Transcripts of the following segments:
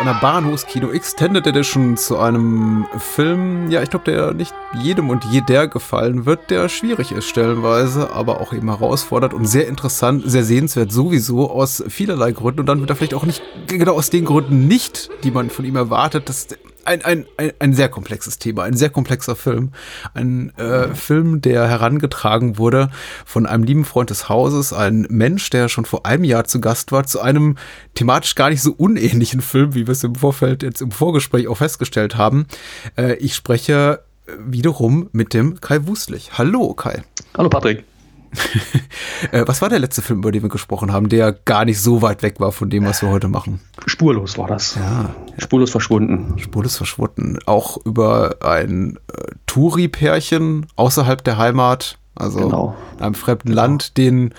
einer Bahnhofskino Extended Edition, zu einem Film, ja, ich glaube, der nicht jedem und jeder gefallen wird, der schwierig ist stellenweise, aber auch eben herausfordert und sehr interessant, sehr sehenswert sowieso aus vielerlei Gründen. Und dann wird er vielleicht auch nicht genau aus den Gründen nicht, die man von ihm erwartet, dass ein, ein, ein, ein sehr komplexes Thema, ein sehr komplexer Film. Ein äh, Film, der herangetragen wurde von einem lieben Freund des Hauses, ein Mensch, der schon vor einem Jahr zu Gast war, zu einem thematisch gar nicht so unähnlichen Film, wie wir es im Vorfeld jetzt im Vorgespräch auch festgestellt haben. Äh, ich spreche wiederum mit dem Kai Wuslich. Hallo Kai. Hallo Patrick. Äh, was war der letzte Film, über den wir gesprochen haben, der gar nicht so weit weg war von dem, was wir heute machen? Spurlos war das. Ja. Spurlos verschwunden. Spurlos verschwunden. Auch über ein äh, Touri-Pärchen außerhalb der Heimat, also genau. in einem fremden genau. Land, denen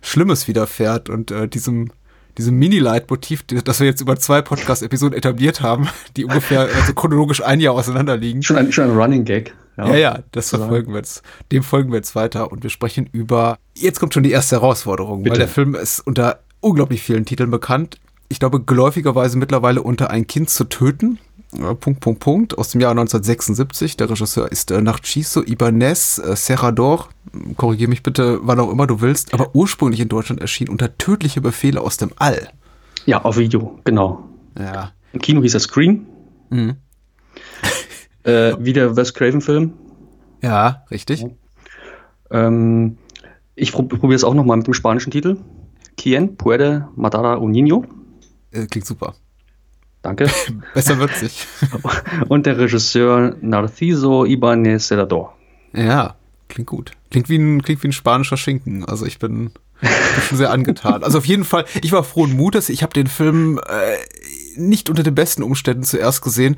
Schlimmes widerfährt und äh, diesem diesem Mini-Leitmotiv, das wir jetzt über zwei Podcast-Episoden etabliert haben, die ungefähr also chronologisch ein Jahr auseinander liegen. Schon ein, schon ein Running Gag. Ja, ja, ja das verfolgen wir jetzt. Dem folgen wir jetzt weiter und wir sprechen über. Jetzt kommt schon die erste Herausforderung, Bitte. weil der Film ist unter unglaublich vielen Titeln bekannt. Ich glaube, geläufigerweise mittlerweile unter Ein Kind zu töten. Punkt, Punkt, Punkt, aus dem Jahr 1976. Der Regisseur ist äh, Narciso Ibanez äh, Serrador. Korrigiere mich bitte, wann auch immer du willst, aber ursprünglich in Deutschland erschien unter Tödliche Befehle aus dem All. Ja, auf Video, genau. Ja. Im Kino hieß er Screen. Mhm. Äh, wie der Wes Craven-Film. Ja, richtig. Ähm, ich probiere es auch nochmal mit dem spanischen Titel. Quien puede matar a un niño? Äh, klingt super. Danke. Besser wird sich. Und der Regisseur Narciso Ibanez Celador. Ja, klingt gut. Klingt wie ein, klingt wie ein spanischer Schinken. Also ich bin, bin schon sehr angetan. Also auf jeden Fall, ich war frohen Mutes. Ich habe den Film äh, nicht unter den besten Umständen zuerst gesehen.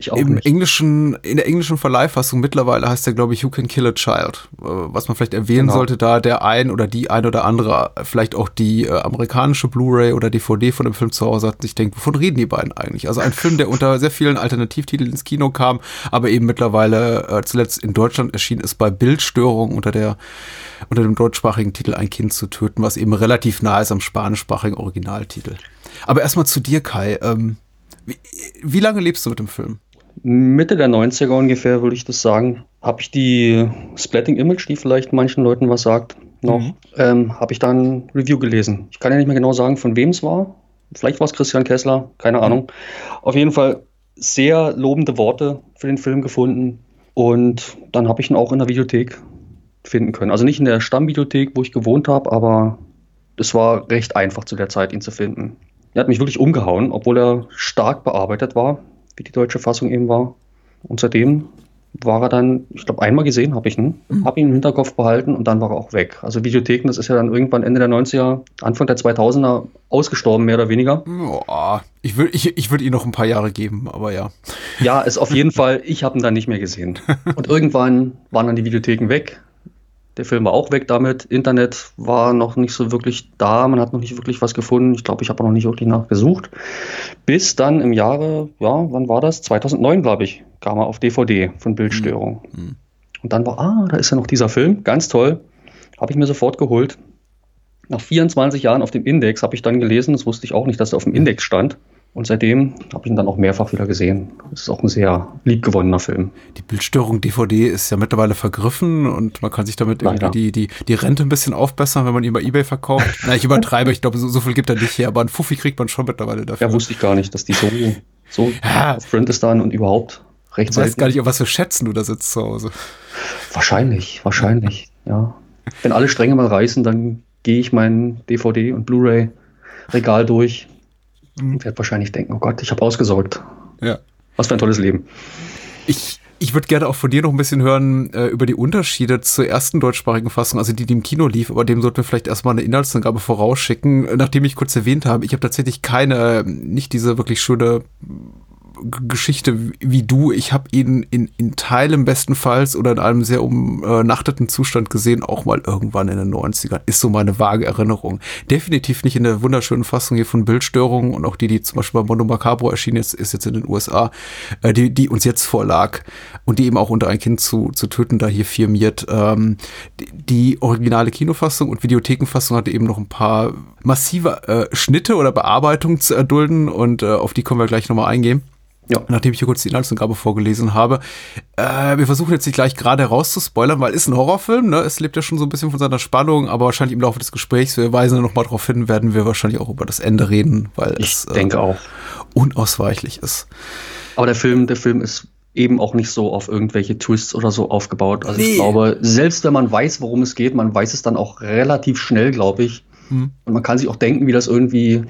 Ich auch Im nicht. englischen, in der englischen Verleihfassung mittlerweile heißt der, glaube ich, You Can Kill a Child. Äh, was man vielleicht erwähnen genau. sollte, da der ein oder die ein oder andere vielleicht auch die äh, amerikanische Blu-ray oder DVD von dem Film zu Hause hat, sich denkt, wovon reden die beiden eigentlich? Also ein Film, der unter sehr vielen Alternativtiteln ins Kino kam, aber eben mittlerweile äh, zuletzt in Deutschland erschienen ist bei Bildstörung unter der unter dem deutschsprachigen Titel Ein Kind zu töten, was eben relativ nah ist am spanischsprachigen Originaltitel. Aber erstmal zu dir, Kai. Ähm, wie, wie lange lebst du mit dem Film? Mitte der 90er ungefähr, würde ich das sagen, habe ich die Splatting Image, die vielleicht manchen Leuten was sagt, noch, mhm. ähm, habe ich da ein Review gelesen. Ich kann ja nicht mehr genau sagen, von wem es war. Vielleicht war es Christian Kessler, keine mhm. Ahnung. Auf jeden Fall sehr lobende Worte für den Film gefunden. Und dann habe ich ihn auch in der Videothek finden können. Also nicht in der Stammbibliothek, wo ich gewohnt habe, aber es war recht einfach zu der Zeit, ihn zu finden. Er hat mich wirklich umgehauen, obwohl er stark bearbeitet war, wie die deutsche Fassung eben war. Und seitdem war er dann, ich glaube, einmal gesehen habe ich ihn, mhm. habe ihn im Hinterkopf behalten und dann war er auch weg. Also Videotheken, das ist ja dann irgendwann Ende der 90er, Anfang der 2000er ausgestorben, mehr oder weniger. Oh, ich würde ich, ich würd ihn noch ein paar Jahre geben, aber ja. Ja, ist auf jeden Fall, ich habe ihn dann nicht mehr gesehen. Und irgendwann waren dann die Videotheken weg. Der Film war auch weg damit. Internet war noch nicht so wirklich da. Man hat noch nicht wirklich was gefunden. Ich glaube, ich habe noch nicht wirklich nachgesucht. Bis dann im Jahre, ja, wann war das? 2009, glaube ich, kam er auf DVD von Bildstörung. Mhm. Und dann war, ah, da ist ja noch dieser Film. Ganz toll. Habe ich mir sofort geholt. Nach 24 Jahren auf dem Index habe ich dann gelesen, das wusste ich auch nicht, dass er auf dem Index stand. Und seitdem habe ich ihn dann auch mehrfach wieder gesehen. Es ist auch ein sehr liebgewonnener Film. Die Bildstörung DVD ist ja mittlerweile vergriffen und man kann sich damit Leider. irgendwie die, die, die Rente ein bisschen aufbessern, wenn man ihn bei Ebay verkauft. Na, ich übertreibe, ich glaube, so, so, viel gibt er nicht her, aber ein Fuffi kriegt man schon mittlerweile dafür. Ja, wusste ich gar nicht, dass die so, so ja. auf Print ist dann und überhaupt recht Du weißt gar nicht, auf was für Schätzen du da sitzt zu Hause. Wahrscheinlich, wahrscheinlich, ja. Wenn alle Stränge mal reißen, dann gehe ich mein DVD- und Blu-ray-Regal durch Mhm. Und werde wahrscheinlich denken, oh Gott, ich habe ausgesorgt. Ja. Was für ein tolles Leben. Ich, ich würde gerne auch von dir noch ein bisschen hören äh, über die Unterschiede zur ersten deutschsprachigen Fassung, also die, die im Kino lief, aber dem sollten wir vielleicht erstmal eine Inhaltsangabe vorausschicken. Nachdem ich kurz erwähnt habe, ich habe tatsächlich keine, nicht diese wirklich schöne Geschichte wie du. Ich habe ihn in, in Teilen bestenfalls oder in einem sehr umnachteten Zustand gesehen, auch mal irgendwann in den 90ern. Ist so meine vage Erinnerung. Definitiv nicht in der wunderschönen Fassung hier von Bildstörungen und auch die, die zum Beispiel bei Mondo Macabro erschienen ist, ist jetzt in den USA, äh, die, die uns jetzt vorlag und die eben auch unter ein Kind zu, zu töten da hier firmiert. Ähm, die, die originale Kinofassung und Videothekenfassung hatte eben noch ein paar massive äh, Schnitte oder Bearbeitungen zu erdulden und äh, auf die können wir gleich nochmal eingehen. Ja. Nachdem ich hier kurz die Inhaltsangabe vorgelesen habe. Äh, wir versuchen jetzt nicht gleich gerade herauszuspoilern, weil es ist ein Horrorfilm, ne? Es lebt ja schon so ein bisschen von seiner Spannung, aber wahrscheinlich im Laufe des Gesprächs, wir weisen nochmal darauf hin, werden wir wahrscheinlich auch über das Ende reden, weil ich es denke äh, auch. unausweichlich ist. Aber der Film, der Film ist eben auch nicht so auf irgendwelche Twists oder so aufgebaut. Also nee. ich glaube, selbst wenn man weiß, worum es geht, man weiß es dann auch relativ schnell, glaube ich. Hm. Und man kann sich auch denken, wie das irgendwie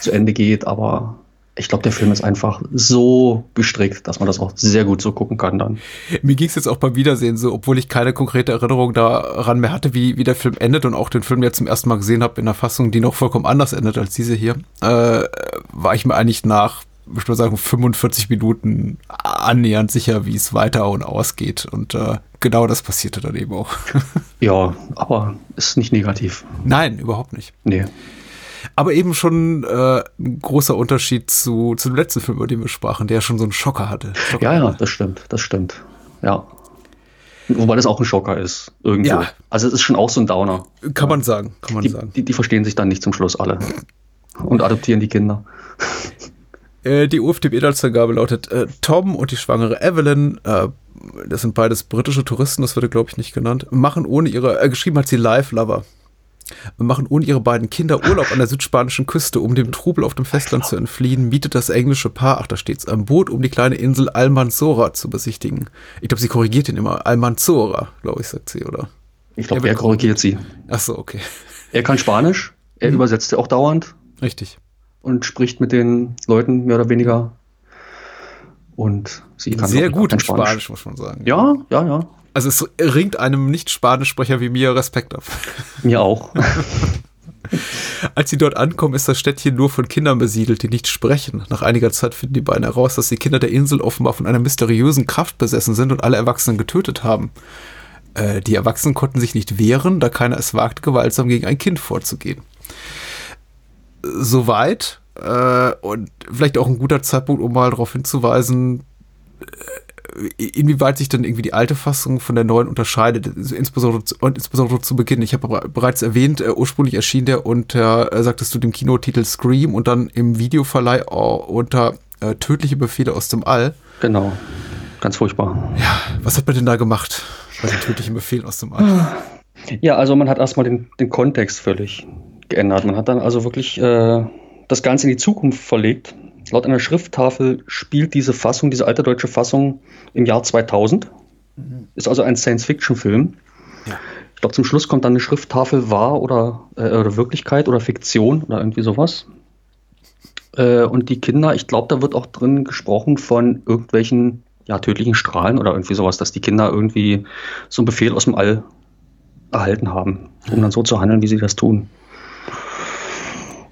zu Ende geht, aber ich glaube, der Film ist einfach so gestrickt, dass man das auch sehr gut so gucken kann dann. Mir ging es jetzt auch beim Wiedersehen so, obwohl ich keine konkrete Erinnerung daran mehr hatte, wie, wie der Film endet und auch den Film jetzt zum ersten Mal gesehen habe in einer Fassung, die noch vollkommen anders endet als diese hier, äh, war ich mir eigentlich nach, ich würde sagen, 45 Minuten annähernd sicher, wie es weiter und ausgeht. Und äh, genau das passierte dann eben auch. ja, aber ist nicht negativ. Nein, überhaupt nicht. Nee. Aber eben schon äh, ein großer Unterschied zu, zu dem letzten Film, über den wir sprachen, der schon so einen Schocker hatte. Schocker ja, ja, das stimmt, das stimmt. Ja. Wobei das auch ein Schocker ist, irgendwie. Ja. Also es ist schon auch so ein Downer. Kann man sagen, kann man die, sagen. Die, die verstehen sich dann nicht zum Schluss alle. Und adoptieren die Kinder. Äh, die UFDB-Inhaltsangabe lautet, äh, Tom und die schwangere Evelyn, äh, das sind beides britische Touristen, das wurde, glaube ich, nicht genannt, machen ohne ihre, äh, geschrieben hat sie Live-Lover, machen ohne ihre beiden Kinder Urlaub an der südspanischen Küste, um dem Trubel auf dem Festland zu entfliehen, mietet das englische Paar, ach da steht's, ein Boot, um die kleine Insel Almanzora zu besichtigen. Ich glaube, sie korrigiert ihn immer. Almanzora, glaube ich, sagt sie, oder? Ich glaube, er korrigiert sie. Ach so, okay. Er kann Spanisch, er mhm. übersetzt ja auch dauernd. Richtig. Und spricht mit den Leuten mehr oder weniger. Und sie kann sehr gut in Spanisch. Spanisch, muss man sagen. Ja, ja, ja. Also es ringt einem Nicht-Spanischsprecher wie mir Respekt ab. Mir auch. Als sie dort ankommen, ist das Städtchen nur von Kindern besiedelt, die nicht sprechen. Nach einiger Zeit finden die beiden heraus, dass die Kinder der Insel offenbar von einer mysteriösen Kraft besessen sind und alle Erwachsenen getötet haben. Äh, die Erwachsenen konnten sich nicht wehren, da keiner es wagte, gewaltsam gegen ein Kind vorzugehen. Soweit. Äh, und vielleicht auch ein guter Zeitpunkt, um mal darauf hinzuweisen, inwieweit sich dann irgendwie die alte Fassung von der neuen unterscheidet, insbesondere, insbesondere zu Beginn. Ich habe bereits erwähnt, äh, ursprünglich erschien der unter, äh, sagtest du, dem Kinotitel Scream und dann im Videoverleih unter äh, Tödliche Befehle aus dem All. Genau, ganz furchtbar. Ja, was hat man denn da gemacht bei den tödlichen Befehlen aus dem All? Ja, also man hat erstmal den, den Kontext völlig geändert. Man hat dann also wirklich äh, das Ganze in die Zukunft verlegt Laut einer Schrifttafel spielt diese Fassung, diese alte deutsche Fassung im Jahr 2000. Mhm. Ist also ein Science-Fiction-Film. Ja. Ich glaube, zum Schluss kommt dann eine Schrifttafel wahr oder, äh, oder Wirklichkeit oder Fiktion oder irgendwie sowas. Äh, und die Kinder, ich glaube, da wird auch drin gesprochen von irgendwelchen ja, tödlichen Strahlen oder irgendwie sowas, dass die Kinder irgendwie so einen Befehl aus dem All erhalten haben, um dann so zu handeln, wie sie das tun.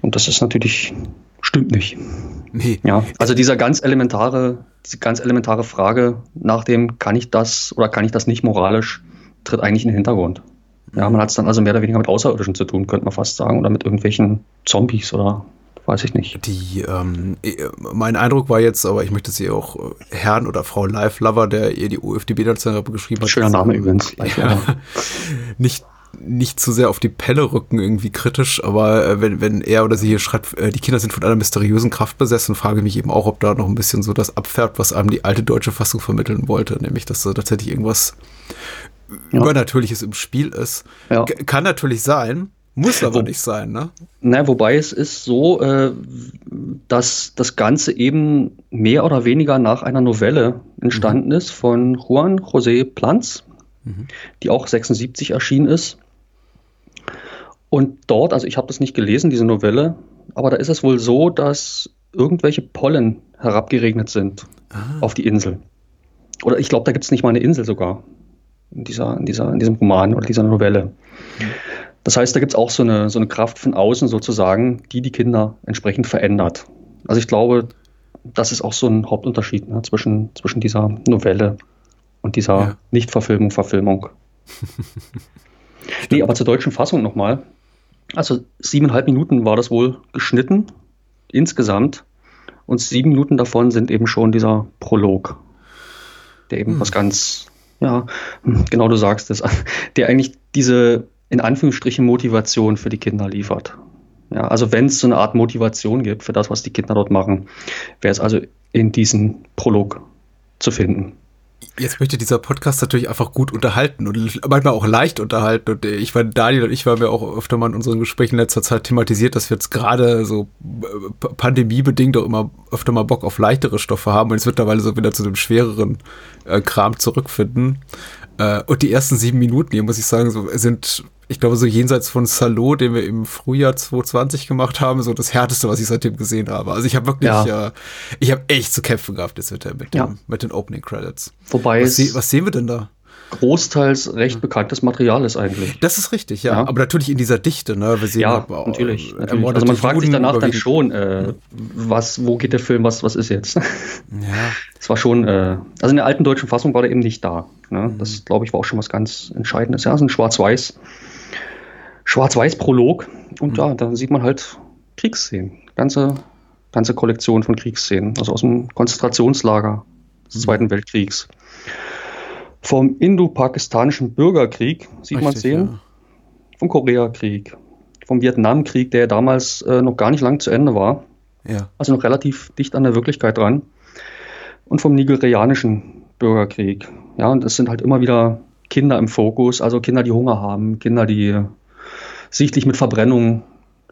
Und das ist natürlich, stimmt nicht. Nee. Ja, also dieser ganz elementare, diese ganz elementare Frage nach dem, kann ich das oder kann ich das nicht moralisch, tritt eigentlich in den Hintergrund. Ja, man hat es dann also mehr oder weniger mit Außerirdischen zu tun, könnte man fast sagen, oder mit irgendwelchen Zombies oder weiß ich nicht. Die, ähm, mein Eindruck war jetzt, aber ich möchte sie auch äh, Herrn oder Frau Live Lover, der ihr die UFDB-Datenbank geschrieben hat. Schöner Name übrigens. Ja, nicht nicht zu sehr auf die Pelle rücken, irgendwie kritisch, aber äh, wenn, wenn er oder sie hier schreibt, äh, die Kinder sind von einer mysteriösen Kraft besessen, frage ich mich eben auch, ob da noch ein bisschen so das abfärbt, was einem die alte deutsche Fassung vermitteln wollte, nämlich, dass da tatsächlich irgendwas ja. Übernatürliches im Spiel ist. Ja. Kann natürlich sein, muss aber Wo, nicht sein, ne? Na, wobei es ist so, äh, dass das Ganze eben mehr oder weniger nach einer Novelle entstanden mhm. ist von Juan José Planz, mhm. die auch 76 erschienen ist. Und dort, also ich habe das nicht gelesen, diese Novelle, aber da ist es wohl so, dass irgendwelche Pollen herabgeregnet sind ah. auf die Insel. Oder ich glaube, da gibt es nicht mal eine Insel sogar in, dieser, in, dieser, in diesem Roman oder dieser Novelle. Das heißt, da gibt es auch so eine, so eine Kraft von außen sozusagen, die die Kinder entsprechend verändert. Also ich glaube, das ist auch so ein Hauptunterschied ne, zwischen, zwischen dieser Novelle und dieser ja. Nicht-Verfilmung, Verfilmung. nee, aber zur deutschen Fassung nochmal. Also siebeneinhalb Minuten war das wohl geschnitten insgesamt. Und sieben Minuten davon sind eben schon dieser Prolog, der eben hm. was ganz, ja, genau du sagst es, der eigentlich diese in Anführungsstrichen Motivation für die Kinder liefert. Ja, also wenn es so eine Art Motivation gibt für das, was die Kinder dort machen, wäre es also in diesem Prolog zu finden. Jetzt möchte dieser Podcast natürlich einfach gut unterhalten und manchmal auch leicht unterhalten. Und ich meine, Daniel und ich waren ja auch öfter mal in unseren Gesprächen in letzter Zeit thematisiert, dass wir jetzt gerade so äh, pandemiebedingt auch immer öfter mal Bock auf leichtere Stoffe haben und jetzt mittlerweile so wieder zu dem schwereren äh, Kram zurückfinden. Äh, und die ersten sieben Minuten hier, muss ich sagen, so, sind ich glaube, so jenseits von Salo, den wir im Frühjahr 2020 gemacht haben, so das härteste, was ich seitdem gesehen habe. Also ich habe wirklich, ja. äh, ich habe echt zu kämpfen gehabt jetzt mit, der, mit, ja. dem, mit den Opening Credits. Wobei was, se was sehen wir denn da? großteils recht bekanntes Material ist eigentlich. Das ist richtig, ja. ja. Aber natürlich in dieser Dichte, ne? Wir sehen ja, auch, natürlich. Äh, natürlich. Also man fragt Juden sich danach dann schon, äh, was, wo geht der Film, was, was ist jetzt? Ja. Das war schon, äh, also in der alten deutschen Fassung war der eben nicht da. Ne? Mhm. Das, glaube ich, war auch schon was ganz Entscheidendes. Ja, so ein Schwarz-Weiß. Schwarz-Weiß-Prolog. Und mhm. ja, da sieht man halt Kriegsszenen. Ganze, ganze Kollektion von Kriegsszenen. Also aus dem Konzentrationslager des mhm. Zweiten Weltkriegs. Vom indo-pakistanischen Bürgerkrieg sieht man sehen. Ja. Vom Koreakrieg. Vom Vietnamkrieg, der damals äh, noch gar nicht lang zu Ende war. Ja. Also noch relativ dicht an der Wirklichkeit dran. Und vom nigerianischen Bürgerkrieg. Ja, und es sind halt immer wieder Kinder im Fokus, also Kinder, die Hunger haben, Kinder, die sichtlich mit Verbrennung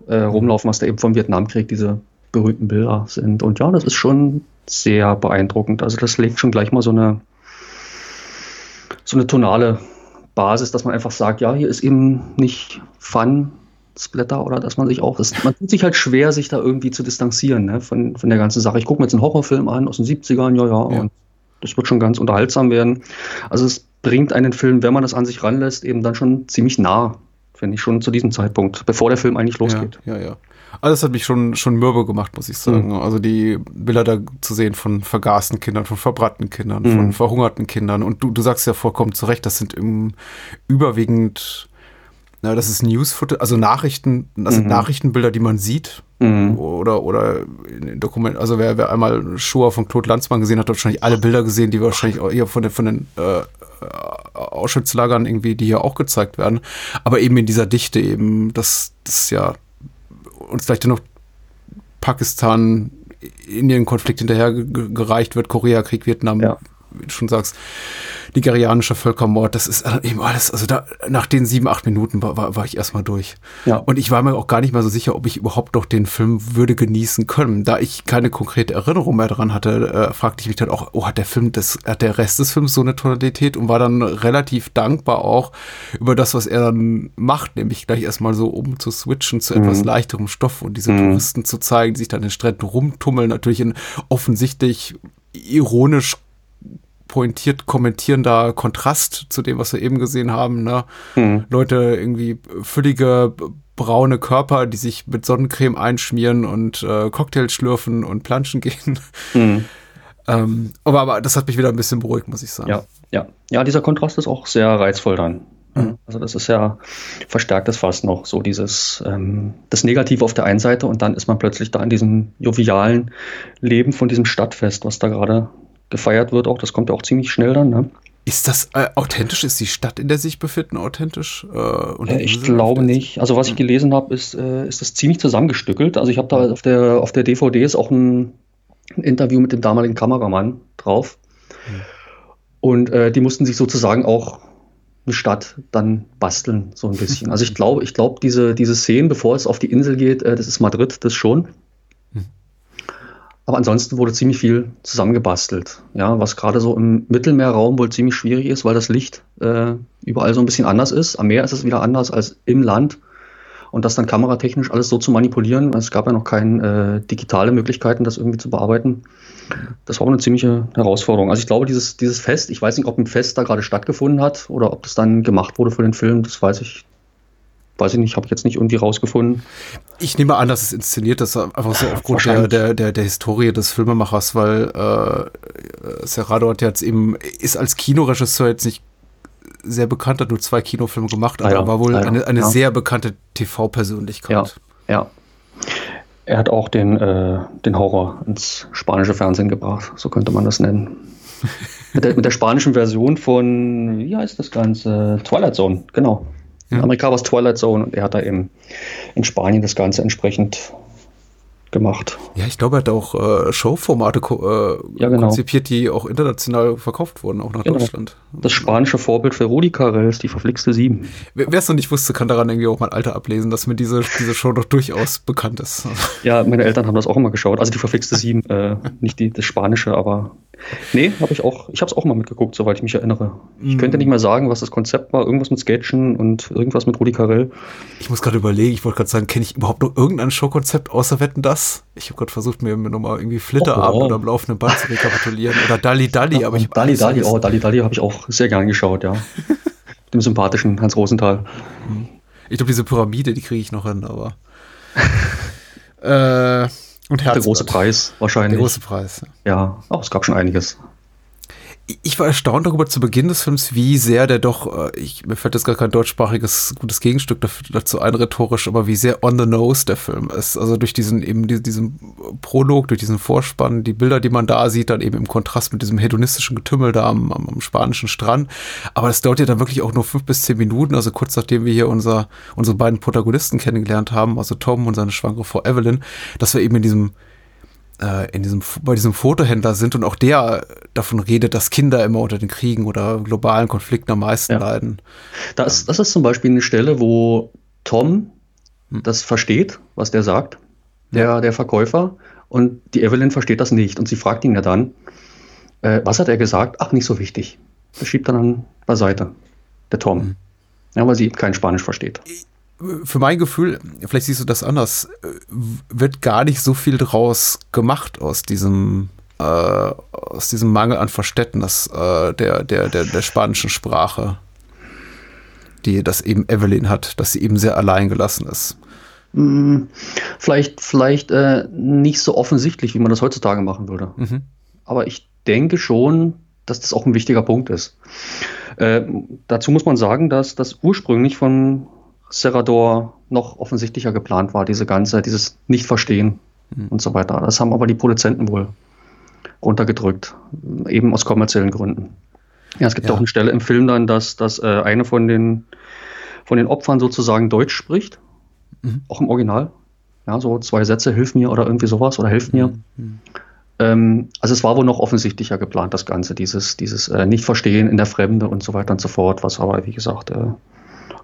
äh, rumlaufen, was da eben vom Vietnamkrieg diese berühmten Bilder sind. Und ja, das ist schon sehr beeindruckend. Also das legt schon gleich mal so eine, so eine tonale Basis, dass man einfach sagt, ja, hier ist eben nicht Fun, Splatter oder dass man sich auch, das, man tut sich halt schwer, sich da irgendwie zu distanzieren ne, von, von der ganzen Sache. Ich gucke mir jetzt einen Horrorfilm an aus den 70ern, ja, ja, ja, und das wird schon ganz unterhaltsam werden. Also es bringt einen Film, wenn man das an sich ranlässt, eben dann schon ziemlich nah finde ich schon zu diesem Zeitpunkt, bevor der Film eigentlich losgeht. Ja, ja, ja. Alles hat mich schon, schon mürbe gemacht, muss ich sagen. Mhm. Also die Bilder da zu sehen von vergasten Kindern, von verbrannten Kindern, mhm. von verhungerten Kindern. Und du, du sagst ja vollkommen zu Recht, das sind im überwiegend, na, das ist News-Footage, also Nachrichten, das mhm. sind Nachrichtenbilder, die man sieht. Mhm. Oder, oder in Dokument, also wer, wer einmal Shoah von Claude Lanzmann gesehen hat, hat wahrscheinlich alle Bilder gesehen, die wahrscheinlich auch eher von den, von den äh, Auschwitz-Lagern irgendwie, die hier auch gezeigt werden. Aber eben in dieser Dichte eben, dass das ja uns vielleicht noch Pakistan, Indien-Konflikt hinterher gereicht wird, Koreakrieg, Vietnam, ja. Wie du schon sagst nigerianischer Völkermord, das ist eben alles, also da, nach den sieben, acht Minuten war, war, war ich erstmal durch. Ja. Und ich war mir auch gar nicht mal so sicher, ob ich überhaupt noch den Film würde genießen können. Da ich keine konkrete Erinnerung mehr daran hatte, äh, fragte ich mich dann auch, oh, hat der Film, das, hat der Rest des Films so eine Tonalität und war dann relativ dankbar auch über das, was er dann macht, nämlich gleich erstmal so um zu switchen zu etwas mhm. leichterem Stoff und diese mhm. Touristen zu zeigen, die sich dann in den Stränden rumtummeln, natürlich in offensichtlich ironisch pointiert kommentierender Kontrast zu dem, was wir eben gesehen haben. Ne? Mhm. Leute irgendwie völlige braune Körper, die sich mit Sonnencreme einschmieren und äh, Cocktails schlürfen und planschen gehen. Mhm. Ähm, aber, aber das hat mich wieder ein bisschen beruhigt, muss ich sagen. Ja, ja. Ja, dieser Kontrast ist auch sehr reizvoll dann. Mhm. Also das ist ja, verstärkt es fast noch so dieses, ähm, das Negative auf der einen Seite und dann ist man plötzlich da in diesem jovialen Leben von diesem Stadtfest, was da gerade gefeiert wird auch. Das kommt ja auch ziemlich schnell dann. Ne? Ist das äh, authentisch? Ist die Stadt, in der sich befinden, authentisch? Äh, ja, ich glaube nicht. Also was ich gelesen habe, ist, äh, ist das ziemlich zusammengestückelt. Also ich habe da auf der, auf der DVD ist auch ein, ein Interview mit dem damaligen Kameramann drauf. Hm. Und äh, die mussten sich sozusagen auch eine Stadt dann basteln, so ein bisschen. Also ich glaube, ich glaube, diese, diese Szenen, bevor es auf die Insel geht, äh, das ist Madrid, das schon. Aber ansonsten wurde ziemlich viel zusammengebastelt. Ja, was gerade so im Mittelmeerraum wohl ziemlich schwierig ist, weil das Licht äh, überall so ein bisschen anders ist. Am Meer ist es wieder anders als im Land. Und das dann kameratechnisch alles so zu manipulieren, es gab ja noch keine äh, digitale Möglichkeiten, das irgendwie zu bearbeiten. Das war eine ziemliche Herausforderung. Also ich glaube, dieses, dieses Fest, ich weiß nicht, ob ein Fest da gerade stattgefunden hat oder ob das dann gemacht wurde für den Film, das weiß ich Weiß ich nicht, habe ich jetzt nicht irgendwie rausgefunden. Ich nehme an, dass es inszeniert ist, einfach so aufgrund der, der, der, der Historie des Filmemachers, weil äh, Serrado hat jetzt eben, ist als Kinoregisseur jetzt nicht sehr bekannt, hat nur zwei Kinofilme gemacht, aber ah ja, war wohl ah ja, eine, eine ja. sehr bekannte TV-Persönlichkeit. Ja, ja. Er hat auch den, äh, den Horror ins spanische Fernsehen gebracht, so könnte man das nennen. mit, der, mit der spanischen Version von, wie heißt das Ganze? Twilight Zone, genau. In Amerika war es Twilight Zone und er hat da eben in Spanien das Ganze entsprechend gemacht. Ja, ich glaube, er hat auch äh, Showformate ko äh, ja, genau. konzipiert, die auch international verkauft wurden, auch nach genau. Deutschland. Das spanische Vorbild für Rudi Carell ist die verflixte Sieben. Wer es noch nicht wusste, kann daran irgendwie auch mal Alter ablesen, dass mir diese, diese Show doch durchaus bekannt ist. Ja, meine Eltern haben das auch immer geschaut. Also die verflixte Sieben, äh, nicht die, das Spanische, aber Nee, habe ich auch. Ich habe es auch mal mitgeguckt, soweit ich mich erinnere. Ich mm. könnte nicht mehr sagen, was das Konzept war. Irgendwas mit Sketchen und irgendwas mit Rudi Carell. Ich muss gerade überlegen. Ich wollte gerade sagen, kenne ich überhaupt noch irgendein Showkonzept außer Wetten das? Ich habe gerade versucht, mir nochmal irgendwie Flitterabend oh, oh. oder am laufenden Band zu rekapitulieren oder Dalli Dalli. aber ich Dalli Dalli, oh Dalli Dalli habe ich auch sehr gern geschaut, ja. Dem sympathischen Hans Rosenthal. Ich glaube, diese Pyramide, die kriege ich noch hin, aber. äh, und Herzblatt. Der große Preis wahrscheinlich. Der große Preis. Ja, auch es gab schon einiges ich war erstaunt darüber zu Beginn des Films, wie sehr der doch, äh, ich, mir fällt jetzt gar kein deutschsprachiges gutes Gegenstück dazu ein, rhetorisch, aber wie sehr on the nose der Film ist. Also durch diesen eben diesen Prolog, durch diesen Vorspann, die Bilder, die man da sieht, dann eben im Kontrast mit diesem hedonistischen Getümmel da am, am, am spanischen Strand. Aber das dauert ja dann wirklich auch nur fünf bis zehn Minuten, also kurz nachdem wir hier unser, unsere beiden Protagonisten kennengelernt haben, also Tom und seine schwangere Frau Evelyn, dass wir eben in diesem äh, in diesem, bei diesem Fotohändler sind und auch der davon redet, dass Kinder immer unter den Kriegen oder globalen Konflikten am meisten ja. leiden. Das, das ist zum Beispiel eine Stelle, wo Tom hm. das versteht, was der sagt, der, der Verkäufer, und die Evelyn versteht das nicht. Und sie fragt ihn ja dann, äh, was hat er gesagt? Ach, nicht so wichtig. Das schiebt dann beiseite, der Tom. Hm. Ja, weil sie kein Spanisch versteht für mein Gefühl, vielleicht siehst du das anders, wird gar nicht so viel draus gemacht aus diesem äh, aus diesem Mangel an Verständnis äh, der, der, der, der spanischen Sprache, die das eben Evelyn hat, dass sie eben sehr allein gelassen ist. Hm, vielleicht, vielleicht äh, nicht so offensichtlich, wie man das heutzutage machen würde. Mhm. Aber ich denke schon, dass das auch ein wichtiger Punkt ist. Äh, dazu muss man sagen, dass das ursprünglich von Serrador noch offensichtlicher geplant war, diese ganze, dieses Nicht-Verstehen mhm. und so weiter. Das haben aber die Produzenten wohl runtergedrückt, eben aus kommerziellen Gründen. Ja, es gibt ja. auch eine Stelle im Film dann, dass, dass äh, eine von den, von den Opfern sozusagen Deutsch spricht, mhm. auch im Original. Ja, so zwei Sätze, hilf mir oder irgendwie sowas oder hilf mir. Mhm. Ähm, also es war wohl noch offensichtlicher geplant, das Ganze, dieses, dieses äh, Nicht-Verstehen in der Fremde und so weiter und so fort, was aber, wie gesagt, äh,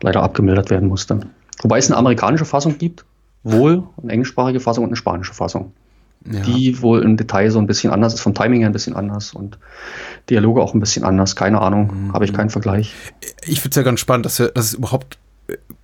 leider abgemildert werden musste. Wobei es eine amerikanische Fassung gibt, wohl eine englischsprachige Fassung und eine spanische Fassung. Ja. Die wohl im Detail so ein bisschen anders ist, vom Timing her ein bisschen anders und Dialoge auch ein bisschen anders. Keine Ahnung, mhm. habe ich keinen Vergleich. Ich finde es ja ganz spannend, dass, wir, dass es überhaupt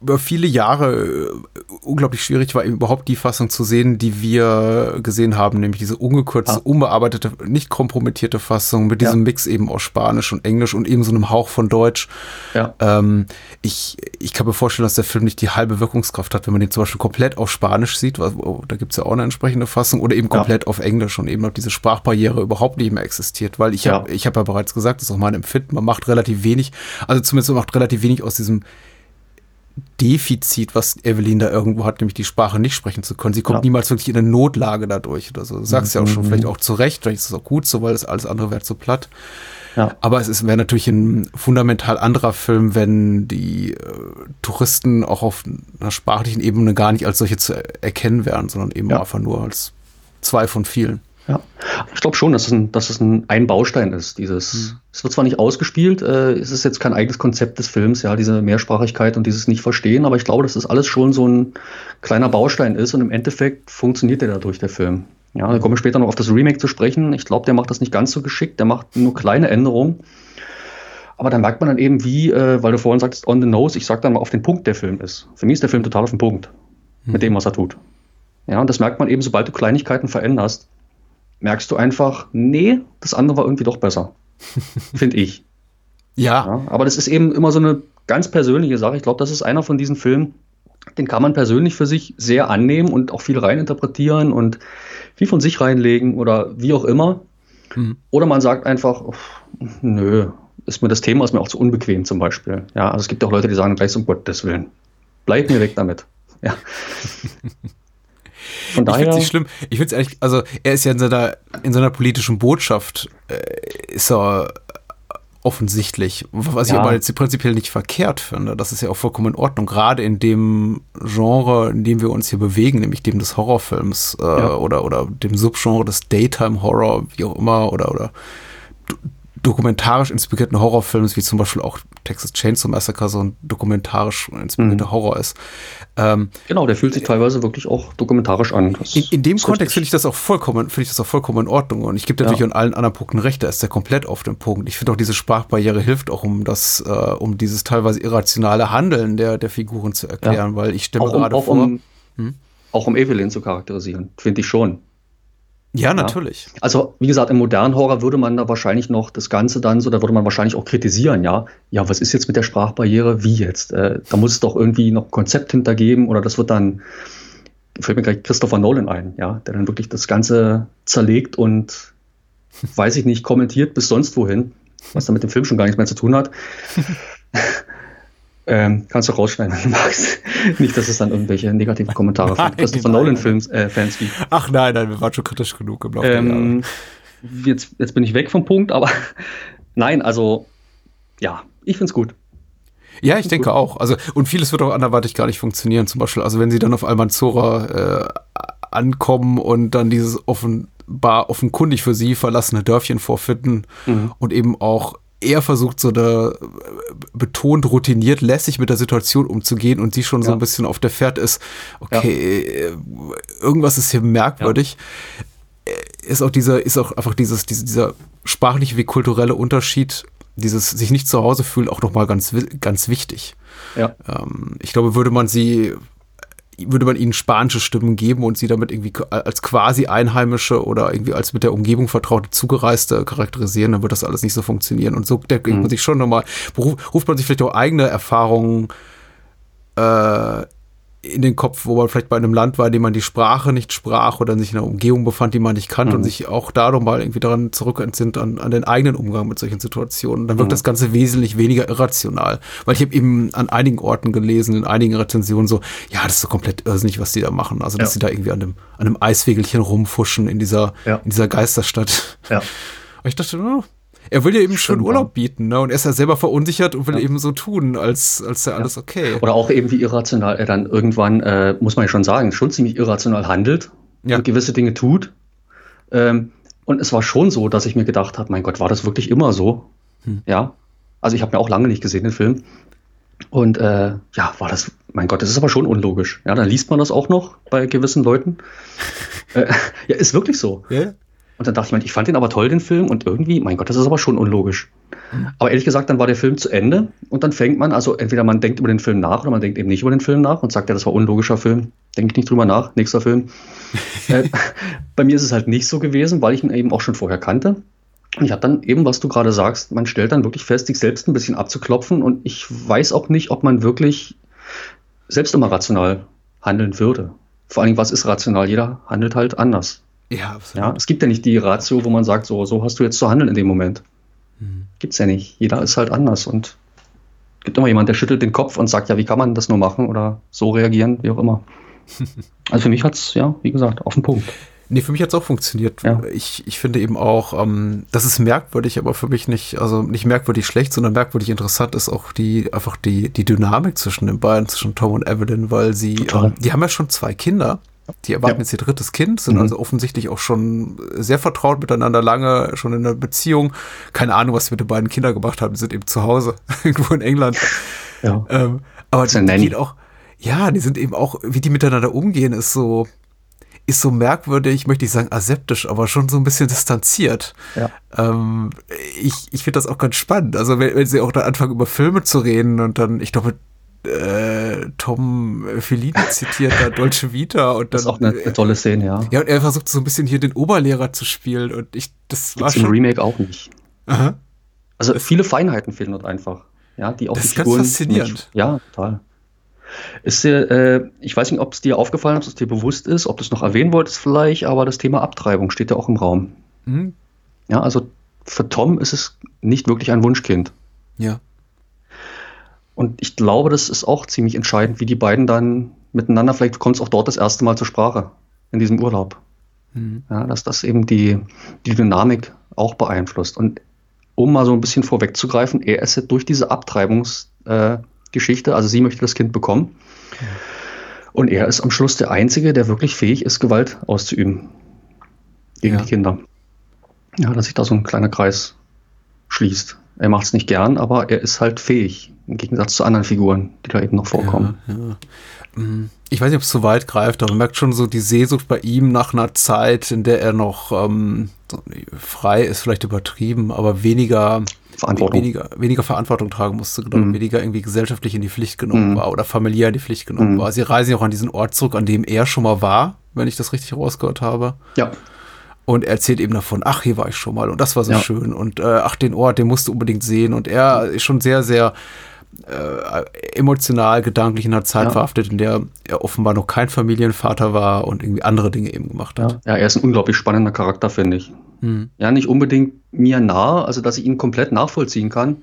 über viele Jahre äh, unglaublich schwierig war, überhaupt die Fassung zu sehen, die wir gesehen haben, nämlich diese ungekürzte, ah. unbearbeitete, nicht kompromittierte Fassung mit diesem ja. Mix eben aus Spanisch und Englisch und eben so einem Hauch von Deutsch. Ja. Ähm, ich, ich kann mir vorstellen, dass der Film nicht die halbe Wirkungskraft hat, wenn man den zum Beispiel komplett auf Spanisch sieht, weil, oh, da gibt's ja auch eine entsprechende Fassung, oder eben komplett ja. auf Englisch und eben auch diese Sprachbarriere überhaupt nicht mehr existiert, weil ich ja. habe ich hab ja bereits gesagt, das ist auch mein Empfinden, man macht relativ wenig, also zumindest man macht relativ wenig aus diesem Defizit, was Evelyn da irgendwo hat, nämlich die Sprache nicht sprechen zu können. Sie kommt ja. niemals wirklich in eine Notlage dadurch oder so. Du sagst mhm. ja auch schon, vielleicht auch zu Recht, vielleicht ist es auch gut so, weil das alles andere wäre zu platt. Ja. Aber es wäre natürlich ein fundamental anderer Film, wenn die äh, Touristen auch auf einer sprachlichen Ebene gar nicht als solche zu erkennen wären, sondern eben ja. einfach nur als zwei von vielen. Ja, ich glaube schon, dass es, ein, dass es ein, ein Baustein ist. Dieses, mhm. es wird zwar nicht ausgespielt, äh, es ist jetzt kein eigenes Konzept des Films, ja, diese Mehrsprachigkeit und dieses Nicht-Verstehen, aber ich glaube, dass das alles schon so ein kleiner Baustein ist und im Endeffekt funktioniert der dadurch, der Film. Ja, da kommen wir später noch auf das Remake zu sprechen. Ich glaube, der macht das nicht ganz so geschickt, der macht nur kleine Änderungen. Aber da merkt man dann eben, wie, äh, weil du vorhin sagst, on the nose, ich sag dann mal auf den Punkt, der Film ist. Für mich ist der Film total auf den Punkt mhm. mit dem, was er tut. Ja, und das merkt man eben, sobald du Kleinigkeiten veränderst merkst du einfach, nee, das andere war irgendwie doch besser. Finde ich. Ja. ja. Aber das ist eben immer so eine ganz persönliche Sache. Ich glaube, das ist einer von diesen Filmen, den kann man persönlich für sich sehr annehmen und auch viel reininterpretieren und viel von sich reinlegen oder wie auch immer. Mhm. Oder man sagt einfach, nö, ist mir das Thema ist mir auch zu unbequem zum Beispiel. Ja, also es gibt auch Leute, die sagen gleich um Gottes Willen, bleib mir weg damit. Ja. Von daher. Ich finde es nicht schlimm. Ich finde es ehrlich, also er ist ja in seiner, in seiner politischen Botschaft, äh, ist er offensichtlich, was ja. ich aber jetzt prinzipiell nicht verkehrt finde. Das ist ja auch vollkommen in Ordnung, gerade in dem Genre, in dem wir uns hier bewegen, nämlich dem des Horrorfilms äh, ja. oder, oder dem Subgenre des Daytime Horror, wie auch immer, oder, oder dokumentarisch inspirierten Horrorfilms, wie zum Beispiel auch Texas Chainsaw Massacre so ein dokumentarisch inspirierter mhm. Horror ist. Ähm, genau, der fühlt sich teilweise wirklich auch dokumentarisch an. in, in, dem Kontext finde ich das auch vollkommen, finde ich das auch vollkommen in Ordnung. Und ich gebe natürlich ja. an allen anderen Punkten recht, da ist er komplett auf dem Punkt. Ich finde auch diese Sprachbarriere hilft auch, um das, äh, um dieses teilweise irrationale Handeln der, der Figuren zu erklären, ja. weil ich stelle mir gerade um, vor. Um, hm? Auch um Evelyn zu charakterisieren, finde ich schon. Ja, natürlich. Ja. Also, wie gesagt, im modernen Horror würde man da wahrscheinlich noch das Ganze dann so, da würde man wahrscheinlich auch kritisieren, ja. Ja, was ist jetzt mit der Sprachbarriere? Wie jetzt? Äh, da muss es doch irgendwie noch ein Konzept hintergeben oder das wird dann, fällt mir gleich Christopher Nolan ein, ja, der dann wirklich das Ganze zerlegt und, weiß ich nicht, kommentiert bis sonst wohin, was dann mit dem Film schon gar nichts mehr zu tun hat. Ähm, kannst du rausschneiden, wenn du magst. Nicht, dass es dann irgendwelche negativen Kommentare von Christopher Nolan-Fans äh, Fans gibt. Ach nein, nein, wir waren schon kritisch genug im Laufe ähm, jetzt, jetzt bin ich weg vom Punkt, aber nein, also ja, ich finde es gut. Ja, ich denke gut. auch. Also, und vieles wird auch anderweitig gar nicht funktionieren. Zum Beispiel, also wenn sie dann auf Almanzora äh, ankommen und dann dieses offenbar offenkundig für sie verlassene Dörfchen vorfinden mhm. und eben auch er versucht so da betont routiniert lässig mit der Situation umzugehen und sie schon ja. so ein bisschen auf der Fährte ist, okay, ja. irgendwas ist hier merkwürdig. Ja. Ist auch dieser, ist auch einfach dieses, dieser, dieser sprachliche wie kulturelle Unterschied, dieses sich nicht zu Hause fühlen, auch nochmal ganz, ganz wichtig. Ja. Ähm, ich glaube, würde man sie würde man ihnen spanische Stimmen geben und sie damit irgendwie als quasi Einheimische oder irgendwie als mit der Umgebung vertraute Zugereiste charakterisieren, dann wird das alles nicht so funktionieren. Und so denkt mhm. man sich schon nochmal, ruft man sich vielleicht auch eigene Erfahrungen äh, in den Kopf, wo man vielleicht bei einem Land war, in dem man die Sprache nicht sprach oder sich in einer Umgebung befand, die man nicht kannte mhm. und sich auch da mal irgendwie daran zurückentsinnt an, an den eigenen Umgang mit solchen Situationen. Dann wirkt mhm. das Ganze wesentlich weniger irrational. Weil ich habe eben an einigen Orten gelesen, in einigen Rezensionen so, ja, das ist so komplett irrsinnig, was die da machen. Also, dass ja. sie da irgendwie an einem, an einem Eiswegelchen rumfuschen in dieser, ja. in dieser Geisterstadt. Ja. Und ich dachte, oh, er will ja eben schon Urlaub bieten, ne? Und er ist ja selber verunsichert und will ja. eben so tun, als, als ja alles okay. Oder auch eben wie irrational er dann irgendwann, äh, muss man ja schon sagen, schon ziemlich irrational handelt ja. und gewisse Dinge tut. Ähm, und es war schon so, dass ich mir gedacht habe, mein Gott, war das wirklich immer so? Hm. Ja. Also ich habe mir auch lange nicht gesehen, den Film. Und äh, ja, war das, mein Gott, das ist aber schon unlogisch. Ja, dann liest man das auch noch bei gewissen Leuten. äh, ja, ist wirklich so. Ja. Und dann dachte ich, ich fand den aber toll, den Film, und irgendwie, mein Gott, das ist aber schon unlogisch. Aber ehrlich gesagt, dann war der Film zu Ende und dann fängt man, also entweder man denkt über den Film nach oder man denkt eben nicht über den Film nach und sagt, ja, das war unlogischer Film, denke ich nicht drüber nach, nächster Film. äh, bei mir ist es halt nicht so gewesen, weil ich ihn eben auch schon vorher kannte. Und ich habe dann eben, was du gerade sagst, man stellt dann wirklich fest, sich selbst ein bisschen abzuklopfen und ich weiß auch nicht, ob man wirklich selbst immer rational handeln würde. Vor allen Dingen, was ist rational? Jeder handelt halt anders. Ja, absolut. Ja, es gibt ja nicht die Ratio, wo man sagt, so, so hast du jetzt zu handeln in dem Moment. Mhm. Gibt's ja nicht. Jeder ist halt anders und gibt immer jemand, der schüttelt den Kopf und sagt, ja, wie kann man das nur machen oder so reagieren, wie auch immer. also für mich hat's ja, wie gesagt, auf den Punkt. Nee, für mich hat es auch funktioniert. Ja. Ich, ich finde eben auch, ähm, das ist merkwürdig, aber für mich nicht, also nicht merkwürdig schlecht, sondern merkwürdig interessant ist auch die, einfach die, die Dynamik zwischen den beiden, zwischen Tom und Evelyn, weil sie, ähm, die haben ja schon zwei Kinder. Die erwarten ja. jetzt ihr drittes Kind, sind mhm. also offensichtlich auch schon sehr vertraut miteinander, lange schon in einer Beziehung. Keine Ahnung, was sie mit den beiden Kindern gemacht haben. Die sind eben zu Hause, irgendwo in England. Ja. Ähm, aber die, die geht auch, ja, die sind eben auch, wie die miteinander umgehen, ist so, ist so merkwürdig, möchte ich sagen, aseptisch, aber schon so ein bisschen distanziert. Ja. Ähm, ich ich finde das auch ganz spannend. Also wenn, wenn sie auch dann anfangen, über Filme zu reden und dann, ich glaube, äh, Tom Fellini zitiert da Dolce Vita und dann. Das ist auch eine, eine, tolle Szene, ja. Ja, und er versucht so ein bisschen hier den Oberlehrer zu spielen und ich, das Gibt's war schon. im Remake auch nicht. Aha. Also viele Feinheiten fehlen dort einfach. Ja, die auch das ist ganz faszinierend. Nicht, ja, total. Ist dir, äh, ich weiß nicht, ob es dir aufgefallen ist, ob es dir bewusst ist, ob du es noch erwähnen wolltest vielleicht, aber das Thema Abtreibung steht ja auch im Raum. Mhm. Ja, also für Tom ist es nicht wirklich ein Wunschkind. Ja. Und ich glaube, das ist auch ziemlich entscheidend, wie die beiden dann miteinander, vielleicht kommt es auch dort das erste Mal zur Sprache, in diesem Urlaub. Mhm. Ja, dass das eben die, die Dynamik auch beeinflusst. Und um mal so ein bisschen vorwegzugreifen, er ist ja durch diese Abtreibungsgeschichte, äh, also sie möchte das Kind bekommen. Mhm. Und er ist am Schluss der Einzige, der wirklich fähig ist, Gewalt auszuüben gegen ja. die Kinder. Ja, dass sich da so ein kleiner Kreis schließt. Er macht es nicht gern, aber er ist halt fähig, im Gegensatz zu anderen Figuren, die da eben noch vorkommen. Ja, ja. Mm, ich weiß nicht, ob es zu weit greift, aber man merkt schon so die Sehnsucht bei ihm nach einer Zeit, in der er noch ähm, frei ist, vielleicht übertrieben, aber weniger Verantwortung. Weniger, weniger Verantwortung tragen musste, genau, mhm. weniger irgendwie gesellschaftlich in die Pflicht genommen mhm. war oder familiär in die Pflicht genommen mhm. war. Sie reisen ja auch an diesen Ort zurück, an dem er schon mal war, wenn ich das richtig rausgehört habe. Ja. Und er erzählt eben davon, ach, hier war ich schon mal und das war so ja. schön und äh, ach, den Ort, den musst du unbedingt sehen. Und er ist schon sehr, sehr äh, emotional, gedanklich in einer Zeit ja. verhaftet, in der er offenbar noch kein Familienvater war und irgendwie andere Dinge eben gemacht hat. Ja, ja er ist ein unglaublich spannender Charakter, finde ich. Hm. Ja, nicht unbedingt mir nah, also dass ich ihn komplett nachvollziehen kann.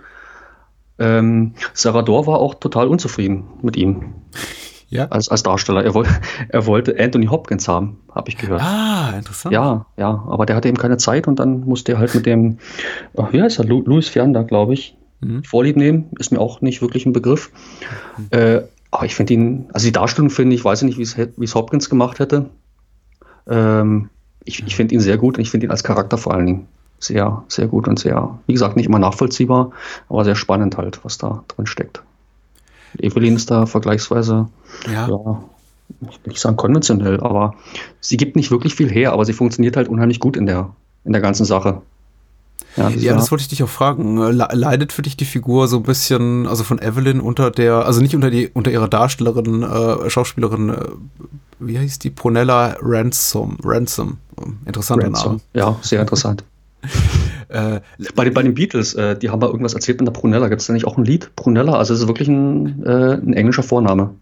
Ähm, Sarador war auch total unzufrieden mit ihm ja. als, als Darsteller. Er, woll, er wollte Anthony Hopkins haben, habe ich gehört. Ah, interessant. Ja, ja, aber der hatte eben keine Zeit und dann musste er halt mit dem, ach, wie heißt er, Louis Fiander, glaube ich, mhm. Vorlieb nehmen. Ist mir auch nicht wirklich ein Begriff. Mhm. Äh, aber ich finde ihn, also die Darstellung finde ich, weiß ich nicht, wie es Hopkins gemacht hätte. Ähm, ich, ich finde ihn sehr gut und ich finde ihn als Charakter vor allen Dingen sehr, sehr gut und sehr, wie gesagt, nicht immer nachvollziehbar, aber sehr spannend halt, was da drin steckt. Evelyn ist da vergleichsweise, ja. ja ich will nicht sagen konventionell, aber sie gibt nicht wirklich viel her, aber sie funktioniert halt unheimlich gut in der, in der ganzen Sache. Ja, ja, das wollte ich dich auch fragen. Leidet für dich die Figur so ein bisschen, also von Evelyn unter der, also nicht unter die, unter ihrer Darstellerin, äh, Schauspielerin, äh, wie heißt die? Prunella Ransom. Ransom. Interessanter Ransom. Name. Ja, sehr interessant. äh, bei, den, bei den Beatles, äh, die haben mal irgendwas erzählt mit der Prunella. Gibt es da nicht auch ein Lied? Prunella, also es ist wirklich ein, äh, ein englischer Vorname.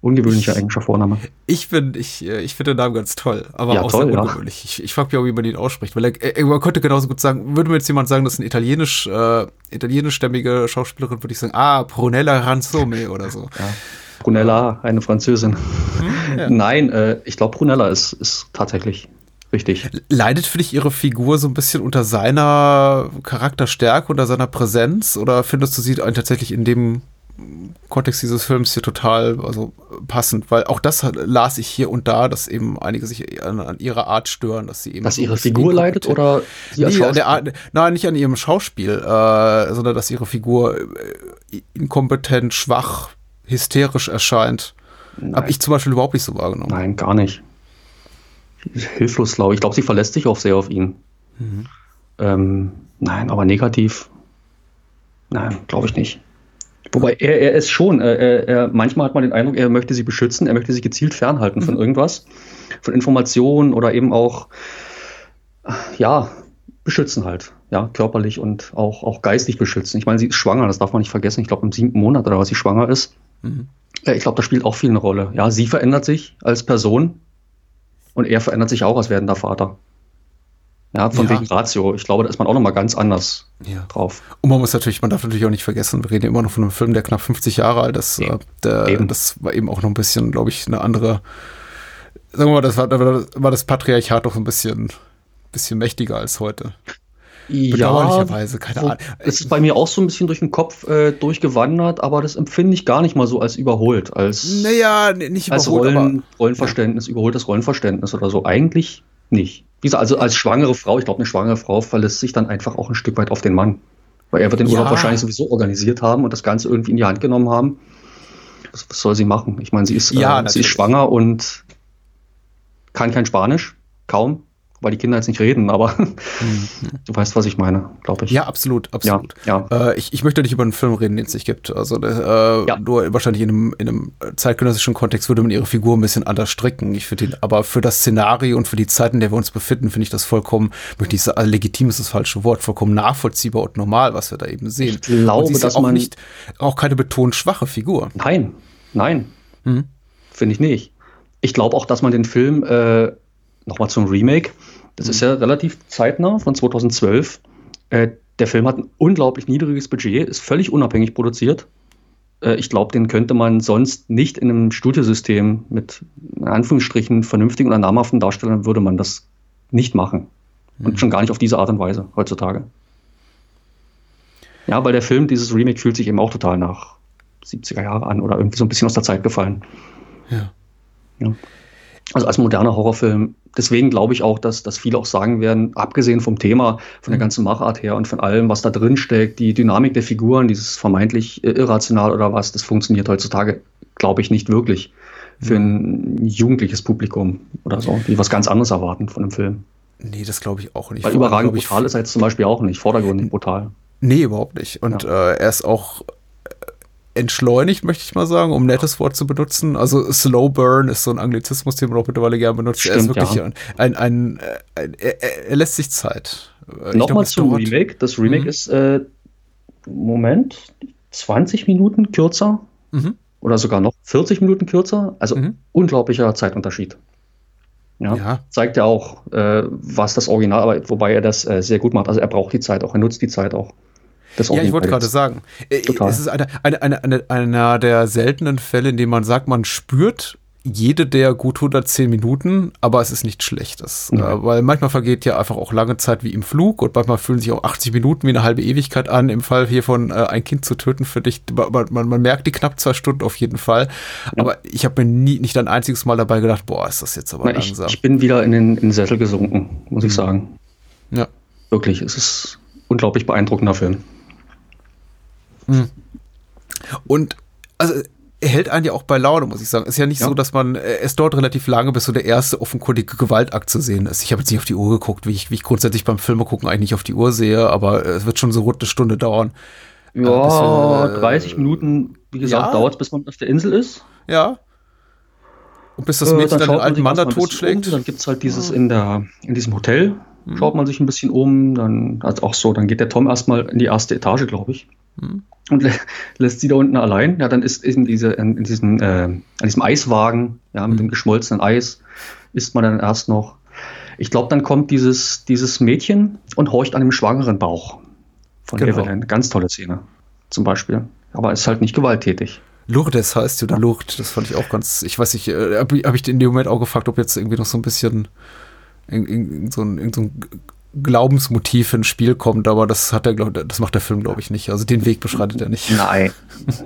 Ungewöhnlicher englischer Vorname. Ich bin, ich, äh, ich finde den Namen ganz toll, aber ja, auch toll, sehr ungewöhnlich. Ja. Ich, ich frage mich auch, wie man ihn ausspricht, weil er, man könnte genauso gut sagen, würde mir jetzt jemand sagen, das ist eine italienisch, äh, italienischstämmige Schauspielerin, würde ich sagen, ah, Prunella Ransome oder so. Ja. Prunella, eine Französin. Hm. Nein, äh, ich glaube, Prunella ist, ist tatsächlich richtig. Leidet für dich ihre Figur so ein bisschen unter seiner Charakterstärke, unter seiner Präsenz? Oder findest du sie tatsächlich in dem Kontext dieses Films hier total also passend, weil auch das las ich hier und da, dass eben einige sich an, an ihrer Art stören, dass sie eben dass ihre Figur leidet oder sie nee, an der Art, nein, nicht an ihrem Schauspiel, äh, sondern dass ihre Figur äh, inkompetent, schwach, hysterisch erscheint. Habe ich zum Beispiel überhaupt nicht so wahrgenommen. Nein, gar nicht. Hilflos, glaube ich. Ich glaube, sie verlässt sich auch sehr auf ihn. Mhm. Ähm, nein, aber negativ. Nein, glaube ich nicht. Wobei er, er ist schon, äh, er, er, manchmal hat man den Eindruck, er möchte sie beschützen, er möchte sie gezielt fernhalten von mhm. irgendwas, von Informationen oder eben auch, ja, beschützen halt, ja, körperlich und auch, auch geistig beschützen. Ich meine, sie ist schwanger, das darf man nicht vergessen. Ich glaube, im siebten Monat oder was sie schwanger ist. Mhm. Ich glaube, das spielt auch viel eine Rolle. Ja, sie verändert sich als Person und er verändert sich auch als werdender Vater. Ja, von ja. wegen Ratio. Ich glaube, da ist man auch nochmal ganz anders ja. drauf. Und man muss natürlich, man darf natürlich auch nicht vergessen, wir reden immer noch von einem Film, der knapp 50 Jahre alt ist. Ja. Äh, der, das war eben auch noch ein bisschen, glaube ich, eine andere, sagen wir mal, das war, da war das Patriarchat doch ein bisschen, bisschen mächtiger als heute. Bedauerlicherweise, keine Ahnung. Es ist bei mir auch so ein bisschen durch den Kopf äh, durchgewandert, aber das empfinde ich gar nicht mal so als überholt, als, naja, nicht als überholt, Rollen, Rollenverständnis, ja. überholtes Rollenverständnis oder so. Eigentlich nicht. Wie gesagt, also als schwangere Frau, ich glaube, eine schwangere Frau verlässt sich dann einfach auch ein Stück weit auf den Mann. Weil er wird den ja. Urlaub wahrscheinlich sowieso organisiert haben und das Ganze irgendwie in die Hand genommen haben. Was, was soll sie machen? Ich meine, sie ist, ja, äh, sie ist schwanger und kann kein Spanisch, kaum weil die Kinder jetzt nicht reden, aber mhm. du weißt, was ich meine, glaube ich. Ja, absolut, absolut. Ja, ja. Äh, ich, ich möchte nicht über einen Film reden, den es nicht gibt. Also äh, ja. nur wahrscheinlich in einem, in einem zeitgenössischen Kontext würde man ihre Figur ein bisschen anders stricken. Ich finde ihn, aber für das Szenario und für die Zeit, in der wir uns befinden, finde ich das vollkommen, möchte ich sagen, also legitim ist das falsche Wort, vollkommen nachvollziehbar und normal, was wir da eben sehen. Ich glaube, dass auch man nicht, auch keine betont schwache Figur. Nein, nein. Mhm. Finde ich nicht. Ich glaube auch, dass man den Film, äh, nochmal zum Remake, das mhm. ist ja relativ zeitnah von 2012. Äh, der Film hat ein unglaublich niedriges Budget, ist völlig unabhängig produziert. Äh, ich glaube, den könnte man sonst nicht in einem Studiosystem mit in Anführungsstrichen vernünftigen oder namhaften Darstellern würde man das nicht machen. Und mhm. schon gar nicht auf diese Art und Weise heutzutage. Ja, weil der Film, dieses Remake fühlt sich eben auch total nach 70er Jahre an oder irgendwie so ein bisschen aus der Zeit gefallen. Ja. ja. Also als moderner Horrorfilm. Deswegen glaube ich auch, dass, dass viele auch sagen werden, abgesehen vom Thema, von der mhm. ganzen Machart her und von allem, was da drin steckt, die Dynamik der Figuren, dieses vermeintlich irrational oder was, das funktioniert heutzutage, glaube ich, nicht wirklich für ein jugendliches Publikum oder so, die was ganz anderes erwarten von einem Film. Nee, das glaube ich auch nicht. Weil überragend brutal ist er jetzt zum Beispiel auch nicht, vordergründig brutal. Nee, überhaupt nicht. Und ja. äh, er ist auch entschleunigt, möchte ich mal sagen, um ein nettes Wort zu benutzen. Also Slow Burn ist so ein Anglizismus, den man auch mittlerweile gerne benutzt. Stimmt, er ist wirklich ja. ein, ein, ein, ein er, er, lässt sich Zeit. Nochmal zum Remake. Das Remake mhm. ist, äh, Moment, 20 Minuten kürzer mhm. oder sogar noch 40 Minuten kürzer. Also mhm. unglaublicher Zeitunterschied. Ja, ja. Zeigt ja auch, äh, was das Original, aber wobei er das äh, sehr gut macht. Also er braucht die Zeit auch, er nutzt die Zeit auch. Das ja, ich wollte gerade sagen, äh, Total. es ist eine, eine, eine, eine, einer der seltenen Fälle, in denen man sagt, man spürt jede der gut 110 Minuten, aber es ist nichts Schlechtes. Mhm. Äh, weil manchmal vergeht ja einfach auch lange Zeit wie im Flug und manchmal fühlen sich auch 80 Minuten wie eine halbe Ewigkeit an, im Fall hier von äh, ein Kind zu töten für dich. Man, man, man merkt die knapp zwei Stunden auf jeden Fall. Ja. Aber ich habe mir nie, nicht ein einziges Mal dabei gedacht, boah, ist das jetzt aber Na, langsam. Ich, ich, bin wieder in den, in den Sessel gesunken, muss ich mhm. sagen. Ja. Wirklich, es ist unglaublich beeindruckender Film. Hm. Und also er hält einen ja auch bei Laune, muss ich sagen. Ist ja nicht ja. so, dass man, äh, es dauert relativ lange, bis so der erste offenkundige Gewaltakt zu sehen ist. Ich habe jetzt nicht auf die Uhr geguckt, wie ich, wie ich grundsätzlich beim Filme gucken eigentlich nicht auf die Uhr sehe, aber es wird schon so rund eine Stunde dauern. Ja, äh, 30 Minuten, wie gesagt, ja. dauert es, bis man auf der Insel ist. Ja. Und bis das Mädchen äh, dann, dann den alten Mann da totschlägt. Um, dann gibt es halt dieses in der, in diesem Hotel, hm. schaut man sich ein bisschen um, dann, also auch so, dann geht der Tom erstmal in die erste Etage, glaube ich. Hm und lä lässt sie da unten allein. Ja, dann ist in, diese, in, in diesen, äh, an diesem Eiswagen, ja, mit mhm. dem geschmolzenen Eis, isst man dann erst noch. Ich glaube, dann kommt dieses, dieses Mädchen und horcht an dem schwangeren Bauch von genau. Evelyn. Ganz tolle Szene, zum Beispiel. Aber ist halt nicht gewalttätig. Lourdes heißt oder Lourdes, das fand ich auch ganz, ich weiß nicht, äh, habe hab ich in dem Moment auch gefragt, ob jetzt irgendwie noch so ein bisschen in, in, so ein, in so ein Glaubensmotiv ins Spiel kommt, aber das hat er, glaub, das macht der Film, glaube ich, nicht. Also den Weg beschreitet er nicht. Nein.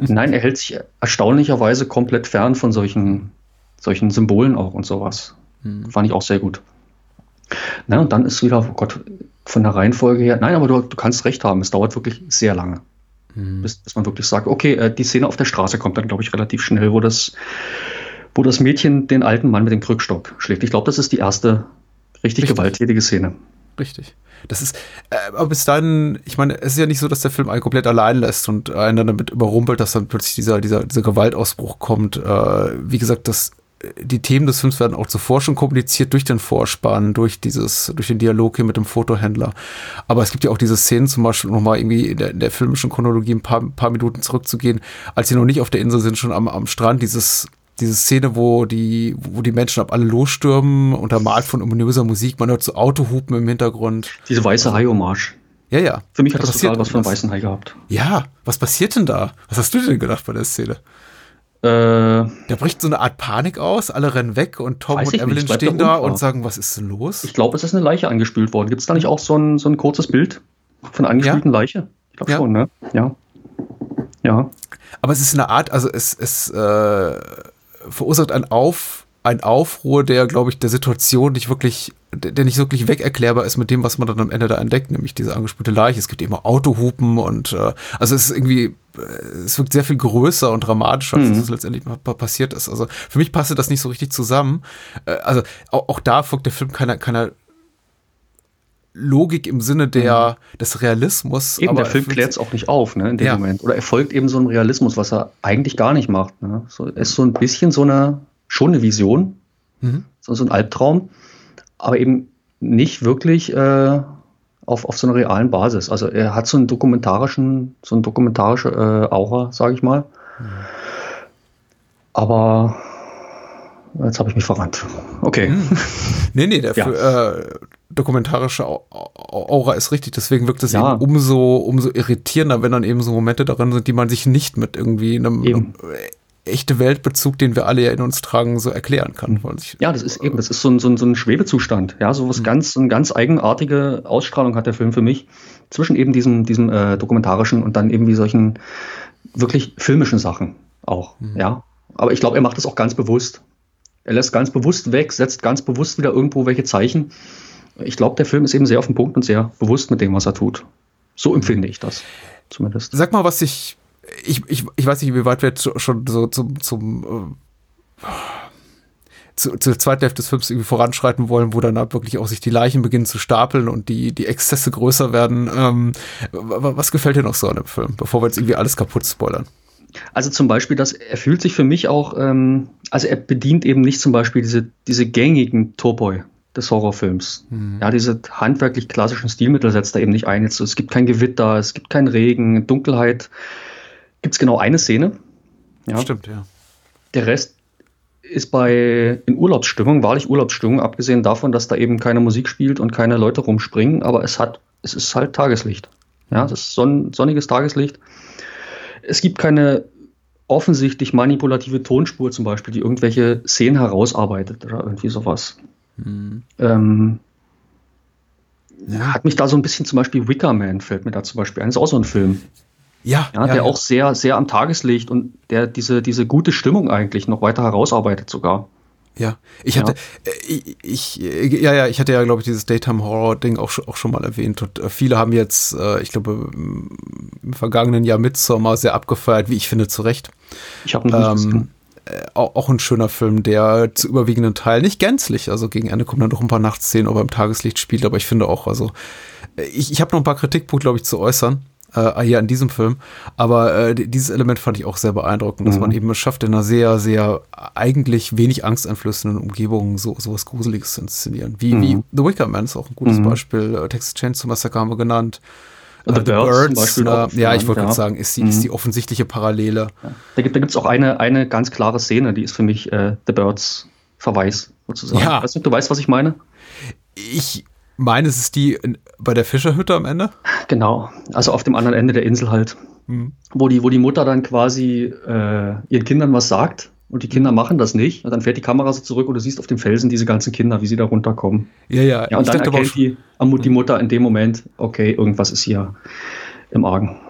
Nein, er hält sich erstaunlicherweise komplett fern von solchen, solchen Symbolen auch und sowas. Hm. Fand ich auch sehr gut. Na, und dann ist wieder, oh Gott, von der Reihenfolge her, nein, aber du, du kannst recht haben, es dauert wirklich sehr lange. Hm. Bis, bis, man wirklich sagt, okay, äh, die Szene auf der Straße kommt dann, glaube ich, relativ schnell, wo das, wo das Mädchen den alten Mann mit dem Krückstock schlägt. Ich glaube, das ist die erste richtig, richtig. gewalttätige Szene. Richtig. Das ist, äh, aber bis dahin, ich meine, es ist ja nicht so, dass der Film einen komplett allein lässt und einen dann damit überrumpelt, dass dann plötzlich dieser, dieser, dieser Gewaltausbruch kommt. Äh, wie gesagt, das, die Themen des Films werden auch zuvor schon kompliziert durch den Vorspann, durch dieses, durch den Dialog hier mit dem Fotohändler. Aber es gibt ja auch diese Szenen, zum Beispiel nochmal irgendwie in der, in der filmischen Chronologie ein paar, paar Minuten zurückzugehen, als sie noch nicht auf der Insel sind, schon am, am Strand, dieses diese Szene, wo die, wo die Menschen ab alle losstürmen, untermalt von ominöser Musik, man hört so Autohupen im Hintergrund. Diese weiße Hai-Hommage. Ja, ja. Für mich hat das total was von weißen Hai gehabt. Ja, was passiert denn da? Was hast du denn gedacht bei der Szene? Äh, da bricht so eine Art Panik aus, alle rennen weg und Tom und Evelyn stehen da und sagen, was ist denn los? Ich glaube, es ist eine Leiche angespült worden. Gibt es da nicht auch so ein, so ein kurzes Bild von einer angespülten ja. Leiche? Ich glaube ja. schon, ne? Ja. Ja. Aber es ist eine Art, also es, es äh, verursacht ein Auf, ein Aufruhr, der, glaube ich, der Situation nicht wirklich, der nicht wirklich wegerklärbar ist mit dem, was man dann am Ende da entdeckt, nämlich diese angespülte Leiche. Es gibt immer Autohupen und äh, also es ist irgendwie, äh, es wirkt sehr viel größer und dramatischer, als mhm. es letztendlich passiert ist. Also für mich passte das nicht so richtig zusammen. Äh, also auch, auch da folgt der Film keiner, keiner Logik im Sinne der, mhm. des Realismus. Eben, der Film klärt es auch nicht auf, ne, in dem ja. Moment. Oder er folgt eben so einem Realismus, was er eigentlich gar nicht macht. Ne? So, er ist so ein bisschen so eine, schon eine Vision, mhm. so, so ein Albtraum, aber eben nicht wirklich äh, auf, auf so einer realen Basis. Also er hat so einen dokumentarischen, so eine dokumentarische äh, Aura, sage ich mal. Mhm. Aber jetzt habe ich mich verrannt. Okay. Hm. Nee, nee, der ja. äh, dokumentarische Aura ist richtig. Deswegen wirkt es ja. eben umso, umso irritierender, wenn dann eben so Momente darin sind, die man sich nicht mit irgendwie einem, einem echte Weltbezug, den wir alle ja in uns tragen, so erklären kann. Ich, ja, das ist eben, das ist so ein, so ein, so ein Schwebezustand. Ja, so was mhm. ganz, eine ganz eigenartige Ausstrahlung hat der Film für mich. Zwischen eben diesem, diesem äh, dokumentarischen und dann eben wie solchen wirklich filmischen Sachen auch. Mhm. Ja. Aber ich glaube, er macht das auch ganz bewusst. Er lässt ganz bewusst weg, setzt ganz bewusst wieder irgendwo welche Zeichen. Ich glaube, der Film ist eben sehr auf den Punkt und sehr bewusst mit dem, was er tut. So empfinde ich das zumindest. Sag mal, was ich ich, ich, ich weiß nicht, wie weit wir schon so zum, zum äh, zu, zur zweiten Hälfte des Films irgendwie voranschreiten wollen, wo dann wirklich auch sich die Leichen beginnen zu stapeln und die, die Exzesse größer werden. Ähm, was gefällt dir noch so an dem Film, bevor wir jetzt irgendwie alles kaputt spoilern? Also zum Beispiel, dass er fühlt sich für mich auch, ähm, also er bedient eben nicht zum Beispiel diese, diese gängigen Topoi des Horrorfilms. Mhm. Ja, diese handwerklich klassischen Stilmittel setzt er eben nicht ein. Jetzt, es gibt kein Gewitter, es gibt keinen Regen, Dunkelheit gibt es genau eine Szene. Ja. Stimmt, ja. Der Rest ist bei in Urlaubsstimmung, wahrlich Urlaubsstimmung, abgesehen davon, dass da eben keine Musik spielt und keine Leute rumspringen, aber es hat, es ist halt Tageslicht. Ja, es ist sonn, sonniges Tageslicht. Es gibt keine offensichtlich manipulative Tonspur zum Beispiel, die irgendwelche Szenen herausarbeitet oder irgendwie sowas. Mhm. Ähm, ja. Hat mich da so ein bisschen zum Beispiel Wicker Man fällt mir da zum Beispiel ein. Ist auch so ein Film. Ja, ja, der ja. auch sehr, sehr am Tageslicht und der diese, diese gute Stimmung eigentlich noch weiter herausarbeitet sogar. Ja, ich hatte, ja. Äh, ich, ich, ja, ja, ich hatte ja, glaube ich, dieses Daytime Horror Ding auch, auch schon mal erwähnt und äh, viele haben jetzt, äh, ich glaube, im vergangenen Jahr Midsommar sehr abgefeiert, wie ich finde, zu Recht. Ich habe ähm, äh, auch, ein schöner Film, der zu überwiegenden Teil nicht gänzlich, also gegen Ende kommen dann doch ein paar Nachtszenen, ob er im Tageslicht spielt, aber ich finde auch, also ich, ich habe noch ein paar Kritikpunkte, glaube ich, zu äußern äh, hier in diesem Film. Aber äh, dieses Element fand ich auch sehr beeindruckend, dass mhm. man eben es schafft, in einer sehr, sehr eigentlich wenig angsteinflößenden Umgebung so sowas Gruseliges zu inszenieren. Wie, mhm. wie The Wicker Man ist auch ein gutes mhm. Beispiel. Äh, Texas Chainsaw Massacre haben wir genannt. The, The Birds, Birds ja, ich wollte ja. gerade sagen, ist die, ist die mhm. offensichtliche Parallele. Ja. Da gibt es auch eine, eine ganz klare Szene, die ist für mich äh, The Birds Verweis sozusagen. Ja. Weißt du, du weißt, was ich meine? Ich meine, es ist die in, bei der Fischerhütte am Ende? Genau, also auf dem anderen Ende der Insel halt. Mhm. Wo, die, wo die Mutter dann quasi äh, ihren Kindern was sagt und die Kinder machen das nicht. Und dann fährt die Kamera so zurück und du siehst auf dem Felsen diese ganzen Kinder, wie sie da runterkommen. Ja, ja. ja und dann erkennt die, die Mutter in dem Moment, okay, irgendwas ist hier im Argen.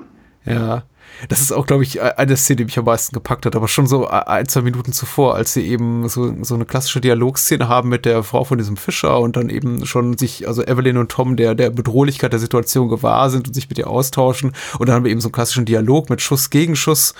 Ja. Das ist auch, glaube ich, eine Szene, die mich am meisten gepackt hat, aber schon so ein, zwei Minuten zuvor, als sie eben so, so eine klassische Dialogszene haben mit der Frau von diesem Fischer und dann eben schon sich, also Evelyn und Tom, der, der Bedrohlichkeit der Situation gewahr sind und sich mit ihr austauschen. Und dann haben wir eben so einen klassischen Dialog mit Schuss gegen Schuss.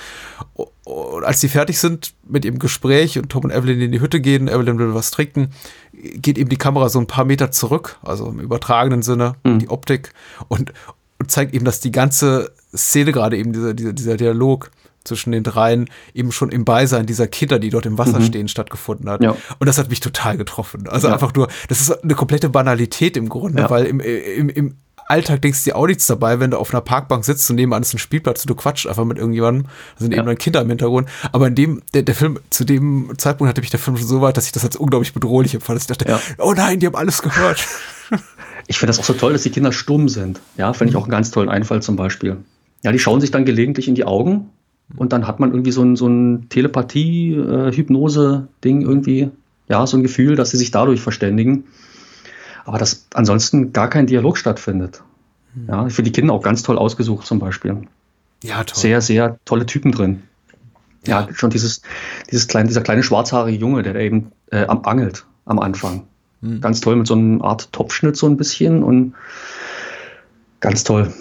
Und als sie fertig sind mit ihrem Gespräch und Tom und Evelyn in die Hütte gehen, Evelyn will was trinken, geht eben die Kamera so ein paar Meter zurück, also im übertragenen Sinne, mhm. die Optik. Und, und zeigt eben, dass die ganze Szene gerade eben, dieser, dieser, dieser Dialog zwischen den dreien eben schon im Beisein dieser Kinder, die dort im Wasser mhm. stehen, stattgefunden hat. Ja. Und das hat mich total getroffen. Also ja. einfach nur, das ist eine komplette Banalität im Grunde, ja. weil im, im, im Alltag denkst du dir auch nichts dabei, wenn du auf einer Parkbank sitzt und nebenan ist ein Spielplatz und du quatschst einfach mit irgendjemandem, da sind eben dann Kinder im Hintergrund. Aber in dem, der, der Film, zu dem Zeitpunkt hatte mich der Film schon so weit, dass ich das als unglaublich bedrohlich empfand, dass ich dachte, oh nein, die haben alles gehört. Ich finde das auch so toll, dass die Kinder stumm sind. Ja, finde ich auch einen ganz tollen Einfall zum Beispiel. Ja, die schauen sich dann gelegentlich in die Augen und dann hat man irgendwie so ein, so ein Telepathie-Hypnose-Ding irgendwie, ja, so ein Gefühl, dass sie sich dadurch verständigen. Aber dass ansonsten gar kein Dialog stattfindet. Hm. Ja, für die Kinder auch ganz toll ausgesucht zum Beispiel. Ja, toll. Sehr, sehr tolle Typen drin. Ja, ja schon dieses, dieses kleine, dieser kleine schwarzhaarige Junge, der da eben äh, am angelt am Anfang. Mhm. Ganz toll mit so einer Art Topfschnitt so ein bisschen und ganz toll.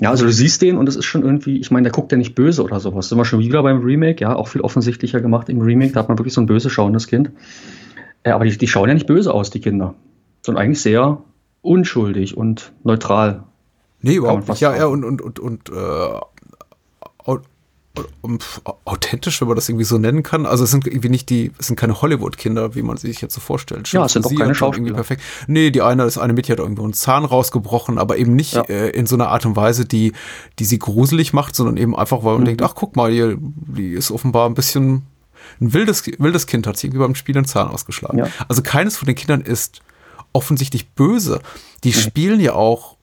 Ja, also du siehst den und es ist schon irgendwie, ich meine, der guckt ja nicht böse oder sowas. Sind wir schon wieder beim Remake, ja, auch viel offensichtlicher gemacht im Remake. Da hat man wirklich so ein böse schauendes Kind. Äh, aber die, die schauen ja nicht böse aus, die Kinder. Sondern eigentlich sehr unschuldig und neutral. Nee, überhaupt nicht. Ja, ja, und, und, und, und äh, authentisch, wenn man das irgendwie so nennen kann. Also es sind irgendwie nicht die, es sind keine Hollywood-Kinder, wie man sich jetzt so vorstellt. ja, es sind auch keine Schauspieler. perfekt. Nee, die eine, das eine Mädchen hat irgendwo einen Zahn rausgebrochen, aber eben nicht ja. äh, in so einer Art und Weise, die, die sie gruselig macht, sondern eben einfach, weil man mhm. denkt, ach guck mal, die, die ist offenbar ein bisschen ein wildes, wildes Kind hat sich irgendwie beim Spiel den Zahn ausgeschlagen. Ja. Also keines von den Kindern ist offensichtlich böse. Die mhm. spielen ja auch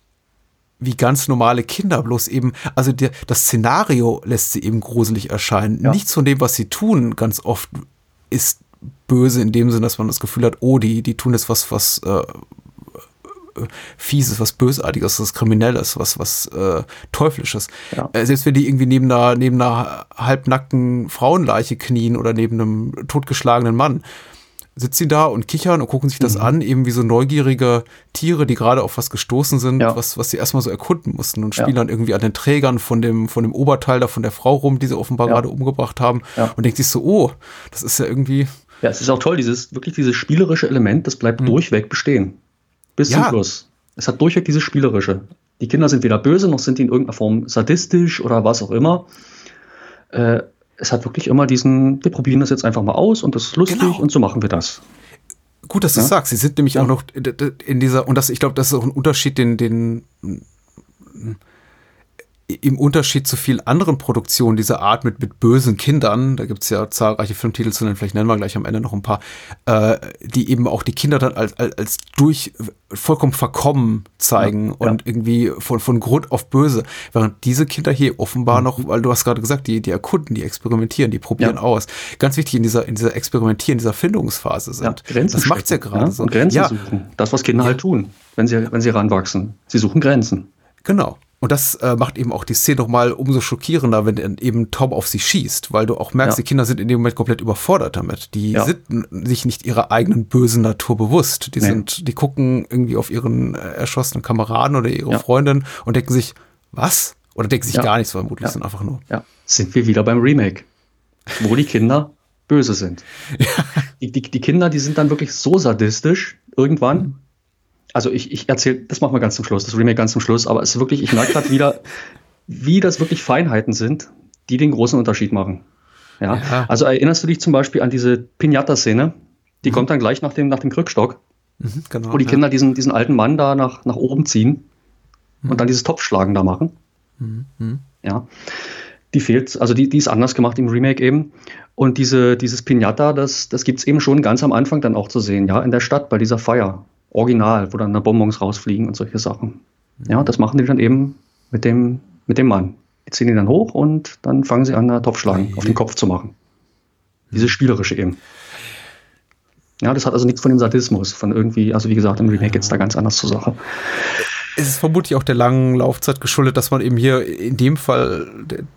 wie ganz normale Kinder, bloß eben, also der, das Szenario lässt sie eben gruselig erscheinen. Ja. Nichts von dem, was sie tun, ganz oft ist böse in dem Sinne, dass man das Gefühl hat, oh, die, die tun jetzt was, was äh, Fieses, was Bösartiges, was Kriminelles, was, was äh, Teuflisches. Ja. Äh, selbst wenn die irgendwie neben einer, neben einer halbnackten Frauenleiche knien oder neben einem totgeschlagenen Mann, sitzen sie da und kichern und gucken sich das mhm. an, eben wie so neugierige Tiere, die gerade auf was gestoßen sind, ja. was, was sie erstmal so erkunden mussten und spielen ja. dann irgendwie an den Trägern von dem, von dem Oberteil da von der Frau rum, die sie offenbar ja. gerade umgebracht haben und denkt sich so, oh, das ist ja irgendwie. Ja, es ist auch toll, dieses, wirklich dieses spielerische Element, das bleibt mhm. durchweg bestehen. Bis zum Schluss. Es hat durchweg dieses spielerische. Die Kinder sind weder böse, noch sind die in irgendeiner Form sadistisch oder was auch immer. Äh, es hat wirklich immer diesen, wir probieren das jetzt einfach mal aus und das ist lustig genau. und so machen wir das. Gut, dass du ja? sagst. Sie sind nämlich ja. auch noch in dieser, und das, ich glaube, das ist auch ein Unterschied, den, den im Unterschied zu vielen anderen Produktionen dieser Art mit, mit bösen Kindern, da gibt es ja zahlreiche Filmtitel zu nennen, vielleicht nennen wir gleich am Ende noch ein paar, äh, die eben auch die Kinder dann als, als, als durch vollkommen verkommen zeigen ja, und ja. irgendwie von, von Grund auf böse. Während diese Kinder hier offenbar mhm. noch, weil du hast gerade gesagt, die, die erkunden, die experimentieren, die probieren ja. aus. Ganz wichtig in dieser, in dieser Experimentieren, dieser Findungsphase sind. Grenzen das macht's ja gerade so. Und Grenzen suchen. Das, was Kinder halt tun, wenn sie, wenn sie ranwachsen. Sie suchen Grenzen. Genau. Und das äh, macht eben auch die Szene nochmal umso schockierender, wenn eben Tom auf sie schießt, weil du auch merkst, ja. die Kinder sind in dem Moment komplett überfordert damit. Die ja. sind sich nicht ihrer eigenen bösen Natur bewusst. Die nee. sind, die gucken irgendwie auf ihren äh, erschossenen Kameraden oder ihre ja. Freundin und denken sich, was? Oder denken sich gar nichts, vermutlich sind einfach nur. Ja, sind wir wieder beim Remake, wo die Kinder böse sind. Die, die, die Kinder, die sind dann wirklich so sadistisch irgendwann, mhm also ich, ich erzähle, das machen wir ganz zum Schluss, das Remake ganz zum Schluss, aber es ist wirklich, ich merke gerade wieder, wie das wirklich Feinheiten sind, die den großen Unterschied machen. Ja? ja. Also erinnerst du dich zum Beispiel an diese Pinata-Szene? Die mhm. kommt dann gleich nach dem, nach dem Krückstock, mhm, genau, wo die ja. Kinder diesen, diesen alten Mann da nach, nach oben ziehen mhm. und dann dieses Topfschlagen da machen. Mhm, mhm. Ja. Die fehlt, also die, die ist anders gemacht im Remake eben. Und diese, dieses Pinata, das, das gibt es eben schon ganz am Anfang dann auch zu sehen, ja, in der Stadt bei dieser Feier. Original, wo dann da Bonbons rausfliegen und solche Sachen. Ja, das machen die dann eben mit dem, mit dem Mann. Die ziehen ihn dann hoch und dann fangen sie an, da Topfschlagen auf den Kopf zu machen. Dieses Spielerische eben. Ja, das hat also nichts von dem Sadismus, von irgendwie, also wie gesagt, im Remake geht es da ganz anders zur Sache es ist vermutlich auch der langen Laufzeit geschuldet, dass man eben hier in dem Fall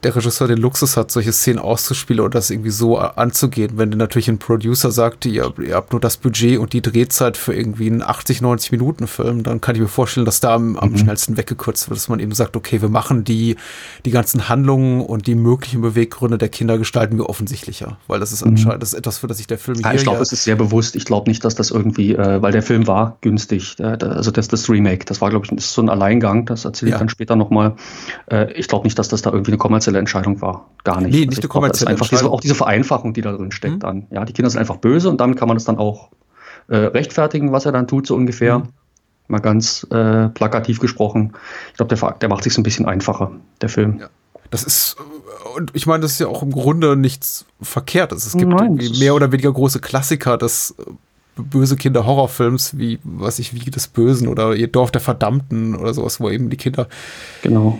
der Regisseur den Luxus hat, solche Szenen auszuspielen oder das irgendwie so anzugehen. Wenn natürlich ein Producer sagt, ihr, ihr habt nur das Budget und die Drehzeit für irgendwie einen 80, 90 Minuten Film, dann kann ich mir vorstellen, dass da am, am mhm. schnellsten weggekürzt wird, dass man eben sagt, okay, wir machen die, die ganzen Handlungen und die möglichen Beweggründe der Kinder gestalten wir offensichtlicher, weil das ist mhm. anscheinend das ist etwas, für das sich der Film hier Ich glaube, es ist sehr bewusst. Ich glaube nicht, dass das irgendwie, äh, weil der Film war günstig, äh, also das, das Remake, das war, glaube ich, ist so ein Alleingang, das erzähle ich ja. dann später nochmal. Äh, ich glaube nicht, dass das da irgendwie eine kommerzielle Entscheidung war. Gar nicht. Nee, nicht also eine kommerzielle glaub, einfach diese, auch diese Vereinfachung, die da drin steckt mhm. dann. Ja, die Kinder sind einfach böse und damit kann man das dann auch äh, rechtfertigen, was er dann tut, so ungefähr. Mhm. Mal ganz äh, plakativ gesprochen. Ich glaube, der, der macht sich so ein bisschen einfacher, der Film. Ja. Das ist, und ich meine, das ist ja auch im Grunde nichts Verkehrtes. Es gibt Nein, mehr oder weniger große Klassiker des böse Kinder Horrorfilms wie was ich wie des Bösen oder ihr Dorf der Verdammten oder sowas, wo eben die Kinder genau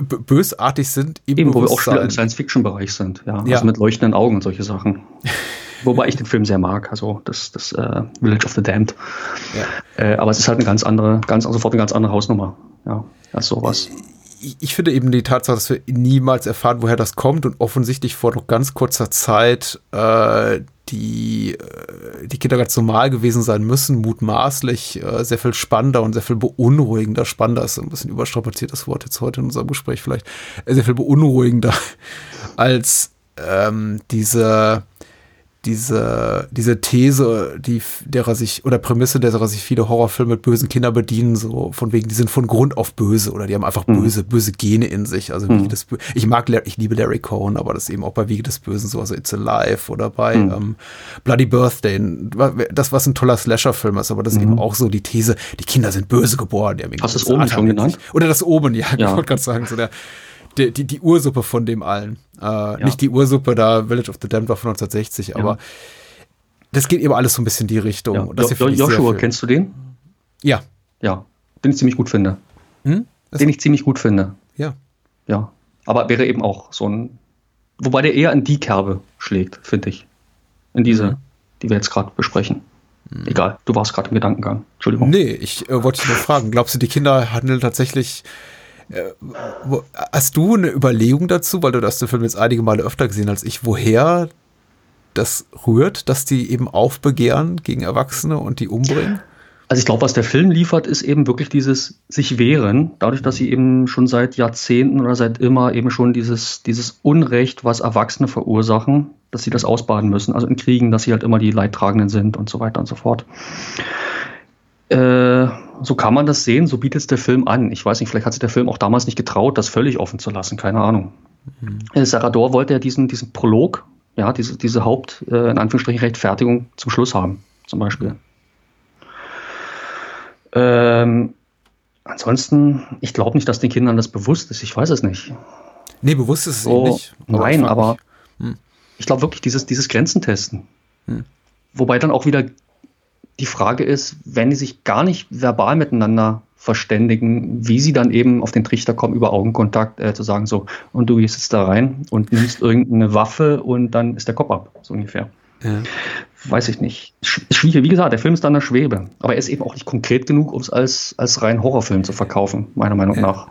bösartig sind. Eben, wo wir auch schon im Science-Fiction-Bereich sind, ja, ja. Also mit leuchtenden Augen und solche Sachen. Wobei ich den Film sehr mag, also das, das uh, Village of the Damned. Ja. Äh, aber es ist halt eine ganz andere, ganz sofort eine ganz andere Hausnummer, ja, als sowas. Ich, ich finde eben die Tatsache, dass wir niemals erfahren, woher das kommt und offensichtlich vor noch ganz kurzer Zeit äh, die, äh, die Kinder ganz normal gewesen sein müssen, mutmaßlich äh, sehr viel spannender und sehr viel beunruhigender. Spannender ist ein bisschen überstrapaziertes Wort jetzt heute in unserem Gespräch vielleicht. Äh, sehr viel beunruhigender als ähm, diese diese, diese These, die, derer sich, oder Prämisse, derer sich viele Horrorfilme mit bösen Kindern bedienen, so von wegen, die sind von Grund auf böse oder die haben einfach mhm. böse, böse Gene in sich. Also mhm. das, ich mag, ich liebe Larry Cohen, aber das ist eben auch bei Wiege des Bösen so, also It's Alive oder bei mhm. ähm, Bloody Birthday, das, was ein toller Slasher-Film ist, aber das ist eben mhm. auch so die These, die Kinder sind böse geboren. Hast du das oben schon genannt? Oder das oben, ja, ja. ich wollte gerade sagen, so der, die, die, die Ursuppe von dem allen. Äh, ja. Nicht die Ursuppe da, Village of the Damned war von 1960, aber das geht eben alles so ein bisschen in die Richtung. Ja. Das jo Joshua, kennst du den? Ja. Ja, den ich ziemlich gut finde. Hm? Den ich ziemlich gut finde. Ja. Ja. Aber wäre eben auch so ein. Wobei der eher in die Kerbe schlägt, finde ich. In diese, mhm. die wir jetzt gerade besprechen. Mhm. Egal, du warst gerade im Gedankengang. Entschuldigung. Nee, ich äh, wollte dich nur fragen. Glaubst du, die Kinder handeln tatsächlich. Äh, hast du eine Überlegung dazu, weil du das den Film jetzt einige Male öfter gesehen als ich, woher das rührt, dass die eben aufbegehren gegen Erwachsene und die umbringen? Also ich glaube, was der Film liefert, ist eben wirklich dieses sich wehren, dadurch, dass sie eben schon seit Jahrzehnten oder seit immer eben schon dieses, dieses Unrecht, was Erwachsene verursachen, dass sie das ausbaden müssen. Also in Kriegen, dass sie halt immer die Leidtragenden sind und so weiter und so fort. Äh, so kann man das sehen, so bietet es der Film an. Ich weiß nicht, vielleicht hat sich der Film auch damals nicht getraut, das völlig offen zu lassen, keine Ahnung. Mhm. Äh, Sarador wollte ja diesen, diesen Prolog, ja, diese, diese Haupt, äh, in Anführungsstrichen, Rechtfertigung zum Schluss haben, zum Beispiel. Ähm, ansonsten, ich glaube nicht, dass den Kindern das bewusst ist. Ich weiß es nicht. Nee, bewusst ist es so, nicht. Aber nein, aber hm. ich glaube wirklich, dieses, dieses Grenzentesten. Hm. Wobei dann auch wieder die Frage ist, wenn die sich gar nicht verbal miteinander verständigen, wie sie dann eben auf den Trichter kommen, über Augenkontakt äh, zu sagen, so, und du gehst jetzt da rein und nimmst irgendeine Waffe und dann ist der Kopf ab, so ungefähr. Ja. Weiß ich nicht. Schwierig, wie gesagt, der Film ist dann der Schwebe. Aber er ist eben auch nicht konkret genug, um es als, als rein Horrorfilm zu verkaufen, meiner Meinung ja. nach.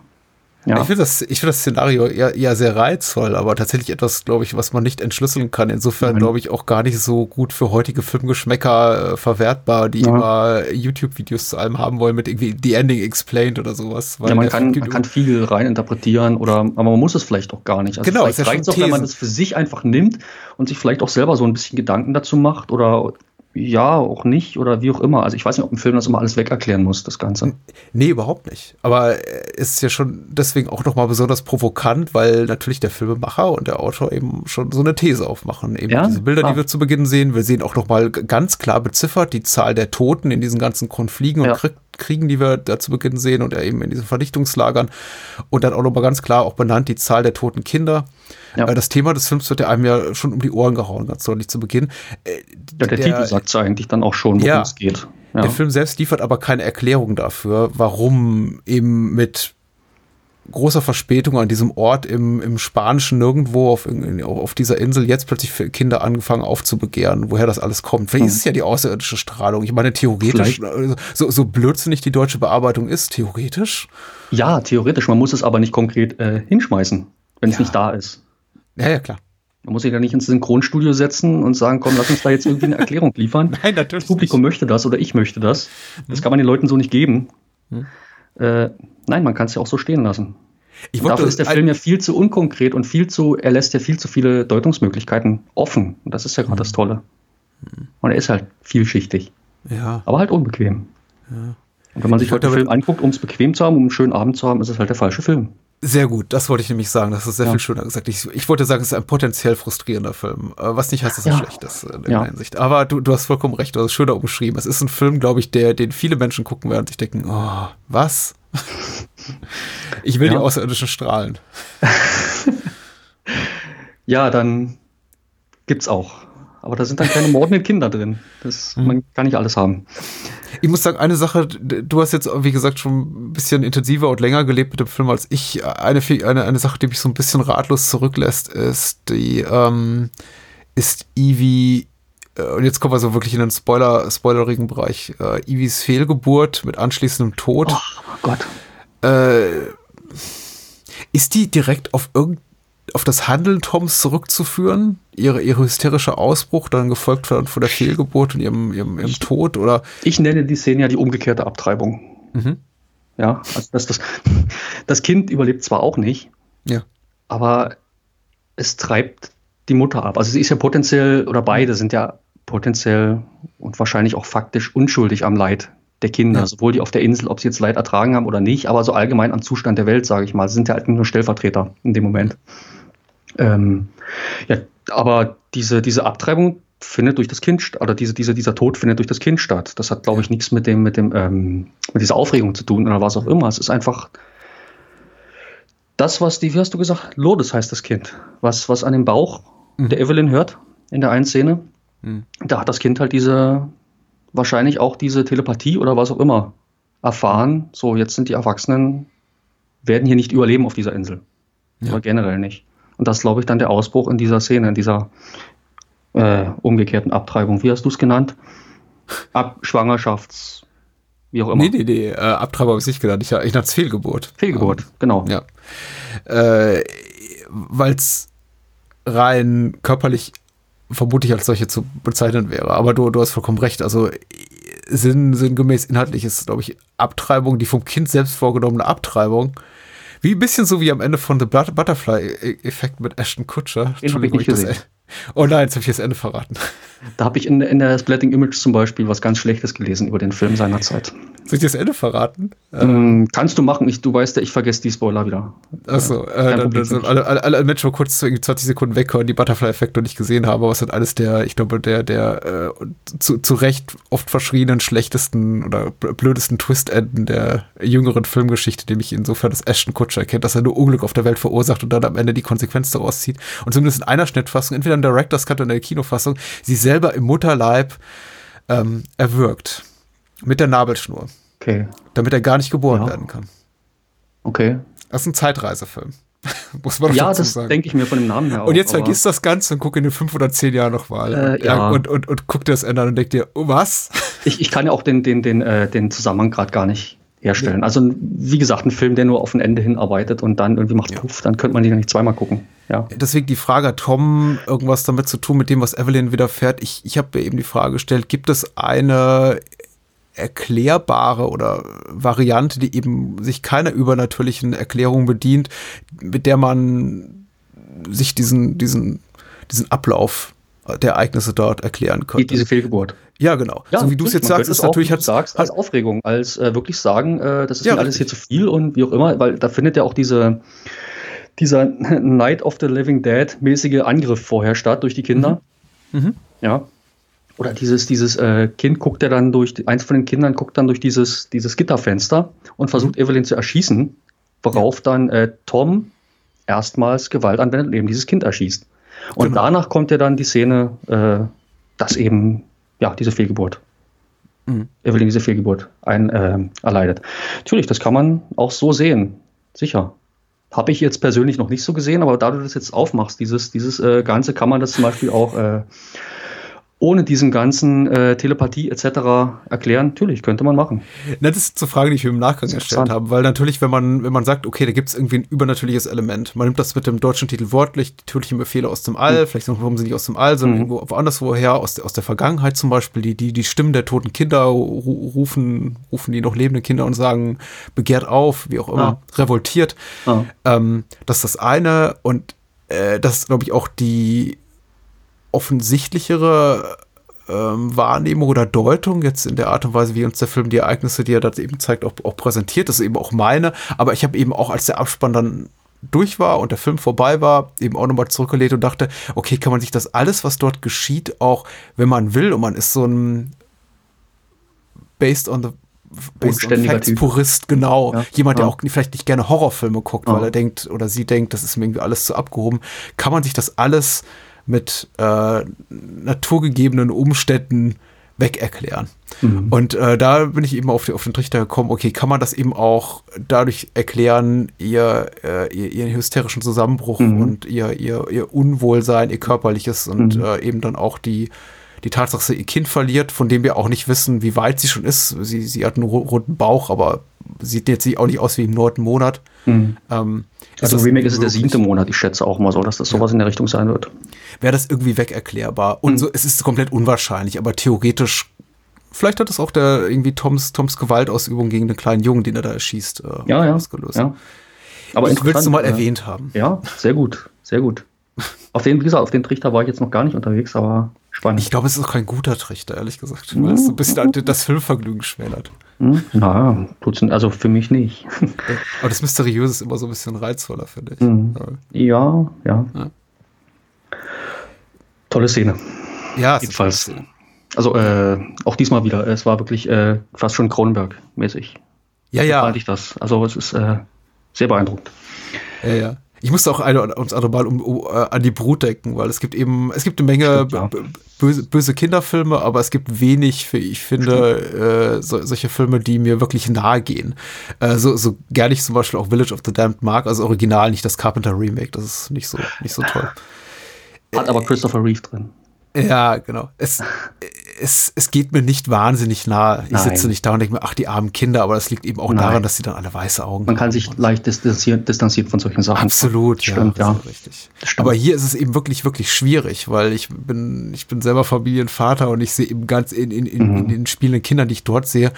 Ja. Ich finde das, find das Szenario eher, eher sehr reizvoll, aber tatsächlich etwas, glaube ich, was man nicht entschlüsseln kann. Insofern, glaube ich, auch gar nicht so gut für heutige Filmgeschmäcker äh, verwertbar, die ja. immer YouTube-Videos zu allem haben wollen mit irgendwie The Ending Explained oder sowas. ja, man kann, man kann viel reininterpretieren oder, aber man muss es vielleicht auch gar nicht. Also genau, vielleicht reicht es auch, wenn man das für sich einfach nimmt und sich vielleicht auch selber so ein bisschen Gedanken dazu macht oder ja, auch nicht oder wie auch immer. Also ich weiß nicht, ob ein Film das immer alles weg erklären muss, das Ganze. Nee, überhaupt nicht. Aber es ist ja schon deswegen auch nochmal besonders provokant, weil natürlich der Filmemacher und der Autor eben schon so eine These aufmachen. Eben ja? diese Bilder, ah. die wir zu Beginn sehen. Wir sehen auch nochmal ganz klar beziffert die Zahl der Toten in diesen ganzen Konflikten und ja. Kriegen, die wir da zu Beginn sehen und eben in diesen Vernichtungslagern. Und dann auch nochmal ganz klar auch benannt die Zahl der toten Kinder. Ja. Das Thema des Films wird ja einem ja schon um die Ohren gehauen, ganz deutlich zu Beginn. Äh, ja, der, der Titel sagt es eigentlich dann auch schon, worum ja, es geht. Ja. Der Film selbst liefert aber keine Erklärung dafür, warum eben mit großer Verspätung an diesem Ort im, im Spanischen nirgendwo auf, auf dieser Insel jetzt plötzlich für Kinder angefangen aufzubegehren, woher das alles kommt. Vielleicht hm. ist es ja die außerirdische Strahlung. Ich meine, theoretisch, äh, so, so blödsinnig die deutsche Bearbeitung ist, theoretisch. Ja, theoretisch. Man muss es aber nicht konkret äh, hinschmeißen, wenn es nicht da ist. Ja, ja, klar. Man muss sich ja nicht ins Synchronstudio setzen und sagen, komm, lass uns da jetzt irgendwie eine Erklärung liefern. Nein, natürlich. Das Publikum nicht. möchte das oder ich möchte das. Das hm. kann man den Leuten so nicht geben. Hm. Äh, nein, man kann es ja auch so stehen lassen. Ich wollte, dafür ist der Film ja viel zu unkonkret und viel zu, er lässt ja viel zu viele Deutungsmöglichkeiten offen. Und das ist ja gerade hm. das Tolle. Hm. Und er ist halt vielschichtig. Ja. Aber halt unbequem. Ja. Und wenn man sich halt den Film anguckt, um es bequem zu haben, um einen schönen Abend zu haben, ist es halt der falsche Film. Sehr gut, das wollte ich nämlich sagen. Das ist sehr ja. viel schöner gesagt. Ich, ich, wollte sagen, es ist ein potenziell frustrierender Film, äh, was nicht heißt, dass er ja. schlecht ist in ja. Hinsicht. Aber du, du hast vollkommen recht, du hast es schöner umschrieben. Es ist ein Film, glaube ich, der, den viele Menschen gucken werden und sich denken, oh, was? ich will ja. die außerirdischen Strahlen. ja, dann gibt's auch. Aber da sind dann keine mordenden Kinder drin. Das, mhm. Man kann nicht alles haben. Ich muss sagen, eine Sache, du hast jetzt, wie gesagt, schon ein bisschen intensiver und länger gelebt mit dem Film als ich. Eine, eine, eine Sache, die mich so ein bisschen ratlos zurücklässt, ist die, ähm, ist Evie, äh, und jetzt kommen wir so wirklich in den Spoiler, spoilerigen Bereich, äh, Evies Fehlgeburt mit anschließendem Tod. Oh, Gott. Äh, ist die direkt auf irgendein auf das Handeln Toms zurückzuführen? Ihre, ihre hysterische Ausbruch, dann gefolgt von, von der Fehlgeburt und ihrem, ihrem, ihrem Tod? Oder? Ich nenne die Szene ja die umgekehrte Abtreibung. Mhm. Ja, also das, das, das Kind überlebt zwar auch nicht, ja. aber es treibt die Mutter ab. Also sie ist ja potenziell, oder beide sind ja potenziell und wahrscheinlich auch faktisch unschuldig am Leid der Kinder, ja. sowohl die auf der Insel, ob sie jetzt Leid ertragen haben oder nicht, aber so allgemein am Zustand der Welt, sage ich mal. Sie sind ja halt nur Stellvertreter in dem Moment. Ähm, ja, aber diese, diese Abtreibung findet durch das Kind statt, oder diese, diese, dieser Tod findet durch das Kind statt. Das hat, glaube ich, nichts mit dem, mit dem, ähm, mit dieser Aufregung zu tun oder was auch immer. Es ist einfach Das, was die, wie hast du gesagt, Lourdes heißt das Kind, was, was an dem Bauch mhm. der Evelyn hört in der einen Szene, mhm. da hat das Kind halt diese, wahrscheinlich auch diese Telepathie oder was auch immer erfahren. So, jetzt sind die Erwachsenen, werden hier nicht überleben auf dieser Insel. Ja. Oder generell nicht. Und das ist, glaube ich, dann der Ausbruch in dieser Szene, in dieser äh, umgekehrten Abtreibung. Wie hast du es genannt? Ab Schwangerschafts, wie auch immer. Nee, nee, nee, äh, Abtreibung habe ich nicht genannt. Ich, ich nannte es Fehlgeburt. Fehlgeburt, ähm, genau. Ja. Äh, Weil es rein körperlich vermutlich als solche zu bezeichnen wäre. Aber du, du hast vollkommen recht. Also sinn, sinngemäß inhaltlich ist, glaube ich, Abtreibung, die vom Kind selbst vorgenommene Abtreibung. Wie ein bisschen so wie am Ende von The Butterfly-Effekt mit Ashton Kutcher. Den Entschuldigung, ich, ich das, Oh nein, jetzt habe ich das Ende verraten. Da habe ich in, in der Splatting Image zum Beispiel was ganz Schlechtes gelesen über den Film seinerzeit. Soll ich das Ende verraten? Ähm, kannst du machen. Ich, du weißt ja, ich vergesse die Spoiler wieder. Achso, äh, dann, dann alle, alle, alle Menschen kurz 20 Sekunden weghören, die Butterfly-Effekte nicht gesehen haben, aber es hat alles der, ich glaube, der, der äh, zu, zu Recht oft verschrienen, schlechtesten oder blödesten Twist-Enden der jüngeren Filmgeschichte, nämlich insofern das Ashton Kutscher erkennt, dass er nur Unglück auf der Welt verursacht und dann am Ende die Konsequenz daraus zieht. Und zumindest in einer Schnittfassung, entweder in Director's Cut in der Kinofassung, sie selber im Mutterleib ähm, erwürgt. Mit der Nabelschnur. Okay. Damit er gar nicht geboren ja. werden kann. Okay. Das ist ein Zeitreisefilm. Muss man ja, das denke ich mir von dem Namen her auch. Und jetzt vergiss das Ganze und guck in den fünf oder zehn Jahren nochmal. Äh, und, ja. und, und, und guck dir das Ende an und denk dir, oh, was? Ich, ich kann ja auch den, den, den, äh, den Zusammenhang gerade gar nicht herstellen. Also, wie gesagt, ein Film, der nur auf ein Ende hinarbeitet und dann irgendwie macht ja. Puff, dann könnte man den ja nicht zweimal gucken. Ja. Deswegen die Frage, hat Tom irgendwas damit zu tun, mit dem, was Evelyn widerfährt? Ich, ich habe mir eben die Frage gestellt, gibt es eine erklärbare oder Variante, die eben sich keiner übernatürlichen Erklärung bedient, mit der man sich diesen, diesen, diesen Ablauf der Ereignisse dort erklären könnte. Diese Fehlgeburt. Ja, genau. Ja, so wie du es jetzt sagst, ist natürlich hat, sagst, als Aufregung, als äh, wirklich sagen, äh, das ist ja, mir alles hier zu viel und wie auch immer, weil da findet ja auch diese dieser Night of the Living Dead mäßige Angriff vorher statt durch die Kinder. Mhm. Mhm. Ja. Oder dieses, dieses äh, Kind guckt ja dann durch, eins von den Kindern guckt dann durch dieses, dieses Gitterfenster und versucht mhm. Evelyn zu erschießen, worauf ja. dann äh, Tom erstmals Gewalt anwendet und eben dieses Kind erschießt. Und genau. danach kommt ja dann die Szene, äh, dass eben, ja, diese Fehlgeburt. Mhm. Evelyn diese Fehlgeburt ein, äh, erleidet. Natürlich, das kann man auch so sehen. Sicher. Habe ich jetzt persönlich noch nicht so gesehen, aber da du das jetzt aufmachst, dieses, dieses äh, Ganze, kann man das zum Beispiel auch äh, ohne diesen ganzen äh, Telepathie etc. erklären? Natürlich, könnte man machen. Na, das ist eine Frage, die ich mir im Nachgang gestellt habe, weil natürlich, wenn man, wenn man sagt, okay, da gibt es irgendwie ein übernatürliches Element, man nimmt das mit dem deutschen Titel wortlich, die tödlichen Befehle aus dem All, mhm. vielleicht kommen sie nicht aus dem All, sondern mhm. irgendwo woanders woher, aus der, aus der Vergangenheit zum Beispiel, die, die, die Stimmen der toten Kinder rufen, rufen die noch lebenden Kinder und sagen, begehrt auf, wie auch immer, ah. revoltiert. Ah. Ähm, das ist das eine und äh, das ist, glaube ich, auch die offensichtlichere ähm, Wahrnehmung oder Deutung jetzt in der Art und Weise, wie uns der Film die Ereignisse, die er da eben zeigt, auch, auch präsentiert. Das ist eben auch meine. Aber ich habe eben auch, als der Abspann dann durch war und der Film vorbei war, eben auch nochmal zurückgelegt und dachte, okay, kann man sich das alles, was dort geschieht, auch, wenn man will, und man ist so ein based on the based on facts Purist, genau. Ja, Jemand, der ja. auch vielleicht nicht gerne Horrorfilme guckt, ja. weil er denkt oder sie denkt, das ist mir irgendwie alles zu abgehoben. Kann man sich das alles mit äh, naturgegebenen Umständen weg erklären. Mhm. Und äh, da bin ich eben auf, die, auf, den Trichter gekommen, okay, kann man das eben auch dadurch erklären, ihr, äh, ihr ihren hysterischen Zusammenbruch mhm. und ihr, ihr, ihr Unwohlsein, ihr körperliches und mhm. äh, eben dann auch die, die Tatsache, dass sie ihr Kind verliert, von dem wir auch nicht wissen, wie weit sie schon ist. Sie, sie hat einen runden Bauch, aber sieht jetzt auch nicht aus wie im neunten Monat. Mhm. Ähm, also Remake ist es der siebte Monat, ich schätze auch mal so, dass das sowas ja. in der Richtung sein wird. Wäre das irgendwie weg erklärbar. Und mhm. so, es ist komplett unwahrscheinlich, aber theoretisch, vielleicht hat es auch der irgendwie Toms, Toms Gewaltausübung gegen den kleinen Jungen, den er da erschießt, äh, ja, ja, ausgelöst. Ja. Aber ich will es mal ja. erwähnt haben. Ja, sehr gut, sehr gut. Auf den, wie gesagt, auf den Trichter war ich jetzt noch gar nicht unterwegs, aber spannend. Ich glaube, es ist auch kein guter Trichter, ehrlich gesagt, weil es so ein bisschen das Filmvergnügen schmälert. Hm? Na, tut's, also für mich nicht. Aber das Mysteriöse ist immer so ein bisschen reizvoller, finde ich. Mhm. Ja, ja, ja. Tolle Szene. Ja, jedenfalls. Szene. Also äh, auch diesmal wieder. Es war wirklich äh, fast schon Kronenberg-mäßig. Ja, ja. Fand ich das. Also es ist äh, sehr beeindruckend. Ja, ja. Ich musste auch eine uns andere Mal um, um, uh, an die Brut denken, weil es gibt eben, es gibt eine Menge Stimmt, ja. böse, böse, Kinderfilme, aber es gibt wenig, für, ich finde, äh, so, solche Filme, die mir wirklich nahe gehen. Äh, so, so gerne ich zum Beispiel auch Village of the Damned mag, also original, nicht das Carpenter Remake, das ist nicht so, nicht so toll. Hat aber Christopher Reeve drin. Ja, genau. Es, es, es geht mir nicht wahnsinnig nah. Ich Nein. sitze nicht da und denke mir, ach, die armen Kinder, aber das liegt eben auch Nein. daran, dass sie dann alle weiße Augen Man haben. Man kann sich leicht distanzieren, distanzieren von solchen Sachen. Absolut, stimmt, ja. ja. Richtig. Aber hier ist es eben wirklich, wirklich schwierig, weil ich bin, ich bin selber Familienvater und ich sehe eben ganz in, in, in, mhm. in den spielenden Kindern, die ich dort sehe,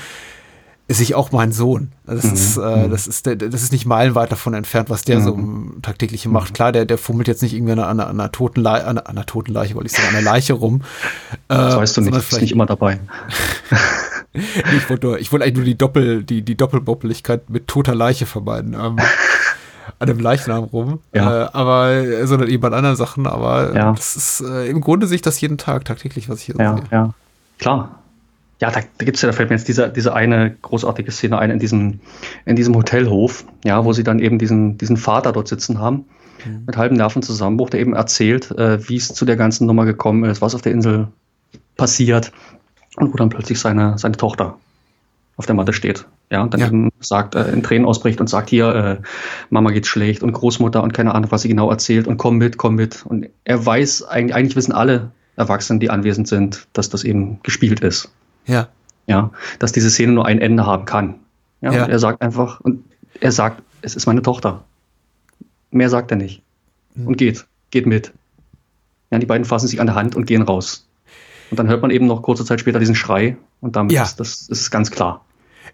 ist ich auch mein Sohn. Das mhm. ist, äh, mhm. das ist, das ist nicht meilenweit davon entfernt, was der mhm. so tagtäglich macht. Klar, der, der fummelt jetzt nicht irgendwie an einer, an einer toten Leiche, an einer toten Leiche, wollte ich sagen, an einer Leiche rum. Das äh, weißt du nicht, du bist nicht immer dabei. ich wollte nur, ich wollte eigentlich nur die Doppel, die, die Doppelboppeligkeit mit toter Leiche vermeiden. Ähm, an dem Leichnam rum. Ja. Äh, aber, sondern eben an anderen Sachen. Aber ja. das ist, äh, im Grunde sehe ich das jeden Tag, tagtäglich, was ich hier ja, sehe. Ja, klar. Ja, da, da gibt es ja, da fällt mir jetzt diese, diese eine großartige Szene ein in diesem, in diesem Hotelhof, ja, wo sie dann eben diesen, diesen Vater dort sitzen haben, mhm. mit halbem Nervenzusammenbruch, der eben erzählt, äh, wie es zu der ganzen Nummer gekommen ist, was auf der Insel passiert und wo dann plötzlich seine, seine Tochter auf der Matte steht. Ja, und dann ja. eben sagt, äh, in Tränen ausbricht und sagt, hier, äh, Mama geht's schlecht und Großmutter und keine Ahnung, was sie genau erzählt und komm mit, komm mit. Und er weiß, eigentlich, eigentlich wissen alle Erwachsenen, die anwesend sind, dass das eben gespielt ist. Ja. Ja, dass diese Szene nur ein Ende haben kann. Ja, ja. er sagt einfach, und er sagt, es ist meine Tochter. Mehr sagt er nicht. Mhm. Und geht, geht mit. Ja, die beiden fassen sich an der Hand und gehen raus. Und dann hört man eben noch kurze Zeit später diesen Schrei und damit ja. ist das ist ganz klar.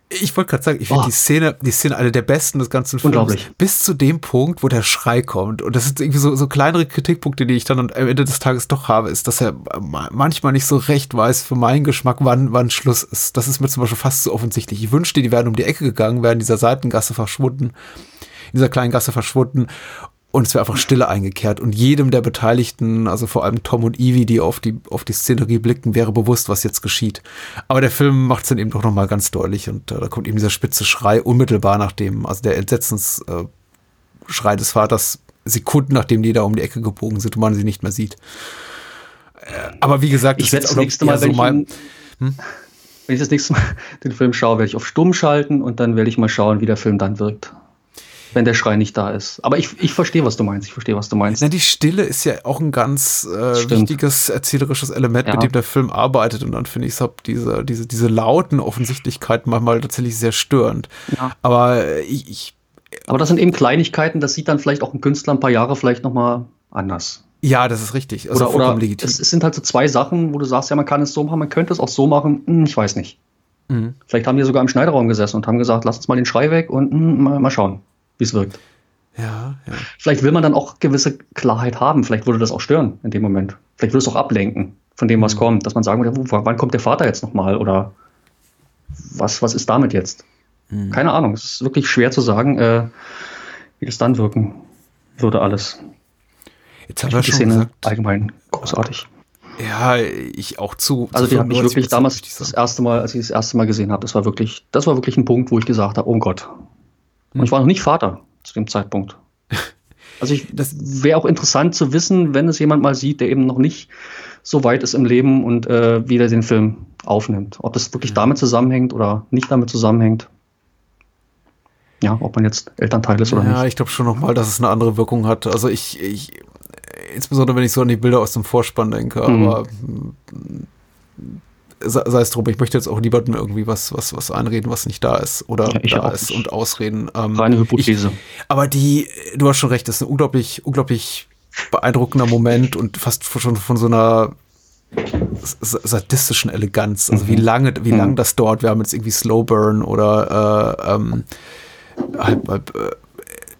Ich wollte gerade sagen, ich finde oh. die Szene, die Szene eine der besten des ganzen Films. Unglaublich. Bis zu dem Punkt, wo der Schrei kommt. Und das sind irgendwie so, so kleinere Kritikpunkte, die ich dann am Ende des Tages doch habe, ist, dass er manchmal nicht so recht weiß für meinen Geschmack, wann, wann Schluss ist. Das ist mir zum Beispiel fast zu so offensichtlich. Ich wünschte, die wären um die Ecke gegangen, wären in dieser Seitengasse verschwunden, in dieser kleinen Gasse verschwunden und es wäre einfach Stille eingekehrt. Und jedem der Beteiligten, also vor allem Tom und Evie, die auf die, auf die Szenerie blicken, wäre bewusst, was jetzt geschieht. Aber der Film macht es dann eben doch nochmal ganz deutlich. Und äh, da kommt eben dieser spitze Schrei unmittelbar nach dem, also der Entsetzensschrei äh, des Vaters, Sekunden nachdem die da um die Ecke gebogen sind und man sie nicht mehr sieht. Äh, aber wie gesagt, ich werde das nächste Mal, so mal, hm? wenn ich das nächste Mal den Film schaue, werde ich auf Stumm schalten und dann werde ich mal schauen, wie der Film dann wirkt wenn der Schrei nicht da ist. Aber ich, ich verstehe, was du meinst. Ich verstehe, was du meinst. Ja, die Stille ist ja auch ein ganz äh, wichtiges erzählerisches Element, ja. mit dem der Film arbeitet. Und dann finde ich es diese, diese, diese lauten Offensichtlichkeiten manchmal tatsächlich sehr störend. Ja. Aber äh, ich, ich aber das sind eben Kleinigkeiten, das sieht dann vielleicht auch ein Künstler ein paar Jahre vielleicht nochmal anders. Ja, das ist richtig. Also oder oder legitim. Es, es, sind halt so zwei Sachen, wo du sagst, ja, man kann es so machen, man könnte es auch so machen. Hm, ich weiß nicht. Mhm. Vielleicht haben die sogar im Schneiderraum gesessen und haben gesagt, lass uns mal den Schrei weg und mh, hm, mal, mal schauen wie es wirkt. Ja, ja. Vielleicht will man dann auch gewisse Klarheit haben. Vielleicht würde das auch stören in dem Moment. Vielleicht würde es auch ablenken von dem, was mhm. kommt. Dass man sagen würde, wann kommt der Vater jetzt nochmal? Oder was, was ist damit jetzt? Mhm. Keine Ahnung. Es ist wirklich schwer zu sagen, äh, wie das dann wirken würde alles. Jetzt haben wir schon Szene gesagt, allgemein großartig. Ja, ich auch zu. Also die habe ich wirklich damals das erste Mal, als ich das erste Mal gesehen habe, das war wirklich, das war wirklich ein Punkt, wo ich gesagt habe, oh Gott, und ich war noch nicht Vater zu dem Zeitpunkt. Also ich, das wäre auch interessant zu wissen, wenn es jemand mal sieht, der eben noch nicht so weit ist im Leben und äh, wie der den Film aufnimmt. Ob das wirklich damit zusammenhängt oder nicht damit zusammenhängt. Ja, ob man jetzt Elternteil ist oder ja, nicht. Ja, ich glaube schon nochmal, dass es eine andere Wirkung hat. Also ich, ich, insbesondere wenn ich so an die Bilder aus dem Vorspann denke, mhm. Sei es drum, ich möchte jetzt auch niemandem irgendwie was, was, was einreden, was nicht da ist oder ja, da ist und ausreden. Ähm, Reine Hypothese. Ich, aber die, du hast schon recht, das ist ein unglaublich, unglaublich beeindruckender Moment und fast schon von so einer sadistischen Eleganz. Also mhm. wie lange, wie mhm. lang das dauert. Wir haben jetzt irgendwie Slow Burn oder äh, ähm, halb, halb, äh,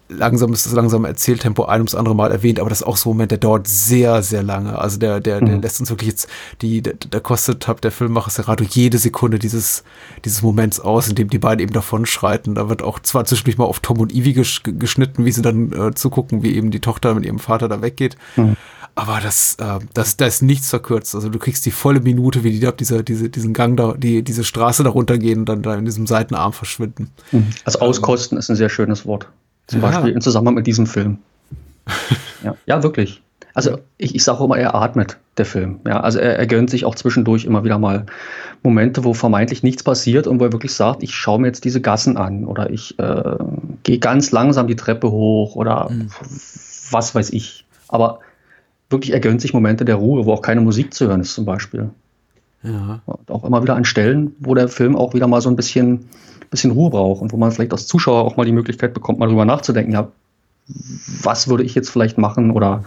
langsam ist das langsame Erzähltempo ein ums andere Mal erwähnt, aber das ist auch so ein Moment, der dauert sehr, sehr lange. Also der, der, der mhm. lässt uns wirklich jetzt, die, der, der kostet, hat der Filmmacher Serrato jede Sekunde dieses, dieses Moments aus, in dem die beiden eben davonschreiten. Da wird auch zwar zwischendurch mal auf Tom und Ivy geschnitten, wie sie dann äh, zugucken, wie eben die Tochter mit ihrem Vater da weggeht. Mhm. Aber das, äh, das, da ist nichts verkürzt. Also du kriegst die volle Minute, wie die da diese, diese, diesen Gang da, die, diese Straße da runtergehen und dann da in diesem Seitenarm verschwinden. Mhm. Also auskosten ist ein sehr schönes Wort. Zum ja. Beispiel im Zusammenhang mit diesem Film. ja. ja, wirklich. Also ich, ich sage immer, er atmet, der Film. Ja, also er, er gönnt sich auch zwischendurch immer wieder mal Momente, wo vermeintlich nichts passiert und wo er wirklich sagt, ich schaue mir jetzt diese Gassen an oder ich äh, gehe ganz langsam die Treppe hoch oder mhm. was weiß ich. Aber wirklich, er gönnt sich Momente der Ruhe, wo auch keine Musik zu hören ist zum Beispiel. Ja. Und auch immer wieder an Stellen, wo der Film auch wieder mal so ein bisschen, bisschen Ruhe braucht und wo man vielleicht als Zuschauer auch mal die Möglichkeit bekommt, mal drüber nachzudenken, ja, was würde ich jetzt vielleicht machen oder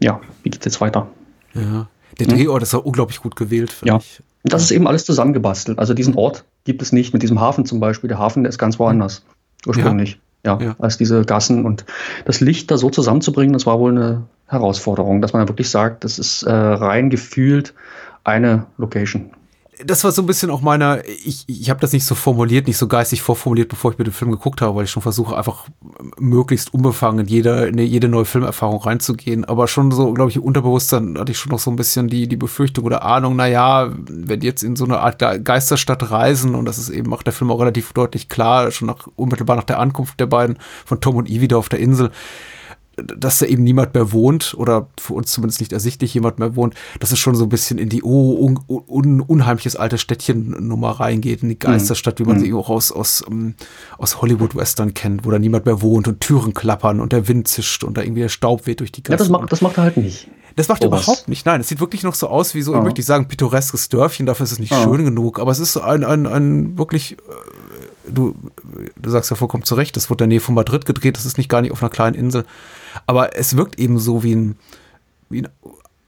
ja, wie geht es jetzt weiter? Ja. Der Drehort ist auch unglaublich gut gewählt. Ja. Ich. Das ist eben alles zusammengebastelt. Also diesen Ort gibt es nicht mit diesem Hafen zum Beispiel. Der Hafen, der ist ganz woanders ursprünglich. Ja. ja, ja. als diese Gassen und das Licht da so zusammenzubringen, das war wohl eine Herausforderung, dass man wirklich sagt, das ist äh, rein gefühlt eine Location das war so ein bisschen auch meiner, ich, ich habe das nicht so formuliert, nicht so geistig vorformuliert, bevor ich mir den Film geguckt habe, weil ich schon versuche, einfach möglichst unbefangen in jede, in jede neue Filmerfahrung reinzugehen. Aber schon so, glaube ich, Unterbewusstsein hatte ich schon noch so ein bisschen die, die Befürchtung oder Ahnung, naja, wenn die jetzt in so eine Art Geisterstadt reisen, und das ist eben, macht der Film auch relativ deutlich klar, schon nach, unmittelbar nach der Ankunft der beiden von Tom und Eve da auf der Insel, dass da eben niemand mehr wohnt oder für uns zumindest nicht ersichtlich jemand mehr wohnt, dass es schon so ein bisschen in die oh, un, un, unheimliches alte Städtchen-Nummer reingeht, in die Geisterstadt, wie man mhm. sie auch aus, aus, um, ähm, aus Hollywood-Western kennt, wo da niemand mehr wohnt und Türen klappern und der Wind zischt und da irgendwie der Staub weht durch die Gassen. Ja, das macht, das macht er halt nicht. Das macht er überhaupt nicht. Nein, es sieht wirklich noch so aus wie so, ja. möchte ich sagen, pittoreskes Dörfchen, dafür ist es nicht ja. schön genug, aber es ist so ein, ein, ein wirklich äh, du, du sagst ja vollkommen zu Recht, das wurde in der Nähe von Madrid gedreht, das ist nicht gar nicht auf einer kleinen Insel. Aber es wirkt eben so wie ein, wie ein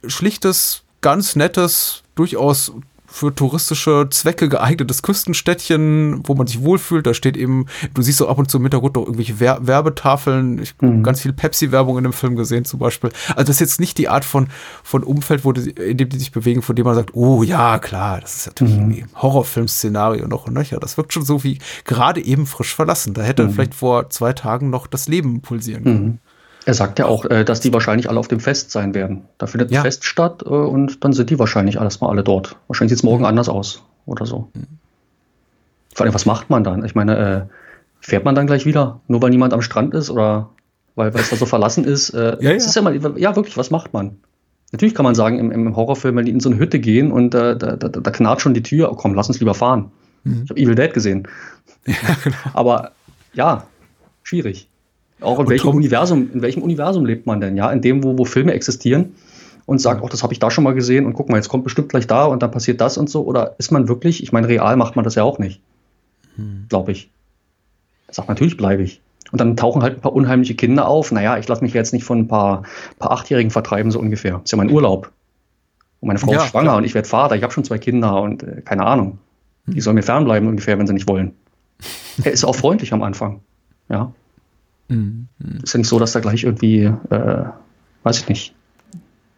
schlichtes, ganz nettes, durchaus für touristische Zwecke geeignetes Küstenstädtchen, wo man sich wohlfühlt. Da steht eben, du siehst so ab und zu im Hintergrund noch irgendwelche Wer Werbetafeln. Ich habe mhm. ganz viel Pepsi-Werbung in dem Film gesehen zum Beispiel. Also das ist jetzt nicht die Art von, von Umfeld, wo die, in dem die sich bewegen, von dem man sagt, oh ja, klar, das ist natürlich mhm. ein Horrorfilm-Szenario noch und nöcher. Das wirkt schon so wie gerade eben frisch verlassen. Da hätte mhm. vielleicht vor zwei Tagen noch das Leben pulsieren können. Er sagt ja auch, äh, dass die wahrscheinlich alle auf dem Fest sein werden. Da findet ja. ein Fest statt äh, und dann sind die wahrscheinlich alles mal alle dort. Wahrscheinlich sieht es morgen mhm. anders aus oder so. Mhm. Vor allem, was macht man dann? Ich meine, äh, fährt man dann gleich wieder, nur weil niemand am Strand ist oder weil, weil es da so verlassen ist? Äh, ja, ja. Ist ja, mal, ja, wirklich, was macht man? Natürlich kann man sagen, im, im Horrorfilm, wenn die in so eine Hütte gehen und äh, da, da, da knarrt schon die Tür, oh komm, lass uns lieber fahren. Mhm. Ich habe Evil Dead gesehen. Ja, genau. Aber ja, schwierig. Auch in welchem Universum, in welchem Universum lebt man denn? Ja, in dem, wo, wo Filme existieren und sagt, auch oh, das habe ich da schon mal gesehen und guck mal, jetzt kommt bestimmt gleich da und dann passiert das und so. Oder ist man wirklich, ich meine, real macht man das ja auch nicht. Hm. Glaube ich. Sagt natürlich bleibe ich. Und dann tauchen halt ein paar unheimliche Kinder auf. Naja, ich lasse mich jetzt nicht von ein paar, paar Achtjährigen vertreiben, so ungefähr. Ist ja mein Urlaub. Und meine Frau ja, ist schwanger klar. und ich werde Vater. Ich habe schon zwei Kinder und äh, keine Ahnung. Die hm. sollen mir fernbleiben ungefähr, wenn sie nicht wollen. er ist auch freundlich am Anfang. Ja. Mhm. Ist ja nicht so, dass da gleich irgendwie, äh, weiß ich nicht,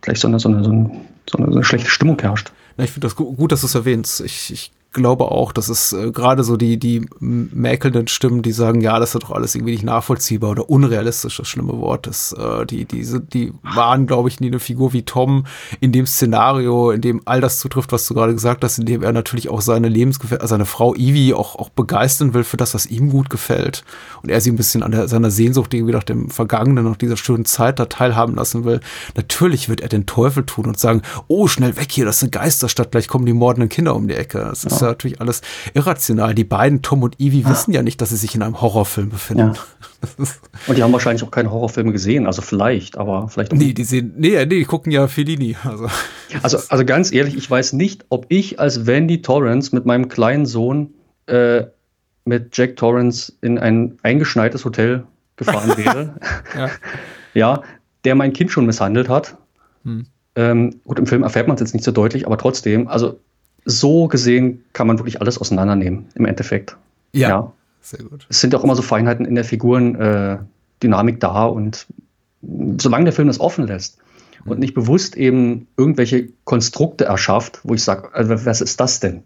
gleich so eine, so eine, so eine, so eine schlechte Stimmung herrscht. Ja, ich finde das gut, dass du es erwähnst. Ich, ich glaube auch, dass es äh, gerade so die, die mäkelnden Stimmen, die sagen, ja, das ist doch alles irgendwie nicht nachvollziehbar oder unrealistisch, das schlimme Wort ist, äh, die, diese, die waren, glaube ich, nie eine Figur wie Tom in dem Szenario, in dem all das zutrifft, was du gerade gesagt hast, in dem er natürlich auch seine Lebensgefährtin, also seine Frau Ivy auch, auch begeistern will für das, was ihm gut gefällt. Und er sie ein bisschen an der, seiner Sehnsucht irgendwie nach dem Vergangenen, nach dieser schönen Zeit da teilhaben lassen will. Natürlich wird er den Teufel tun und sagen, oh, schnell weg hier, das ist eine Geisterstadt, gleich kommen die mordenden Kinder um die Ecke. Das ist ja natürlich alles irrational. Die beiden, Tom und Evie, ah. wissen ja nicht, dass sie sich in einem Horrorfilm befinden. Ja. Und die haben wahrscheinlich auch keine Horrorfilme gesehen, also vielleicht, aber vielleicht auch Nee, die sehen, nee, nee, die gucken ja Fellini. Also. also, also ganz ehrlich, ich weiß nicht, ob ich als Wendy Torrance mit meinem kleinen Sohn äh, mit Jack Torrance in ein eingeschneites Hotel gefahren wäre. ja. ja, der mein Kind schon misshandelt hat. Hm. Ähm, gut, im Film erfährt man es jetzt nicht so deutlich, aber trotzdem, also so gesehen kann man wirklich alles auseinandernehmen, im Endeffekt. Ja, ja. sehr gut. Es sind auch immer so Feinheiten in der Figurendynamik äh, da und solange der Film das offen lässt mhm. und nicht bewusst eben irgendwelche Konstrukte erschafft, wo ich sage, also was ist das denn?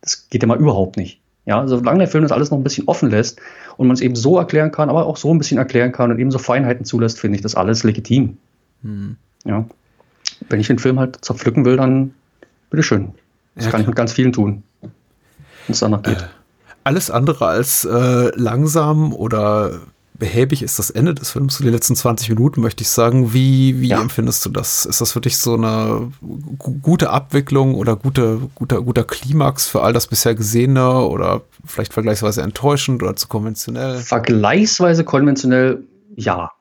Das geht ja mal überhaupt nicht. Ja, solange der Film das alles noch ein bisschen offen lässt und man es eben so erklären kann, aber auch so ein bisschen erklären kann und eben so Feinheiten zulässt, finde ich das alles legitim. Mhm. Ja. Wenn ich den Film halt zerpflücken will, dann bitteschön. Das ja, kann ich mit ganz vielen tun, wenn es danach geht. Äh, alles andere als äh, langsam oder behäbig ist das Ende des Films, die letzten 20 Minuten, möchte ich sagen. Wie, wie ja. empfindest du das? Ist das für dich so eine gute Abwicklung oder gute, guter, guter Klimax für all das bisher Gesehene oder vielleicht vergleichsweise enttäuschend oder zu konventionell? Vergleichsweise konventionell, ja.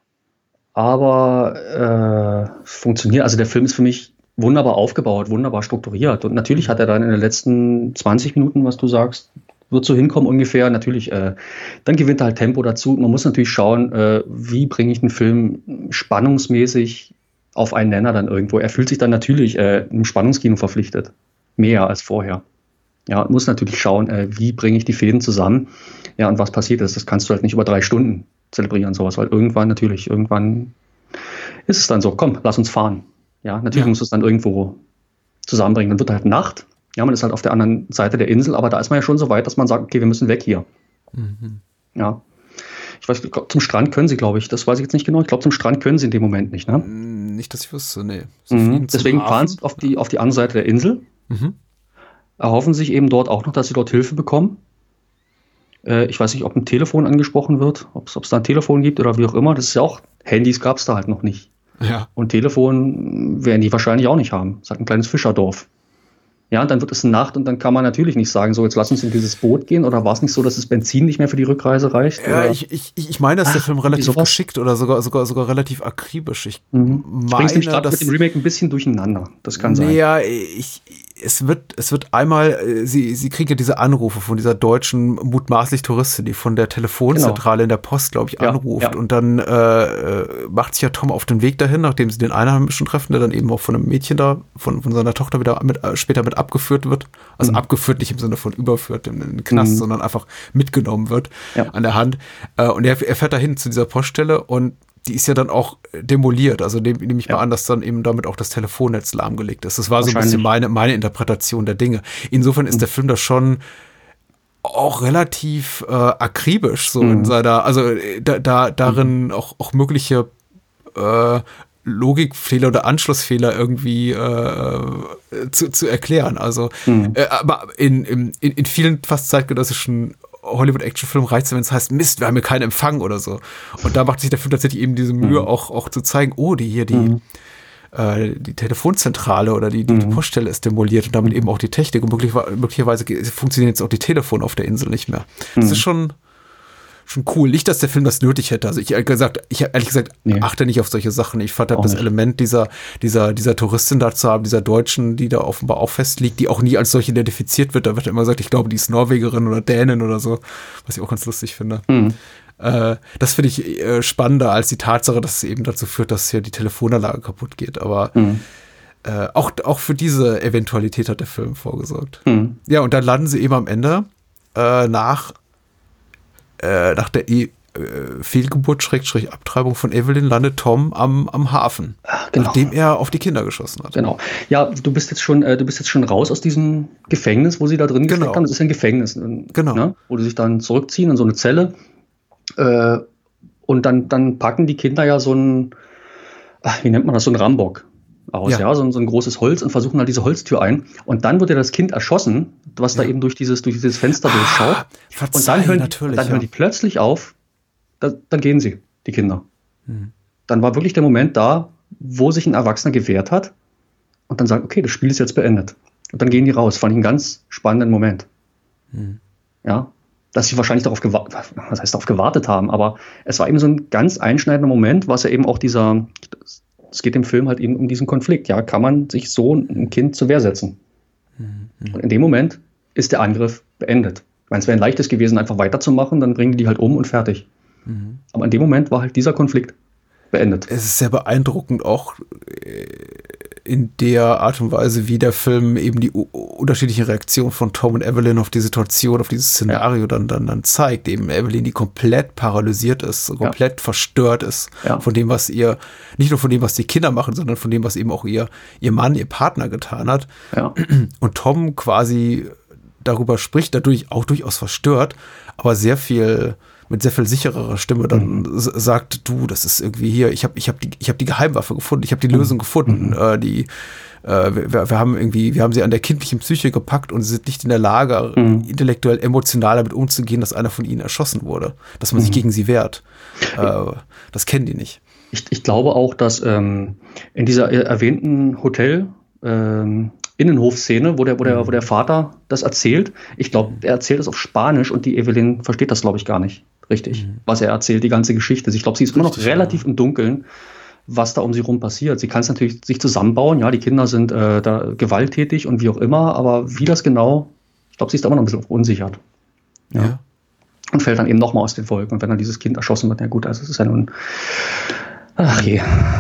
Aber äh, funktioniert, also der Film ist für mich wunderbar aufgebaut, wunderbar strukturiert. Und natürlich hat er dann in den letzten 20 Minuten, was du sagst, wird so hinkommen ungefähr. Natürlich, äh, dann gewinnt er halt Tempo dazu. Man muss natürlich schauen, äh, wie bringe ich den Film spannungsmäßig auf einen Nenner dann irgendwo. Er fühlt sich dann natürlich äh, im Spannungskino verpflichtet. Mehr als vorher. Ja, muss natürlich schauen, äh, wie bringe ich die Fäden zusammen. Ja, und was passiert ist. Das kannst du halt nicht über drei Stunden zelebrieren, sowas, weil irgendwann natürlich, irgendwann ist es dann so, komm, lass uns fahren. Ja, natürlich ja. muss es dann irgendwo zusammenbringen. Dann wird halt Nacht ja, man ist halt auf der anderen Seite der Insel, aber da ist man ja schon so weit, dass man sagt, okay, wir müssen weg hier. Mhm. Ja. Ich weiß, zum Strand können sie, glaube ich. Das weiß ich jetzt nicht genau. Ich glaube, zum Strand können sie in dem Moment nicht, ne? Mm, nicht, dass ich wüsste, nee. Mhm. Deswegen fahren sie auf die, auf die andere Seite der Insel. Mhm. Erhoffen sich eben dort auch noch, dass sie dort Hilfe bekommen. Äh, ich weiß nicht, ob ein Telefon angesprochen wird, ob es da ein Telefon gibt oder wie auch immer. Das ist ja auch, Handys gab es da halt noch nicht. Ja. Und Telefon werden die wahrscheinlich auch nicht haben. Das ist halt ein kleines Fischerdorf. Ja, dann wird es Nacht und dann kann man natürlich nicht sagen, so jetzt lass uns in dieses Boot gehen. Oder war es nicht so, dass das Benzin nicht mehr für die Rückreise reicht? Ja, ich, ich, ich meine, dass der Film relativ geschickt oder sogar, sogar, sogar relativ akribisch. Ich mhm. meine, gerade mit dem Remake ein bisschen durcheinander. Das kann sein. Ja, ich, es wird, es wird einmal, äh, sie, sie kriegt ja diese Anrufe von dieser deutschen mutmaßlich Touristin, die von der Telefonzentrale genau. in der Post, glaube ich, anruft. Ja. Und dann äh, äh, macht sich ja Tom auf den Weg dahin, nachdem sie den Einheimischen treffen, der dann eben auch von einem Mädchen da, von, von seiner Tochter wieder mit, äh, später mit abgeführt wird. Also mhm. abgeführt nicht im Sinne von überführt in, den Knast, mhm. sondern einfach mitgenommen wird ja. an der Hand. Äh, und er, er fährt dahin zu dieser Poststelle und die ist ja dann auch demoliert. Also nehme nehm ich ja. mal an, dass dann eben damit auch das Telefonnetz lahmgelegt ist. Das war so ein bisschen meine, meine Interpretation der Dinge. Insofern ist mhm. der Film da schon auch relativ äh, akribisch so mhm. in seiner, also äh, da, da darin mhm. auch, auch mögliche äh, Logikfehler oder Anschlussfehler irgendwie äh, zu, zu erklären. Also, mhm. äh, aber in, in, in vielen fast zeitgenössischen Hollywood-Actionfilm reizt, wenn es heißt, Mist, wir haben hier keinen Empfang oder so. Und da macht sich der Film tatsächlich eben diese Mühe, mhm. auch, auch zu zeigen, oh, die hier, die, mhm. äh, die Telefonzentrale oder die, die, mhm. Poststelle ist demoliert und damit eben auch die Technik und möglicherweise funktionieren jetzt auch die Telefone auf der Insel nicht mehr. Das mhm. ist schon, schon cool. Nicht, dass der Film das nötig hätte. Also ich ehrlich gesagt, ich ehrlich gesagt nee. achte nicht auf solche Sachen. Ich fand halt das nicht. Element dieser, dieser, dieser Touristin da zu haben, dieser Deutschen, die da offenbar auch festliegt, die auch nie als solche identifiziert wird. Da wird immer gesagt, ich glaube, die ist Norwegerin oder Dänin oder so, was ich auch ganz lustig finde. Mhm. Äh, das finde ich äh, spannender als die Tatsache, dass es eben dazu führt, dass hier die Telefonanlage kaputt geht. Aber mhm. äh, auch, auch für diese Eventualität hat der Film vorgesorgt. Mhm. Ja, und dann landen sie eben am Ende äh, nach äh, nach der e äh, Fehlgeburt, Schrägstrich Abtreibung von Evelyn landet Tom am, am Hafen, genau. nachdem er auf die Kinder geschossen hat. Genau. Ja, du bist jetzt schon, äh, du bist jetzt schon raus aus diesem Gefängnis, wo sie da drin genau. haben. Das ist ein Gefängnis, äh, genau. Ne? wo die sich dann zurückziehen in so eine Zelle. Äh, und dann, dann packen die Kinder ja so ein, ach, wie nennt man das, so ein Rambock aus, ja, ja so, ein, so, ein, großes Holz und versuchen halt diese Holztür ein. Und dann wird ja das Kind erschossen, was ja. da eben durch dieses, durch dieses Fenster durchschaut. Ah, und dann hören, dann ja. hören die plötzlich auf, da, dann gehen sie, die Kinder. Hm. Dann war wirklich der Moment da, wo sich ein Erwachsener gewehrt hat und dann sagt, okay, das Spiel ist jetzt beendet. Und dann gehen die raus. Fand ich einen ganz spannenden Moment. Hm. Ja, dass sie wahrscheinlich darauf gewartet, was heißt darauf gewartet haben, aber es war eben so ein ganz einschneidender Moment, was ja eben auch dieser, es geht im Film halt eben um diesen Konflikt. Ja, kann man sich so ein Kind zur Wehr setzen? Mhm. Und in dem Moment ist der Angriff beendet. Ich meine, es wäre ein leichtes gewesen, einfach weiterzumachen, dann bringen die die halt um und fertig. Mhm. Aber in dem Moment war halt dieser Konflikt beendet. Es ist sehr beeindruckend auch äh, in der Art und Weise, wie der Film eben die unterschiedlichen Reaktionen von Tom und Evelyn auf die Situation, auf dieses Szenario ja. dann, dann, dann zeigt. Eben Evelyn, die komplett paralysiert ist, komplett ja. verstört ist ja. von dem, was ihr, nicht nur von dem, was die Kinder machen, sondern von dem, was eben auch ihr, ihr Mann, ihr Partner getan hat. Und Tom quasi darüber spricht, dadurch auch durchaus verstört, aber sehr viel mit sehr viel sichererer Stimme dann mhm. sagt, du, das ist irgendwie hier, ich habe ich hab die, ich hab die Geheimwaffe gefunden, ich habe die mhm. Lösung gefunden, mhm. äh, die äh, wir, wir, haben irgendwie, wir haben sie an der kindlichen Psyche gepackt und sie sind nicht in der Lage, mhm. intellektuell, emotional damit umzugehen, dass einer von ihnen erschossen wurde, dass man mhm. sich gegen sie wehrt. Äh, das kennen die nicht. Ich, ich glaube auch, dass ähm, in dieser erwähnten Hotel ähm, Innenhofszene, wo der, wo, der, wo der Vater das erzählt. Ich glaube, er erzählt das auf Spanisch und die Evelyn versteht das, glaube ich, gar nicht richtig, mhm. was er erzählt, die ganze Geschichte. Ich glaube, sie ist immer noch relativ ja. im Dunkeln, was da um sie rum passiert. Sie kann es natürlich sich zusammenbauen, ja, die Kinder sind äh, da gewalttätig und wie auch immer, aber wie das genau, ich glaube, sie ist da immer noch ein bisschen unsichert. Ja. ja. Und fällt dann eben nochmal aus den Wolken. Und wenn dann dieses Kind erschossen wird, na gut, also es ist ja nun Ach je,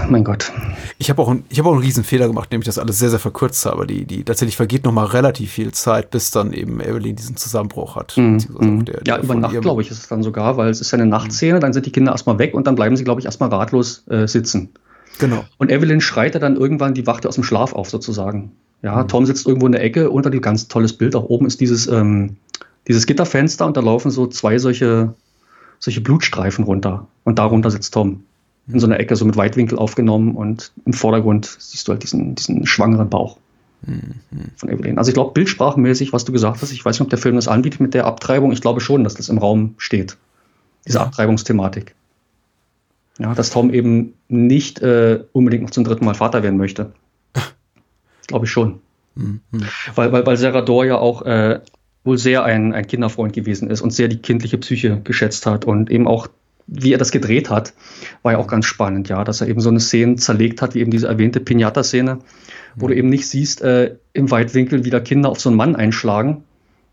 mein Gott. Ich habe auch, ein, hab auch einen riesen Fehler gemacht, nämlich das alles sehr, sehr verkürzt habe. Die, die, tatsächlich vergeht noch mal relativ viel Zeit, bis dann eben Evelyn diesen Zusammenbruch hat. Mm, der, ja, der über Nacht, glaube ich, ist es dann sogar, weil es ist ja eine Nachtszene, dann sind die Kinder erstmal weg und dann bleiben sie, glaube ich, erstmal ratlos äh, sitzen. Genau. Und Evelyn schreit ja dann irgendwann die Wachte aus dem Schlaf auf, sozusagen. Ja, mhm. Tom sitzt irgendwo in der Ecke, unter dem ganz tolles Bild. Auch oben ist dieses, ähm, dieses Gitterfenster und da laufen so zwei solche, solche Blutstreifen runter. Und darunter sitzt Tom in so einer Ecke so mit Weitwinkel aufgenommen und im Vordergrund siehst du halt diesen, diesen schwangeren Bauch mhm. von Evelyn. Also ich glaube, bildsprachenmäßig, was du gesagt hast, ich weiß nicht, ob der Film das anbietet mit der Abtreibung, ich glaube schon, dass das im Raum steht. Diese ja. Abtreibungsthematik. Ja, dass Tom eben nicht äh, unbedingt noch zum dritten Mal Vater werden möchte. glaube ich schon. Mhm. Weil, weil, weil Serador ja auch äh, wohl sehr ein, ein Kinderfreund gewesen ist und sehr die kindliche Psyche geschätzt hat und eben auch wie er das gedreht hat, war ja auch ganz spannend, ja, dass er eben so eine Szene zerlegt hat, wie eben diese erwähnte Pinata-Szene, wo mhm. du eben nicht siehst, äh, im Weitwinkel wie da Kinder auf so einen Mann einschlagen,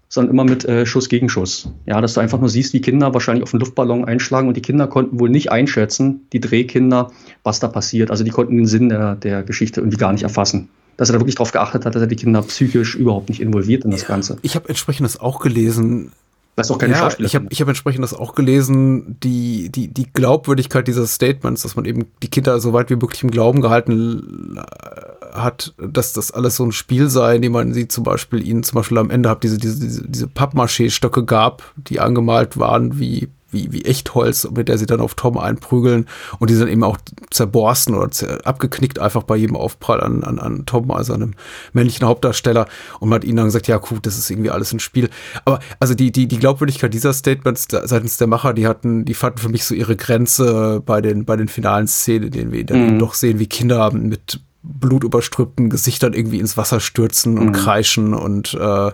sondern immer mit äh, Schuss gegen Schuss. Ja, dass du einfach nur siehst, wie Kinder wahrscheinlich auf einen Luftballon einschlagen und die Kinder konnten wohl nicht einschätzen, die Drehkinder, was da passiert. Also die konnten den Sinn der, der Geschichte irgendwie gar nicht erfassen dass er da wirklich darauf geachtet hat, dass er die Kinder psychisch überhaupt nicht involviert in das Ganze. Ich habe entsprechendes auch gelesen, ist auch keine ja, Schauspieler. Ich habe ich hab entsprechend das auch gelesen, die, die, die Glaubwürdigkeit dieses Statements, dass man eben die Kinder so weit wie möglich im Glauben gehalten äh, hat, dass das alles so ein Spiel sei, indem man sie zum Beispiel ihnen zum Beispiel am Ende hat diese, diese, diese, diese Pappmaché-Stöcke gab, die angemalt waren wie wie, wie Echtholz, mit der sie dann auf Tom einprügeln und die sind eben auch zerborsten oder abgeknickt einfach bei jedem Aufprall an, an, an Tom, also einem männlichen Hauptdarsteller. Und man hat ihnen dann gesagt, ja gut, das ist irgendwie alles ein Spiel. Aber also die, die, die Glaubwürdigkeit dieser Statements seitens der Macher, die hatten, die fanden für mich so ihre Grenze bei den, bei den finalen Szenen, in denen wir dann mhm. doch sehen, wie Kinder mit blutüberströmten Gesichtern irgendwie ins Wasser stürzen und mhm. kreischen und äh,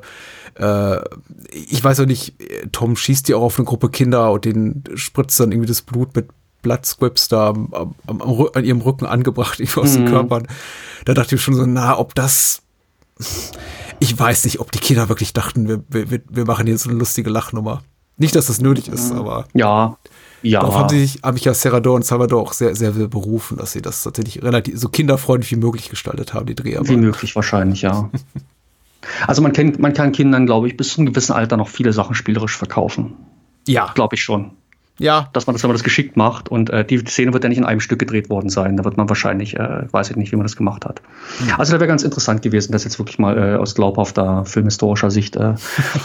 äh, ich weiß auch nicht, Tom schießt ja auch auf eine Gruppe Kinder und den spritzt dann irgendwie das Blut mit Bloodscripts da am, am, am, an ihrem Rücken angebracht, irgendwie aus mhm. den Körpern. Da dachte ich schon so, na, ob das. Ich weiß nicht, ob die Kinder wirklich dachten, wir, wir, wir machen jetzt eine lustige Lachnummer. Nicht, dass das nötig ist, aber. Ja. Ja. Darauf haben sie sich, habe ich ja Serrador und Salvador auch sehr, sehr berufen, dass sie das tatsächlich relativ so kinderfreundlich wie möglich gestaltet haben, die Dreharbeiten. Wie möglich wahrscheinlich, ja. Also man, kennt, man kann Kindern, glaube ich, bis zu einem gewissen Alter noch viele Sachen spielerisch verkaufen. Ja. Glaube ich schon. Ja. Dass man das, wenn man das geschickt macht und äh, die Szene wird ja nicht in einem Stück gedreht worden sein. Da wird man wahrscheinlich, äh, weiß ich nicht, wie man das gemacht hat. Mhm. Also da wäre ganz interessant gewesen, das jetzt wirklich mal äh, aus glaubhafter filmhistorischer Sicht äh,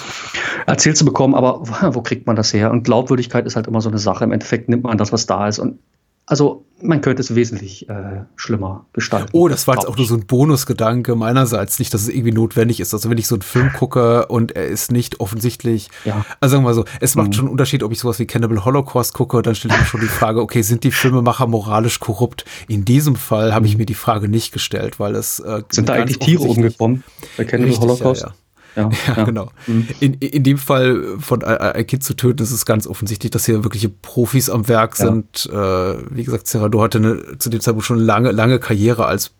erzählt zu bekommen. Aber wo kriegt man das her? Und Glaubwürdigkeit ist halt immer so eine Sache. Im Endeffekt nimmt man das, was da ist. Und also man könnte es wesentlich äh, schlimmer gestalten. Oh, das war jetzt auch nur so ein Bonusgedanke meinerseits, nicht, dass es irgendwie notwendig ist. Also wenn ich so einen Film gucke und er ist nicht offensichtlich, ja. also sagen wir mal so, es macht mhm. schon einen Unterschied, ob ich sowas wie Cannibal Holocaust gucke, dann stelle ich mir schon die Frage, okay, sind die Filmemacher moralisch korrupt? In diesem Fall habe ich mhm. mir die Frage nicht gestellt, weil es äh, sind da eigentlich Tiere umgekommen bei Cannibal Richtig, Holocaust? Ja, ja. Ja, ja, genau. Mhm. In, in dem Fall von ein Kind zu töten, ist es ganz offensichtlich, dass hier wirkliche Profis am Werk ja. sind. Äh, wie gesagt, Serrado hatte eine, zu dem Zeitpunkt schon lange, lange Karriere als